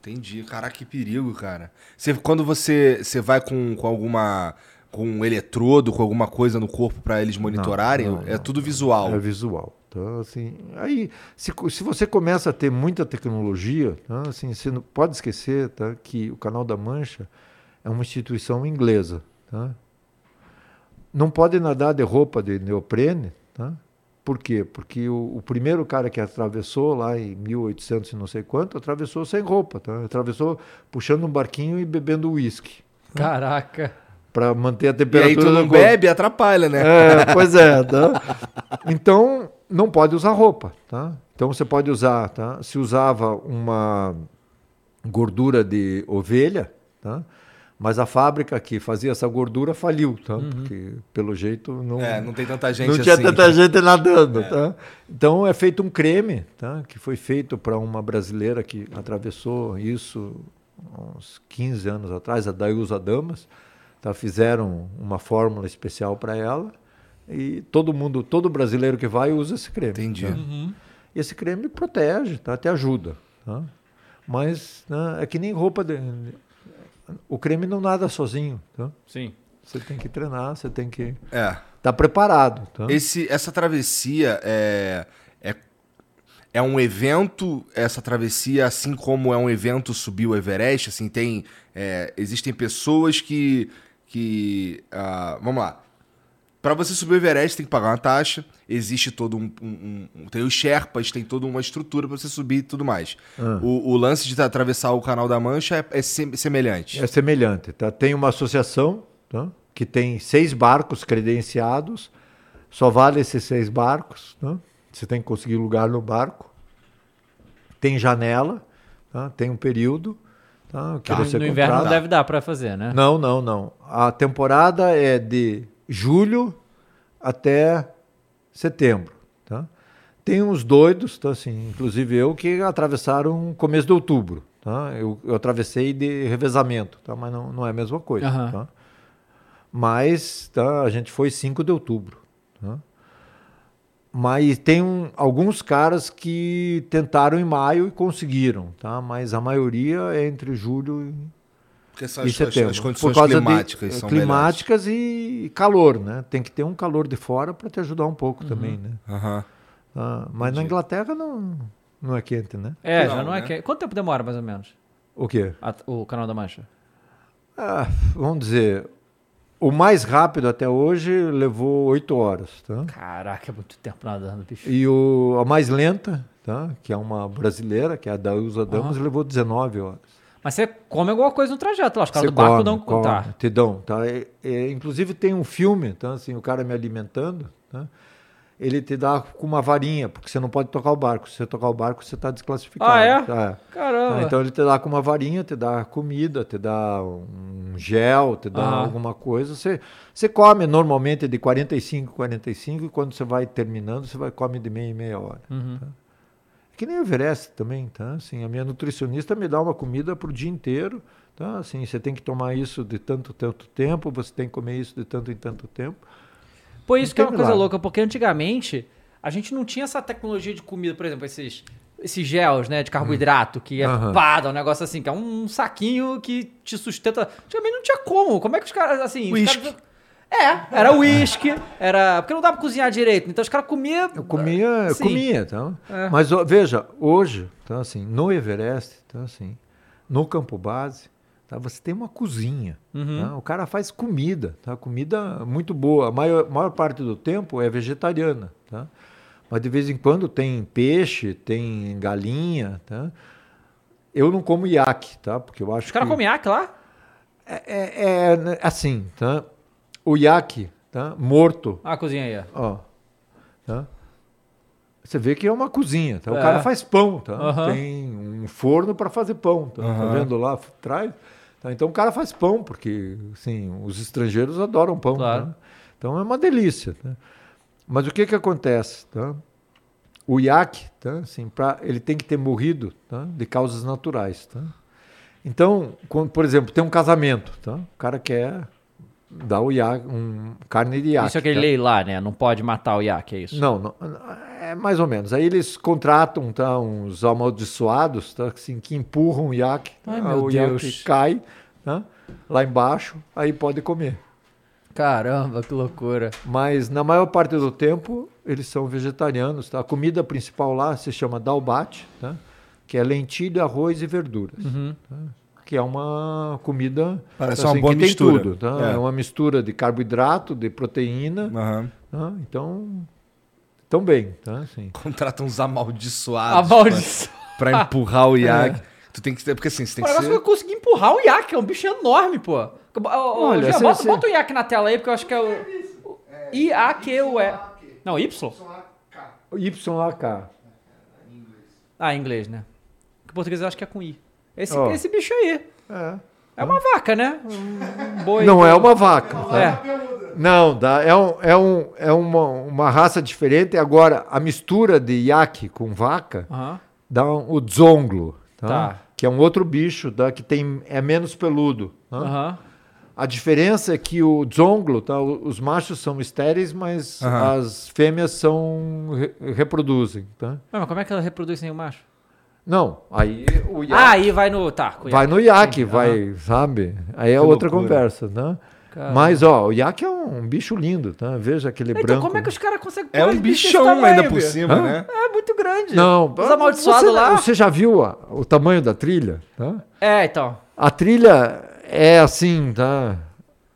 Entendi. Caraca, que perigo, cara. Você, quando você, você vai com, com alguma. com um eletrodo, com alguma coisa no corpo para eles monitorarem, não, é não. tudo visual. É visual. Então, assim, aí, se, se você começa a ter muita tecnologia, tá, assim, você não pode esquecer tá, que o Canal da Mancha é uma instituição inglesa. Tá? Não pode nadar de roupa de neoprene. Tá? Por quê? Porque o, o primeiro cara que atravessou lá em 1800 e não sei quanto, atravessou sem roupa. Tá? Atravessou puxando um barquinho e bebendo uísque Caraca. para manter a E temperatura aí tu do não corpo. bebe, atrapalha, né? É, pois é, tá? Então, não pode usar roupa, tá? Então você pode usar, tá? Se usava uma gordura de ovelha, tá? Mas a fábrica que fazia essa gordura faliu, tá? Porque pelo jeito não É, não tem tanta gente não tinha assim. tanta gente nadando, tá? Então é feito um creme, tá? Que foi feito para uma brasileira que atravessou isso uns 15 anos atrás, a Dayusa Damas, tá? Fizeram uma fórmula especial para ela e todo mundo, todo brasileiro que vai usa esse creme. Entendi. tá? Esse creme protege, tá? Te ajuda, tá? Mas né, é que nem roupa de, o creme não nada sozinho, tá? Sim. Você tem que treinar, você tem que É. estar preparado, tá? Esse, essa travessia é, é, é um evento, essa travessia, assim como é um evento subir o Everest, assim, tem. é, existem pessoas que. que ah, vamos lá. Para você subir o Everest, tem que pagar uma taxa. Existe todo um. um- um- tem os Sherpas, tem toda uma estrutura para você subir e tudo mais. O, o lance de atravessar o Canal da Mancha é, é sem- semelhante. É semelhante, tá? Tem uma associação, tá? Que tem seis barcos credenciados, só vale esses seis barcos, tá? Você tem que conseguir lugar no barco. Tem janela, tá? Tem um período, tá? Que você no inverno não deve dar pra fazer, né? Não, não, não. A temporada é de julho até setembro, tá? Tem uns doidos, tá, assim, inclusive eu, que atravessaram começo de outubro, tá? Eu, eu atravessei de revezamento, tá? Mas não, não é a mesma coisa, Aham. tá? Mas tá, a gente foi 5 de outubro, tá? Mas tem um- alguns caras que tentaram em maio e conseguiram, tá? Mas a maioria é entre julho e Porque são as, as, as Por condições causa de- climáticas eh, são climáticas e calor, né? Tem que ter um calor de fora para te ajudar um pouco também, né? melhores. Aham. Ah, mas na Inglaterra não, não é quente, né? É, Não, já não é né? que. Quanto tempo demora, mais ou menos? O quê? a- o Canal da Mancha? Ah, vamos dizer, o mais rápido até hoje levou oito horas, tá? Caraca, é muito tempo nadando, bicho. E o, a mais lenta, tá? Que é uma brasileira, que é a da Ilza Damas, levou 19 horas. Mas você come alguma coisa no trajeto lá. Os caras do barco come, dão. come, Tá. te dão, tá? E- e, inclusive tem um filme, tá? Assim, o cara me alimentando, tá? Ele te dá com uma varinha, porque você não pode tocar o barco. Se você tocar o barco, você está desclassificado. Ah, é? Tá? Caramba. Ah, Então ele te dá com uma varinha, te dá comida, te dá um gel, te dá Aham. alguma coisa. Você, você come normalmente de 45 45 e quando você vai terminando, você vai come de meia em meia hora. Uhum. tá? Que nem o Everest também, tá? Assim, a minha nutricionista me dá uma comida para o dia inteiro, tá? Assim, você tem que tomar isso de tanto, tanto tempo, você tem que comer isso de tanto em tanto tempo. Pô, isso que é uma coisa milagre. louca, porque antigamente a gente não tinha essa tecnologia de comida, por exemplo, esses, esses gels, né, de carboidrato, que é Aham. pá, dá um negócio assim, que é um saquinho que te sustenta. Antigamente não tinha como. Como é que os caras, assim. os caras- É, era uísque, era. Porque não dava pra cozinhar direito. Então os caras comiam. Eu comia, eu Sim. comia, tá? É. Mas ó, veja, hoje, tá assim, no Everest, tá assim, no campo base, tá? Você tem uma cozinha, Uhum. tá? O cara faz comida, tá? Comida muito boa. A maior, maior parte do tempo é vegetariana, tá? Mas de vez em quando tem peixe, tem galinha, tá? Eu não como iaque, tá? Porque eu acho Os caras que comem iaque lá? é, é, é, né, assim, tá? O iaque, tá? Morto, Ah, a cozinha aí, ó. Ó, tá? Você vê que é uma cozinha, tá? O É. cara faz pão, tá? Aham. Tem um forno para fazer pão, tá? Tá Aham. vendo lá atrás? Tá? Então o cara faz pão, porque assim, os estrangeiros adoram pão, Claro. tá? Então é uma delícia, tá? Mas o que que acontece, tá? O iaque, tá? Assim, pra, ele tem que ter morrido, tá? De causas naturais, tá? Então, quando, por exemplo, tem um casamento, tá? O cara quer dar o iaque, um carne de iaque. Isso é aquele tá? lei lá, né? Não pode matar o iaque, é isso? Não, não, é mais ou menos. Aí eles contratam tá, uns amaldiçoados tá, assim, que empurram o iaque. Ai, tá, meu o Deus. iaque cai tá, lá embaixo, aí pode comer. Caramba, que loucura. Mas na maior parte do tempo eles são vegetarianos. Tá? A comida principal lá se chama dalbate, tá? que é lentilha, arroz e verduras. Uhum. tá? Que é uma comida Parece assim, uma boa que tem mistura. tudo. Tá? É. É. uma mistura de carboidrato, de proteína. Aham. tá? Então, tão bem. Tá? Assim. Contrata uns amaldiçoados Amaldiçoado. pra, pra empurrar o iaque. Tu tem que ter, porque assim, você tem que ser... que eu consegui empurrar o iaque, é um bicho enorme, pô. Olha, cê- bota, bota o iaque na tela aí, porque eu acho que é o. o I-A-Q-U-E. Não, Y? YAK. Ah, em inglês, né? Porque em português eu acho que é com I. Esse, Ó. esse bicho aí. É. É uma vaca, né? Um boi. Não é uma vaca. É. Não, dá, é, um, é, um, é uma, uma raça diferente. Agora, a mistura de iaque com vaca Aham. dá um- o dzonglo, tá? Tá. que é um outro bicho tá? que tem, é menos peludo. tá? Aham. A diferença é que o dzonglo, tá? os machos são estéreis, mas Aham. as fêmeas são re- reproduzem. Tá? Mas como é que ela reproduz sem o macho? Não, aí o iaque Ah, aí vai no. Tá, com o vai no iaque, Entendi. vai, sabe? Aí é Que outra loucura. conversa, né? Caramba. Mas, ó, o iaque é um bicho lindo, tá? Veja aquele Então, branco. como é que os caras conseguem É pôr um bichão tamanho, ainda por cima, Hã? né? É muito grande. Não, Os amaldiçoados você, lá. Você já viu a- o tamanho da trilha? Tá? É, então. A trilha é assim, tá?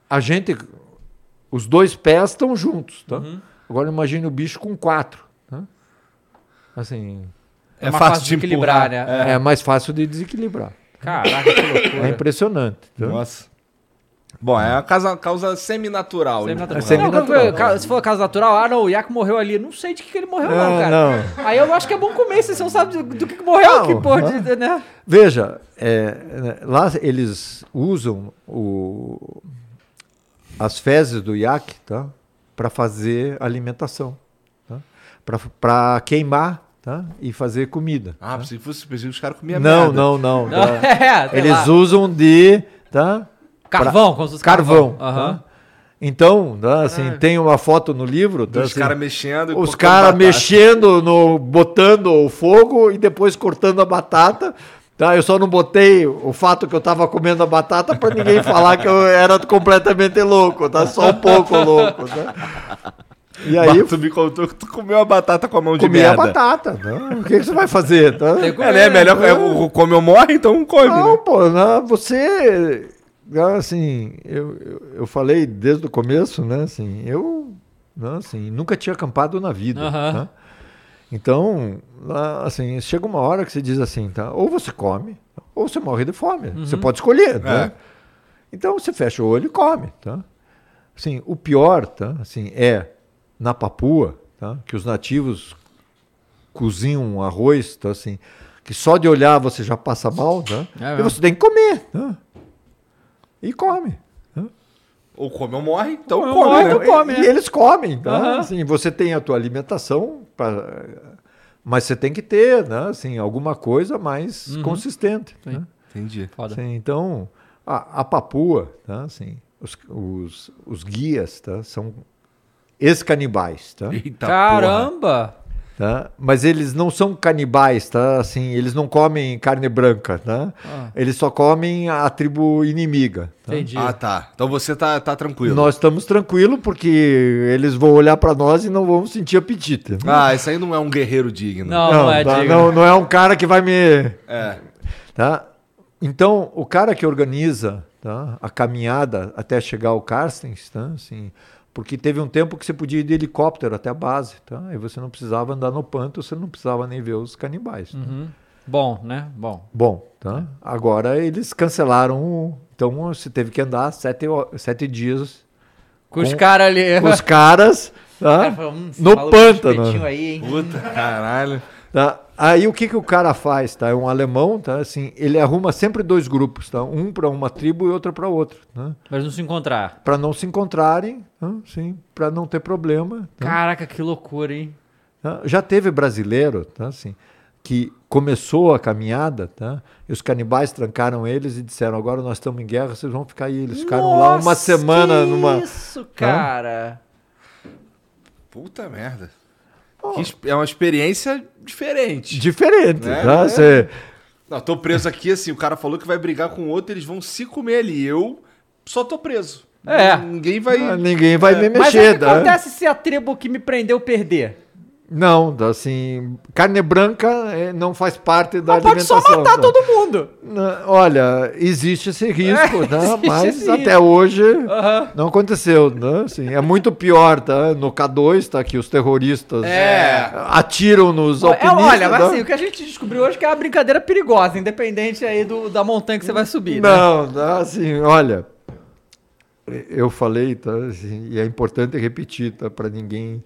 A gente, os dois pés estão juntos, tá? Uhum. Agora imagine o bicho com quatro, tá? Assim, É, mais fácil de equilibrar, né? é. mais fácil de desequilibrar. Caraca, que loucura. É impressionante. tá? Nossa. Bom, é uma causa, causa seminatural. Semi-natural. É semi-natural. Não, se for caso natural, ah, não, o Iaco morreu ali. Não sei de que, que ele morreu, não, É, cara. não. Aí eu acho que é bom comer, se você não sabe do, que, que morreu, Não, que porra, de, né? Veja, é, lá eles usam o, as fezes do iaque tá? para fazer alimentação. Tá? Para queimar, tá? tá? e fazer comida. Ah, pensei que fosse pensei que os caras comiam Não, merda. não, não. tá? É, sei Eles lá. usam de tá? Carvão, como se fosse carvão. Aham. tá? Então, tá, assim, tem uma foto no livro. tá, Dos assim, caras mexendo os caras mexendo, no, botando o fogo e depois cortando a batata. Tá? Eu só não botei o fato que eu tava comendo a batata para ninguém falar que eu era completamente louco, tá? Só um pouco louco. Tá? E aí Mas tu me contou que tu comeu a batata com a mão de comi a merda. batata. Né? O que, que você vai fazer? Tá? É, né? Melhor é, come ou morre, então come, Não, né? pô, não, você. Assim, eu, eu, eu falei desde o começo, né? Assim, eu né, assim, nunca tinha acampado na vida. Tá? Então, assim, chega uma hora que você diz assim, tá? Ou você come, ou você morre de fome. Você pode escolher, né? Então você fecha o olho e come, tá? Assim, o pior, tá? Assim, é na Papua, tá? Que os nativos cozinham um arroz, tá? Assim, que só de olhar você já passa mal, tá? É e você tem que comer, tá? E come. Ou come ou morre, então Come ou come, morre, né? então come, e, é. e eles comem, tá? Aham. Assim, você tem a tua alimentação, pra, mas você tem que ter, né? Assim, alguma coisa mais Uhum. consistente. né? Entendi. Foda. Sim, então, a, a Papua, tá? Assim, os, os, os guias tá? são ex-canibais, tá? Eita porra. Caramba! tá? Mas eles não são canibais, tá? Assim, eles não comem carne branca, tá? Ah. Eles só comem a tribo inimiga. tá? Entendi. Ah, tá. Então você tá, tá tranquilo. Nós estamos tranquilos porque eles vão olhar para nós e não vão sentir apetite. né? Ah, isso aí não é um guerreiro digno. Não, não, é tá? digno. não, não é um cara que vai me. É. Tá? Então, o cara que organiza tá, a caminhada até chegar ao Carstens, tá, assim, porque teve um tempo que você podia ir de helicóptero até a base, tá? e você não precisava andar no panto, você não precisava nem ver os canibais. tá? Uhum. Bom, né? Bom. Bom, tá? agora eles cancelaram, o- então você teve que andar sete, sete dias Com os Com- caras ali. com os caras tá? Cara, falou, hum, no pântano. Aí, hein? Puta, caralho. Tá? Aí o que, que o cara faz? Tá? É um alemão, tá? Assim, ele arruma sempre dois grupos, tá? um para uma tribo e outro para outra. Tá? Mas não se encontrar. Para não se encontrarem, tá? sim, para não ter problema. tá? Caraca, que loucura, hein? Tá? Já teve brasileiro tá? assim, que começou a caminhada tá? e os canibais trancaram eles e disseram: agora nós estamos em guerra, vocês vão ficar aí. Eles ficaram lá uma Nossa, semana que numa. Isso, cara. Puta merda. É uma experiência diferente. Diferente. Né? tá? É. Não, tô preso aqui assim, o cara falou que vai brigar com o outro, eles vão se comer ali. Eu só tô preso. É. Ninguém vai. Ninguém vai me Mas mexer. o que tá? acontece se a tribo que me prendeu perder? Não, assim, carne branca eh, não faz parte da Mas pode só alimentação. matar todo mundo. Olha, existe esse risco, É, existe mas até hoje não aconteceu. Né? Assim, é muito pior, tá? No K2, tá? Que os terroristas É. atiram nos É, alpinistas. olha, mas tá? assim, o que a gente descobriu hoje é que é uma brincadeira perigosa, independente aí do, da montanha que você vai subir, né? Não, tá? assim, olha, eu falei, tá? assim, e é importante repetir, tá? Para ninguém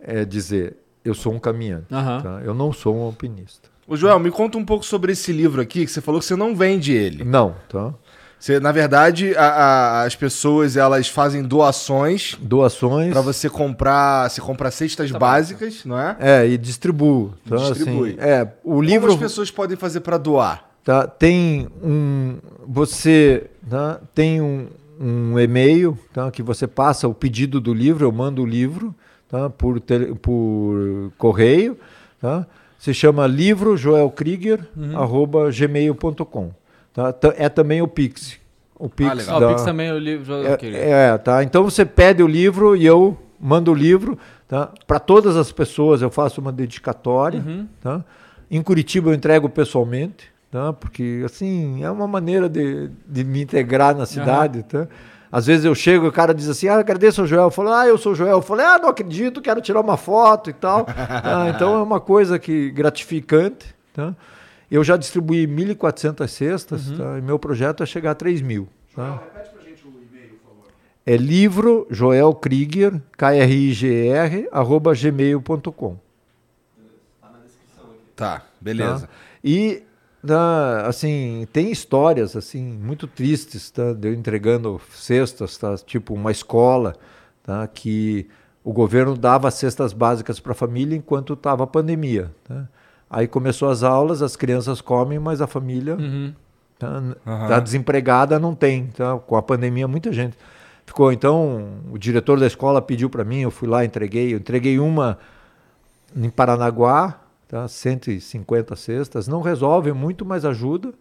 eh, dizer, eu sou um caminhante, Aham. tá? Eu não sou um alpinista. Ô, Joel, me conta um pouco sobre esse livro aqui, que você falou que você não vende ele. Não, tá? Você, na verdade, a- a- as pessoas elas fazem doações Doações. pra você comprar. Você compra cestas básicas, não é? É, e distribuo. Tá? Distribui. Assim, é, o Como livro as pessoas podem fazer pra doar? tá, tem um. Você tá, tem um, um e-mail tá, que você passa o pedido do livro, eu mando o livro tá, por, tele- por correio. Tá? Se chama livro arroba gmail.com. Tá? É também o Pix. O Pix, Ah, legal. Ah, o da- Pix também, o livro... eu queria. é, é, tá. Então você pede o livro e eu mando o livro, tá? Para todas as pessoas eu faço uma dedicatória, Uhum. tá? Em Curitiba eu entrego pessoalmente, tá? Porque assim é uma maneira de, de me integrar na cidade, tá? Às vezes eu chego e o cara diz assim, ah, agradeço ao Joel. Eu falo, ah, eu sou o Joel. Eu falei, ah, não acredito, quero tirar uma foto e tal. Tá? Então é uma coisa que gratificante, tá? Eu já distribuí 1.400 cestas, tá? e meu projeto é chegar a 3 mil. Tá? É livro Joel Krieger, K-R-I-G-R, arroba gmail.com. Tá, beleza. Tá? E, tá, assim, tem histórias, assim, muito tristes, tá? De eu entregando cestas, tá? Tipo uma escola, tá? Que o governo dava cestas básicas para a família enquanto estava a pandemia, tá? Aí começou as aulas, as crianças comem, mas a família Uhum. tá, Aham. tá desempregada, não tem. Tá? Com a pandemia, muita gente ficou. Então, o diretor da escola pediu para mim, eu fui lá, entreguei. Eu entreguei uma em Paranaguá, tá? 150 cestas. Não resolve muito, mas ajuda.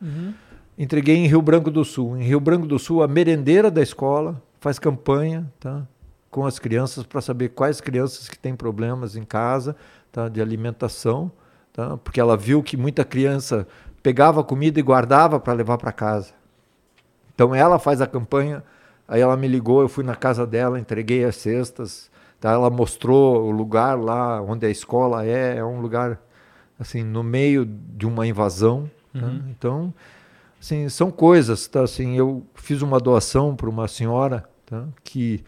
Entreguei em Rio Branco do Sul. Em Rio Branco do Sul, a merendeira da escola faz campanha tá? com as crianças para saber quais crianças que têm problemas em casa tá? de alimentação, tá? porque ela viu que muita criança pegava comida e guardava para levar para casa. Então ela faz a campanha, aí ela me ligou, eu fui na casa dela, entreguei as cestas, tá? ela mostrou o lugar lá onde a escola é, é um lugar assim no meio de uma invasão, tá? então assim, são coisas, tá? Assim, eu fiz uma doação para uma senhora, tá? Que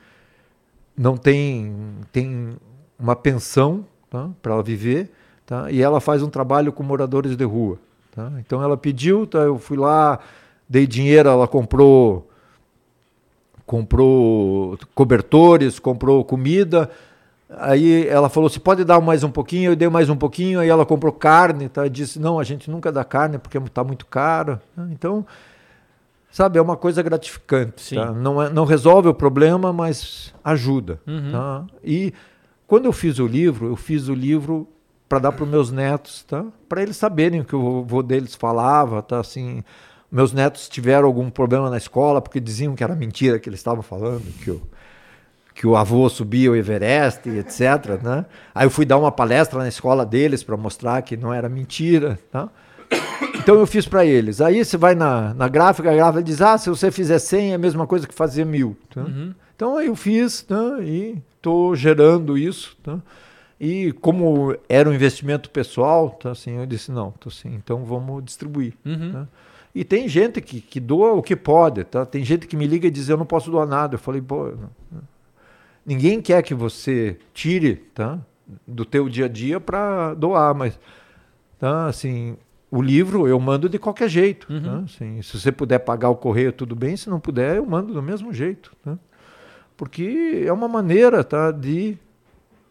não tem tem uma pensão, tá? Para ela viver, tá? E ela faz um trabalho com moradores de rua, tá? Então ela pediu, tá? Eu fui lá, dei dinheiro, ela comprou comprou cobertores, comprou comida. Aí ela falou: "Você pode dar mais um pouquinho?" Eu dei mais um pouquinho. Aí ela comprou carne, tá? Eu disse: "Não, a gente nunca dá carne porque está muito caro." Então, sabe, é uma coisa gratificante. Tá? Não, é, não resolve o problema, mas ajuda. Uhum. Tá? E quando eu fiz o livro, eu fiz o livro para dar para os meus netos, tá? Para eles saberem o que o avô deles falava, tá? Assim, meus netos tiveram algum problema na escola porque diziam que era mentira que eles estavam falando, que o que o avô subia o Everest etc, né? Aí eu fui dar uma palestra na escola deles para mostrar que não era mentira, tá? Então eu fiz para eles. Aí você vai na, na gráfica, a gráfica diz: ah, se você fizer 100 é a mesma coisa que fazer mil. tá? Então aí eu fiz tá? e estou gerando isso. Tá? E como era um investimento pessoal, tá? assim, eu disse: não, tá, assim, então vamos distribuir. tá? E tem gente que, que doa o que pode. Tá? Tem gente que me liga e diz: eu não posso doar nada. Eu falei: pô, não- ninguém quer que você tire tá? do teu dia a dia para doar, mas tá? assim, o livro eu mando de qualquer jeito. tá? Assim, se você puder pagar o correio, tudo bem. Se não puder, eu mando do mesmo jeito. tá? Porque é uma maneira tá, de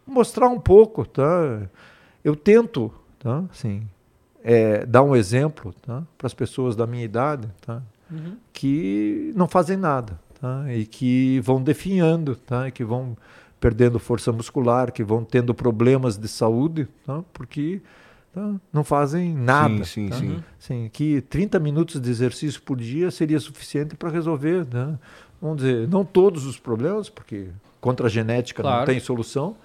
mostrar um pouco. Tá? Eu tento tá? assim, é, dar um exemplo tá? para as pessoas da minha idade tá? que não fazem nada tá? e que vão definhando, tá? e que vão perdendo força muscular, que vão tendo problemas de saúde, tá? porque tá? não fazem nada. Sim, sim, tá? sim. Sim, que 30 minutos de exercício por dia seria suficiente para resolver, né? vamos dizer, não todos os problemas, porque contra a genética não Claro. tem solução,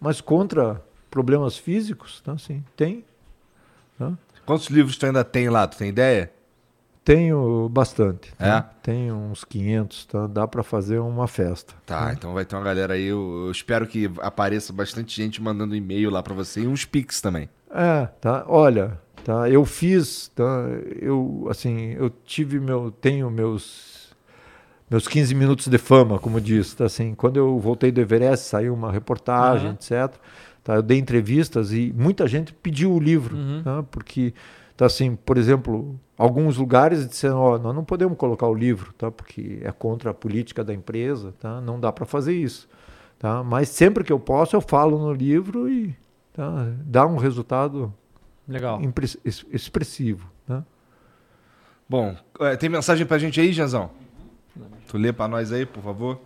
mas contra problemas físicos, tá? sim, tem. Tá? Quantos livros tu ainda tem lá? Tu tem ideia? Tenho bastante. tá? É? Tenho uns 500, tá? dá para fazer uma festa. Tá, então vai ter uma galera aí. Eu, eu espero que apareça bastante gente mandando e-mail lá pra você e uns Pix também. É, tá. Olha, tá. Eu fiz, tá. Eu, assim, eu tive meu, tenho meus, meus 15 minutos de fama, como diz, tá. Assim, quando eu voltei do Everest, saiu uma reportagem, Aham. etc. Tá. Eu dei entrevistas e muita gente pediu o livro, tá. Porque, tá assim, por exemplo, alguns lugares disseram, ó, nós não podemos colocar o livro, tá. Porque é contra a política da empresa, tá. Não dá para fazer isso, tá. Mas sempre que eu posso, eu falo no livro e tá, dá um resultado Legal. expressivo. Né? Bom, é, tem mensagem pra gente aí, Janzão? Tu lê pra nós aí, por favor?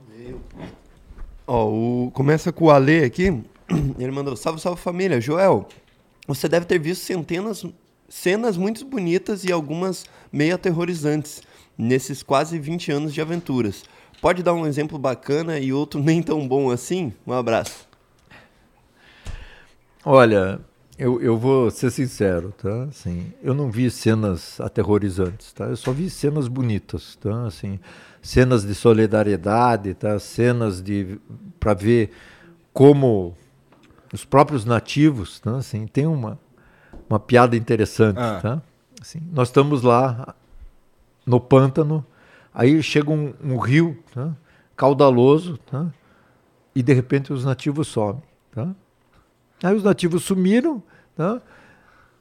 Ó, o... começa com o Ale aqui. Ele mandou: Salve, salve família. Joel, você deve ter visto centenas, cenas muito bonitas e algumas meio aterrorizantes nesses quase 20 anos de aventuras. Pode dar um exemplo bacana e outro nem tão bom assim? Um abraço. Olha, eu, eu vou ser sincero, tá? Assim, eu não vi cenas aterrorizantes, tá? Eu só vi cenas bonitas, tá? Assim, cenas de solidariedade, tá? Cenas de para ver como os próprios nativos, tá? Assim, tem uma uma piada interessante, Ah. tá? Assim, nós estamos lá no pântano, aí chega um, um rio, tá? caudaloso, tá? e de repente os nativos somem. Tá? Aí os nativos sumiram, tá?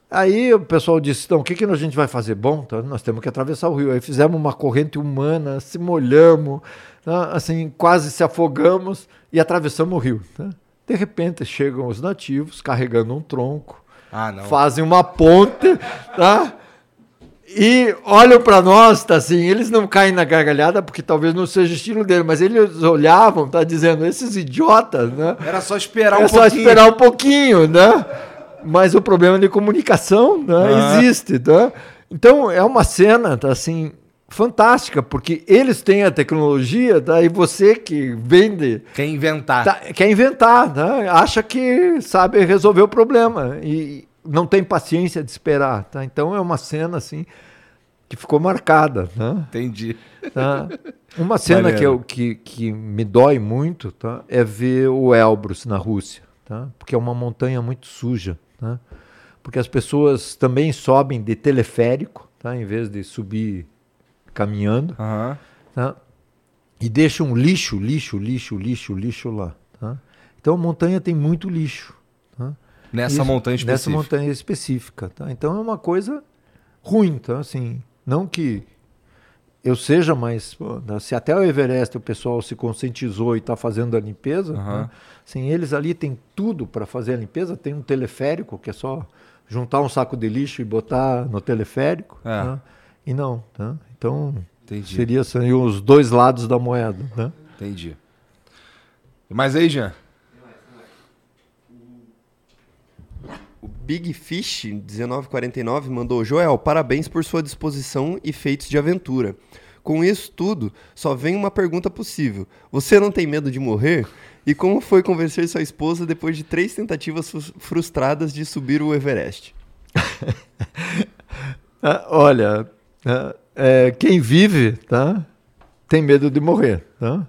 Aí o pessoal disse, então, o que, que a gente vai fazer? Bom, tá, nós temos que atravessar o rio. Aí fizemos uma corrente humana, se molhamos, tá? assim, quase se afogamos e atravessamos o rio. Tá? De repente chegam os nativos carregando um tronco, Ah, fazem uma ponte, tá? E olham para nós, tá assim, eles não caem na gargalhada porque talvez não seja o estilo dele, mas eles olhavam, tá dizendo, esses idiotas, né? Era só esperar é um só pouquinho. esperar um pouquinho, né? Mas o problema de comunicação né, Ah. existe, tá? Então é uma cena, tá assim, fantástica, porque eles têm a tecnologia? E você que vende Quer inventar. tá, quer inventar, né? Acha que sabe resolver o problema e não tem paciência de esperar, tá? Então é uma cena assim que ficou marcada, né? Entendi. Tá? Uma cena que, eu, que, que me dói muito tá? é ver o Elbrus na Rússia, tá? porque é uma montanha muito suja. Tá? Porque as pessoas também sobem de teleférico, tá? em vez de subir caminhando, Aham. tá? e deixam lixo, lixo, lixo, lixo, lixo lá. Tá? Então a montanha tem muito lixo. Tá? Nessa Isso, montanha Nessa específica. montanha específica. Tá? Então é uma coisa ruim. Tá? Assim, não que eu seja, pô, né, se até o Everest o pessoal se conscientizou e está fazendo a limpeza, né? assim, eles ali têm tudo para fazer a limpeza. Tem um teleférico que é só juntar um saco de lixo e botar no teleférico. É. né? E não. Tá? Então Entendi. seria seriam os dois lados da moeda. Né? Entendi. E mais aí, Jean? O Big Fish 1949 mandou Joel, parabéns por sua disposição e feitos de aventura. Com isso tudo, só vem uma pergunta possível. Você não tem medo de morrer? E como foi convencer sua esposa depois de três tentativas frus- frustradas de subir o Everest? Ah, olha, ah, é, quem vive tá, tem medo de morrer. Tá?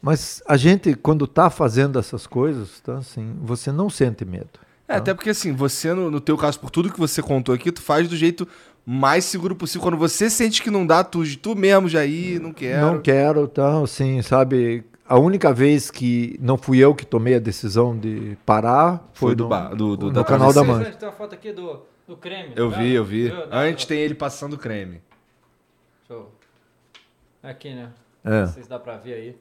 Mas a gente, quando está fazendo essas coisas, tá, assim, você não sente medo. É, até porque assim, você, no, no teu caso, por tudo que você contou aqui, tu faz do jeito mais seguro possível. Quando você sente que não dá, tu, tu mesmo já ir, não quero. Não quero, tá, assim, sabe? A única vez que não fui eu que tomei a decisão de parar foi, Foi do no, do- do- no da canal da. Mancha. Tem uma foto aqui do, do creme. Eu tá vi, eu vi. Viu? Antes tem ele passando creme. Show. Aqui, né? É. Não sei se dá pra ver aí.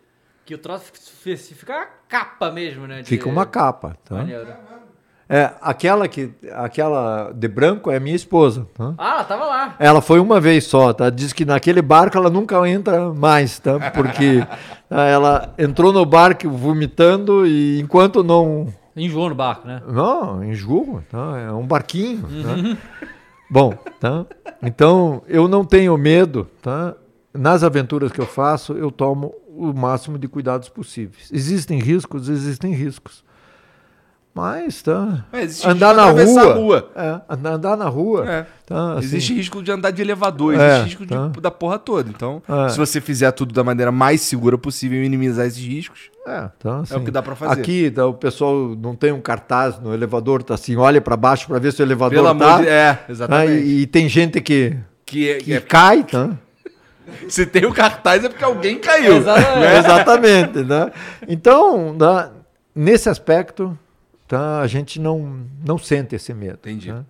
Que o troço fica, uma capa mesmo, né? de- Fica uma capa, tá? Maneiro. É, aquela que, aquela de branco é minha esposa, tá? Ah, ela tava lá. Ela foi uma vez só, tá? Diz que naquele barco ela nunca entra mais, tá? Porque ela entrou no barco vomitando e enquanto não. Enjoou no barco, né? Não, enjoo, tá? É um barquinho, tá? Bom, tá? Então eu não tenho medo, tá? Nas aventuras que eu faço, eu tomo o máximo de cuidados possíveis. Existem riscos, existem riscos. Mas, tá? É, existe andar na de rua, rua. É, andar, na rua. É. tá? Assim, existe risco de andar de elevador, É, existe risco de- tá. da porra toda. Então, É. se você fizer tudo da maneira mais segura possível e minimizar esses riscos, É, então, assim, o que dá pra fazer. Aqui tá, o pessoal não tem um cartaz no elevador, tá assim, olha para baixo para ver se o elevador pelo amor tá. de... É, tá? exatamente. E, e tem gente que, Que, é- que é- cai, tá? se tem o cartaz é porque alguém caiu. É, Exatamente, né? Então, né, nesse aspecto, tá, a gente não, não sente esse medo. Entendi. né?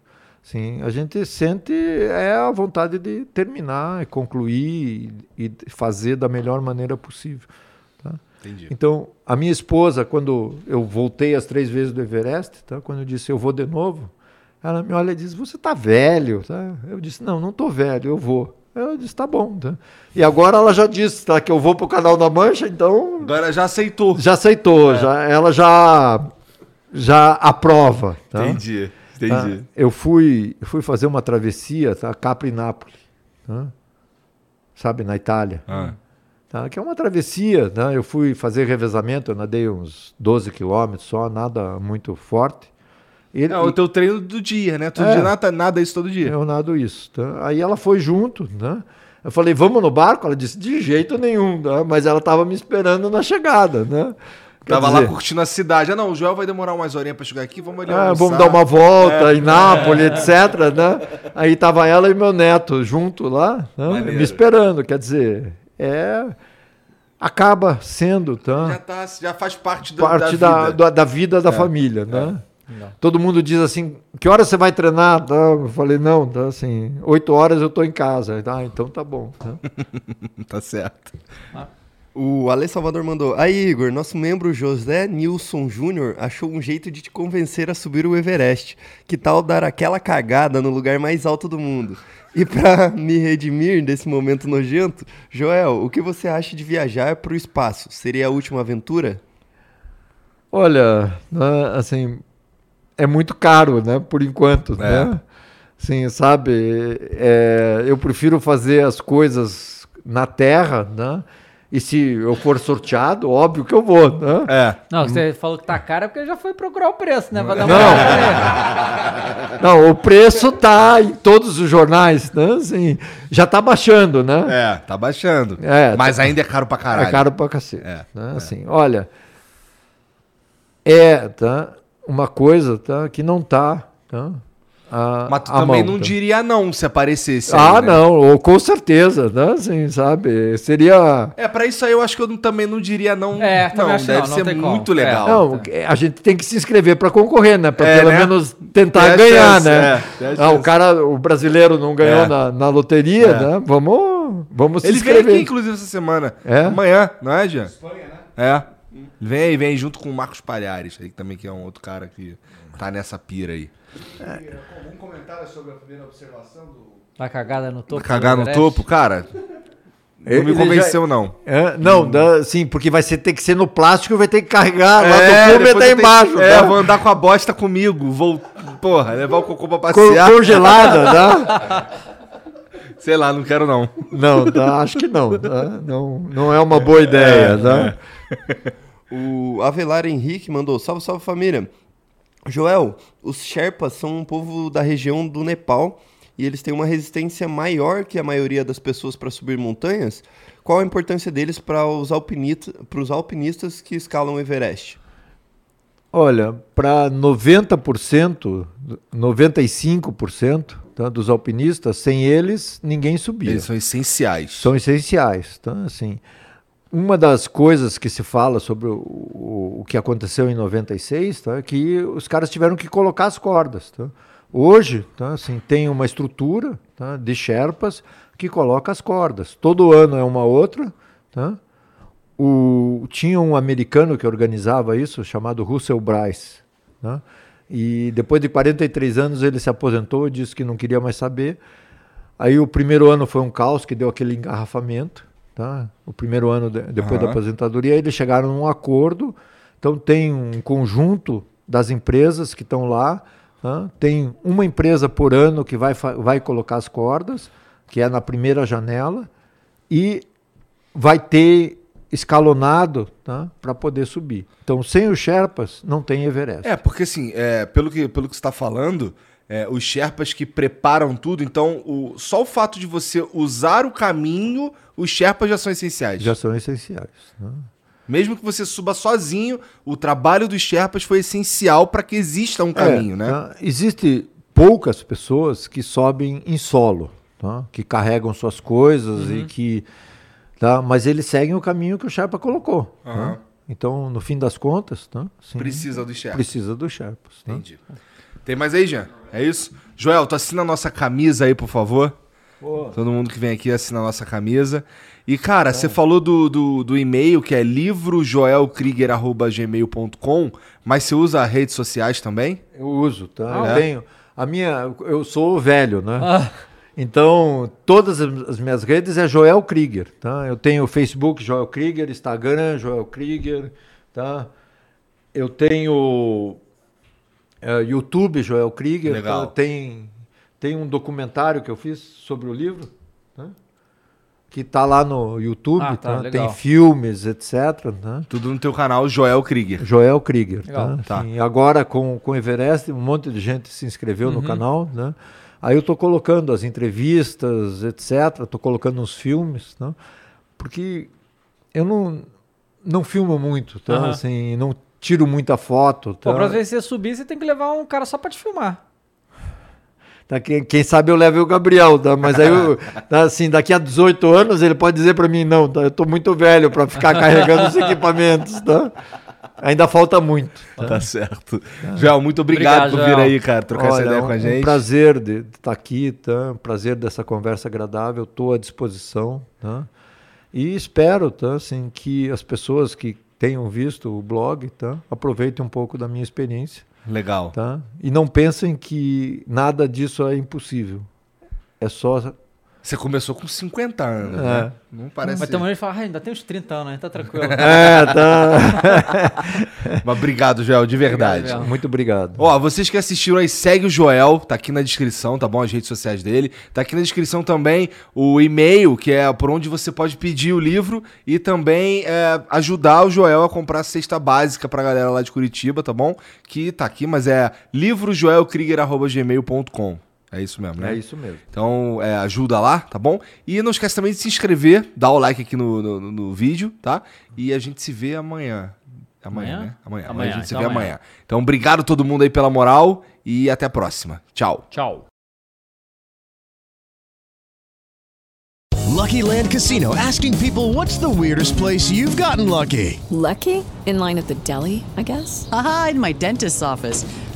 Sim, a gente sente é a vontade de terminar, e concluir e, e fazer da melhor maneira possível. tá? Entendi. Então, a minha esposa, quando eu voltei as três vezes do Everest, tá? quando eu disse eu vou de novo, ela me olha e diz: Você está velho? Tá? Eu disse: Não, não estou velho, eu vou. Eu disse: Tá bom. Tá? E agora ela já disse tá, que eu vou para o canal da Mancha, então Agora já aceitou. já aceitou, já, ela já, já aprova. Tá? Entendi, Tá? entendi. Eu fui, fui fazer uma travessia, tá? Capri-Nápoles, tá? sabe, na Itália. Ah. Tá? Que é uma travessia, né? eu fui fazer revezamento, eu nadei uns 12 quilômetros só, nada muito forte. Ele, É o teu treino do dia, né? Todo É. dia nada, nada isso todo dia. eu nado isso. Tá? Aí ela foi junto, né? Eu falei, vamos no barco? Ela disse, de jeito nenhum, né? mas ela estava me esperando na chegada, né? Quer Tava lá dizer, curtindo a cidade. Ah, não, o Joel vai demorar umas horinhas pra chegar aqui, vamos ali Ah, almoçar. vamos dar uma volta em Nápoles, etc. Né? Aí tava ela e meu neto junto lá, né? Me esperando. Quer dizer, é acaba sendo tá? Já, tá, já faz parte da, parte da da, vida. da, da vida da É, família, né? Todo mundo diz assim, que hora você vai treinar? Tá? Eu falei, não, tá assim, oito horas eu tô em casa. Ah, então tá bom. tá? tá certo. O Ale Salvador mandou. Aí, Igor, nosso membro José Nilson Júnior achou um jeito de te convencer a subir o Everest. Que tal dar aquela cagada no lugar mais alto do mundo? E pra me redimir desse momento nojento, Joel, o que você acha de viajar pro espaço? Seria a última aventura? Olha, né, assim, é muito caro, né? Por enquanto, É. né? Sim, sabe? é, eu prefiro fazer as coisas na terra, né? E se eu for sorteado, óbvio que eu vou, né? É. Não, você falou que tá caro é porque já foi procurar o preço, né? Dar Não. uma olhada. Não, o preço tá em todos os jornais, né? Assim, já tá baixando, né? É, tá baixando. É, Mas tá- ainda é caro pra caralho. É caro pra cacete. É, né? Assim, olha, é tá, uma coisa tá, que não tá, tá a, Mas tu a também mão, não tá. diria não se aparecesse. Ah, aí, né? não, ou com certeza, né? Assim, sabe? Seria. É, pra isso aí eu acho que eu não- também não diria não. É, não, acho deve não, não ser como. muito legal. Não, a gente tem que se inscrever para concorrer, né? Para É, pelo né? menos tentar ganhar, chance, né? é, ah, o cara, o brasileiro não ganhou É. na, na loteria, É. né? Vamos, vamos se Ele veio inscrever. aqui, inclusive, essa semana. É? Amanhã, não é, Jean? Espanha, né? É. Vem aí, vem junto com o Marcos Palhares, aí também que é um outro cara que tá nessa pira aí. Um comentário sobre a primeira observação do. Tá cagada no topo. Cagar do no topo, cara. Não Ele me já- convenceu, não. É, não, dá- sim, porque vai ser, ter que ser no plástico e vai ter que carregar lá É, do cume depois até tenho- embaixo. É, tá? vou andar com a bosta comigo. Vou, porra, levar o cocô pra passear. congelada, tá? Sei lá, não quero não. Não, tá, acho que não, tá? não. Não é uma boa ideia, É, tá? O Avelar Henrique mandou: Salve, salve família. Joel, os Sherpas são um povo da região do Nepal e eles têm uma resistência maior que a maioria das pessoas para subir montanhas. Qual a importância deles para os alpinistas, pros alpinistas que escalam o Everest? Olha, para 90%, 95% tá, dos alpinistas, sem eles, ninguém subia. Eles são essenciais. São essenciais. Tá? Assim, uma das coisas que se fala sobre o, o, o que aconteceu em 96 tá, é que os caras tiveram que colocar as cordas. Tá? Hoje, tá, assim, tem uma estrutura tá, de Sherpas que coloca as cordas. Todo ano é uma outra. Tá? O, tinha um americano que organizava isso, chamado Russell Bryce. Né? E depois de 43 anos ele se aposentou, disse que não queria mais saber. Aí o primeiro ano foi um caos, que deu aquele engarrafamento. Tá? O primeiro ano de- depois da Aham. aposentadoria, eles chegaram num acordo. Então tem um conjunto das empresas que estão lá. tá? Tem uma empresa por ano que vai, vai colocar as cordas, que é na primeira janela, e vai ter escalonado tá? para poder subir. Então, sem os Sherpas, não tem Everest. É, porque assim, é, pelo, que, pelo que você está falando, é, os Sherpas que preparam tudo, então o, só o fato de você usar o caminho, os Sherpas já são essenciais. Já são essenciais. né? Mesmo que você suba sozinho, o trabalho dos Sherpas foi essencial para que exista um caminho, É, né? tá? Existe poucas pessoas que sobem em solo, tá? que carregam suas coisas Uhum. e que. Tá? Mas eles seguem o caminho que o Sherpa colocou. tá? Aham. Então, no fim das contas, tá? Sim, Precisa dos Sherpas. precisa dos Sherpas. tá? Tem mais aí, Jean? É isso? Joel, tu assina a nossa camisa aí, por favor. Todo mundo que vem aqui assina a nossa camisa. E, cara, você falou do, do, do e-mail, que é livrojoelkrieger.gmail.com, mas você usa redes sociais também? Eu uso, tá? Ah, eu é? tenho. A minha, eu sou velho, né? Ah. Então, todas as as minhas redes é Joel Krieger, tá? Eu tenho Facebook Joel Krieger, Instagram Joel Krieger, tá? Eu tenho é, YouTube Joel Krieger, Legal. tem tem um documentário que eu fiz sobre o livro, tá? que tá lá no YouTube, Ah, tá, tá? tem filmes, etc. Tá? Tudo no teu canal, Joel Krieger. Joel Krieger. Legal. Tá? Tá. Assim, agora com o Everest, um monte de gente se inscreveu no canal, né? Aí eu tô colocando as entrevistas, etc. Tô colocando uns filmes, né? Porque eu não não filmo muito, tá? Aham. Assim, não tiro muita foto, tá? Pô, pra ver se você subir, você tem que levar um cara só pra te filmar. Tá, quem, quem sabe eu levo o Gabriel, tá? Mas aí, eu, tá, assim, daqui a 18 anos ele pode dizer para mim, não, tá? Eu tô muito velho para ficar carregando os equipamentos, tá? Ainda falta muito. Tá certo. Joel, muito obrigado, Obrigado, por vir Joel. aí, cara, trocar essa Olha, ideia um, com a um gente. prazer de estar aqui, tá? Um prazer dessa conversa agradável. Estou à disposição, tá? E espero, tá, assim, que as pessoas que tenham visto o blog, tá, aproveitem um pouco da minha experiência, Legal. tá? E não pensem que nada disso é impossível. É só Você começou com 50 anos, É. né? Não parece. Mas também ele fala, ah, ainda tem uns 30 anos, né? Tá tranquilo. É, tá. Mas obrigado, Joel, de verdade. Obrigado, Joel. Muito obrigado. Ó, vocês que assistiram aí, segue o Joel, tá aqui na descrição, tá bom? As redes sociais dele. Tá aqui na descrição também o e-mail, que é por onde você pode pedir o livro e também é, ajudar o Joel a comprar a cesta básica pra galera lá de Curitiba, tá bom? Que tá aqui, mas é livrojoelkrieger.gmail.com. É isso mesmo, né? É isso mesmo. Então, é, ajuda lá, tá bom? E não esquece também de se inscrever, dar o like aqui no, no, no- vídeo, tá? E a gente se vê amanhã. Amanhã, Amanhã? né? Amanhã. Amanhã, Amanhã, a gente se então vê amanhã. amanhã. Então, obrigado todo mundo aí pela moral e até a próxima. Tchau. Tchau. Lucky Land Casino asking people what's the weirdest place you've gotten lucky? Lucky? In line at the deli, I guess? Aha, in my dentist's office.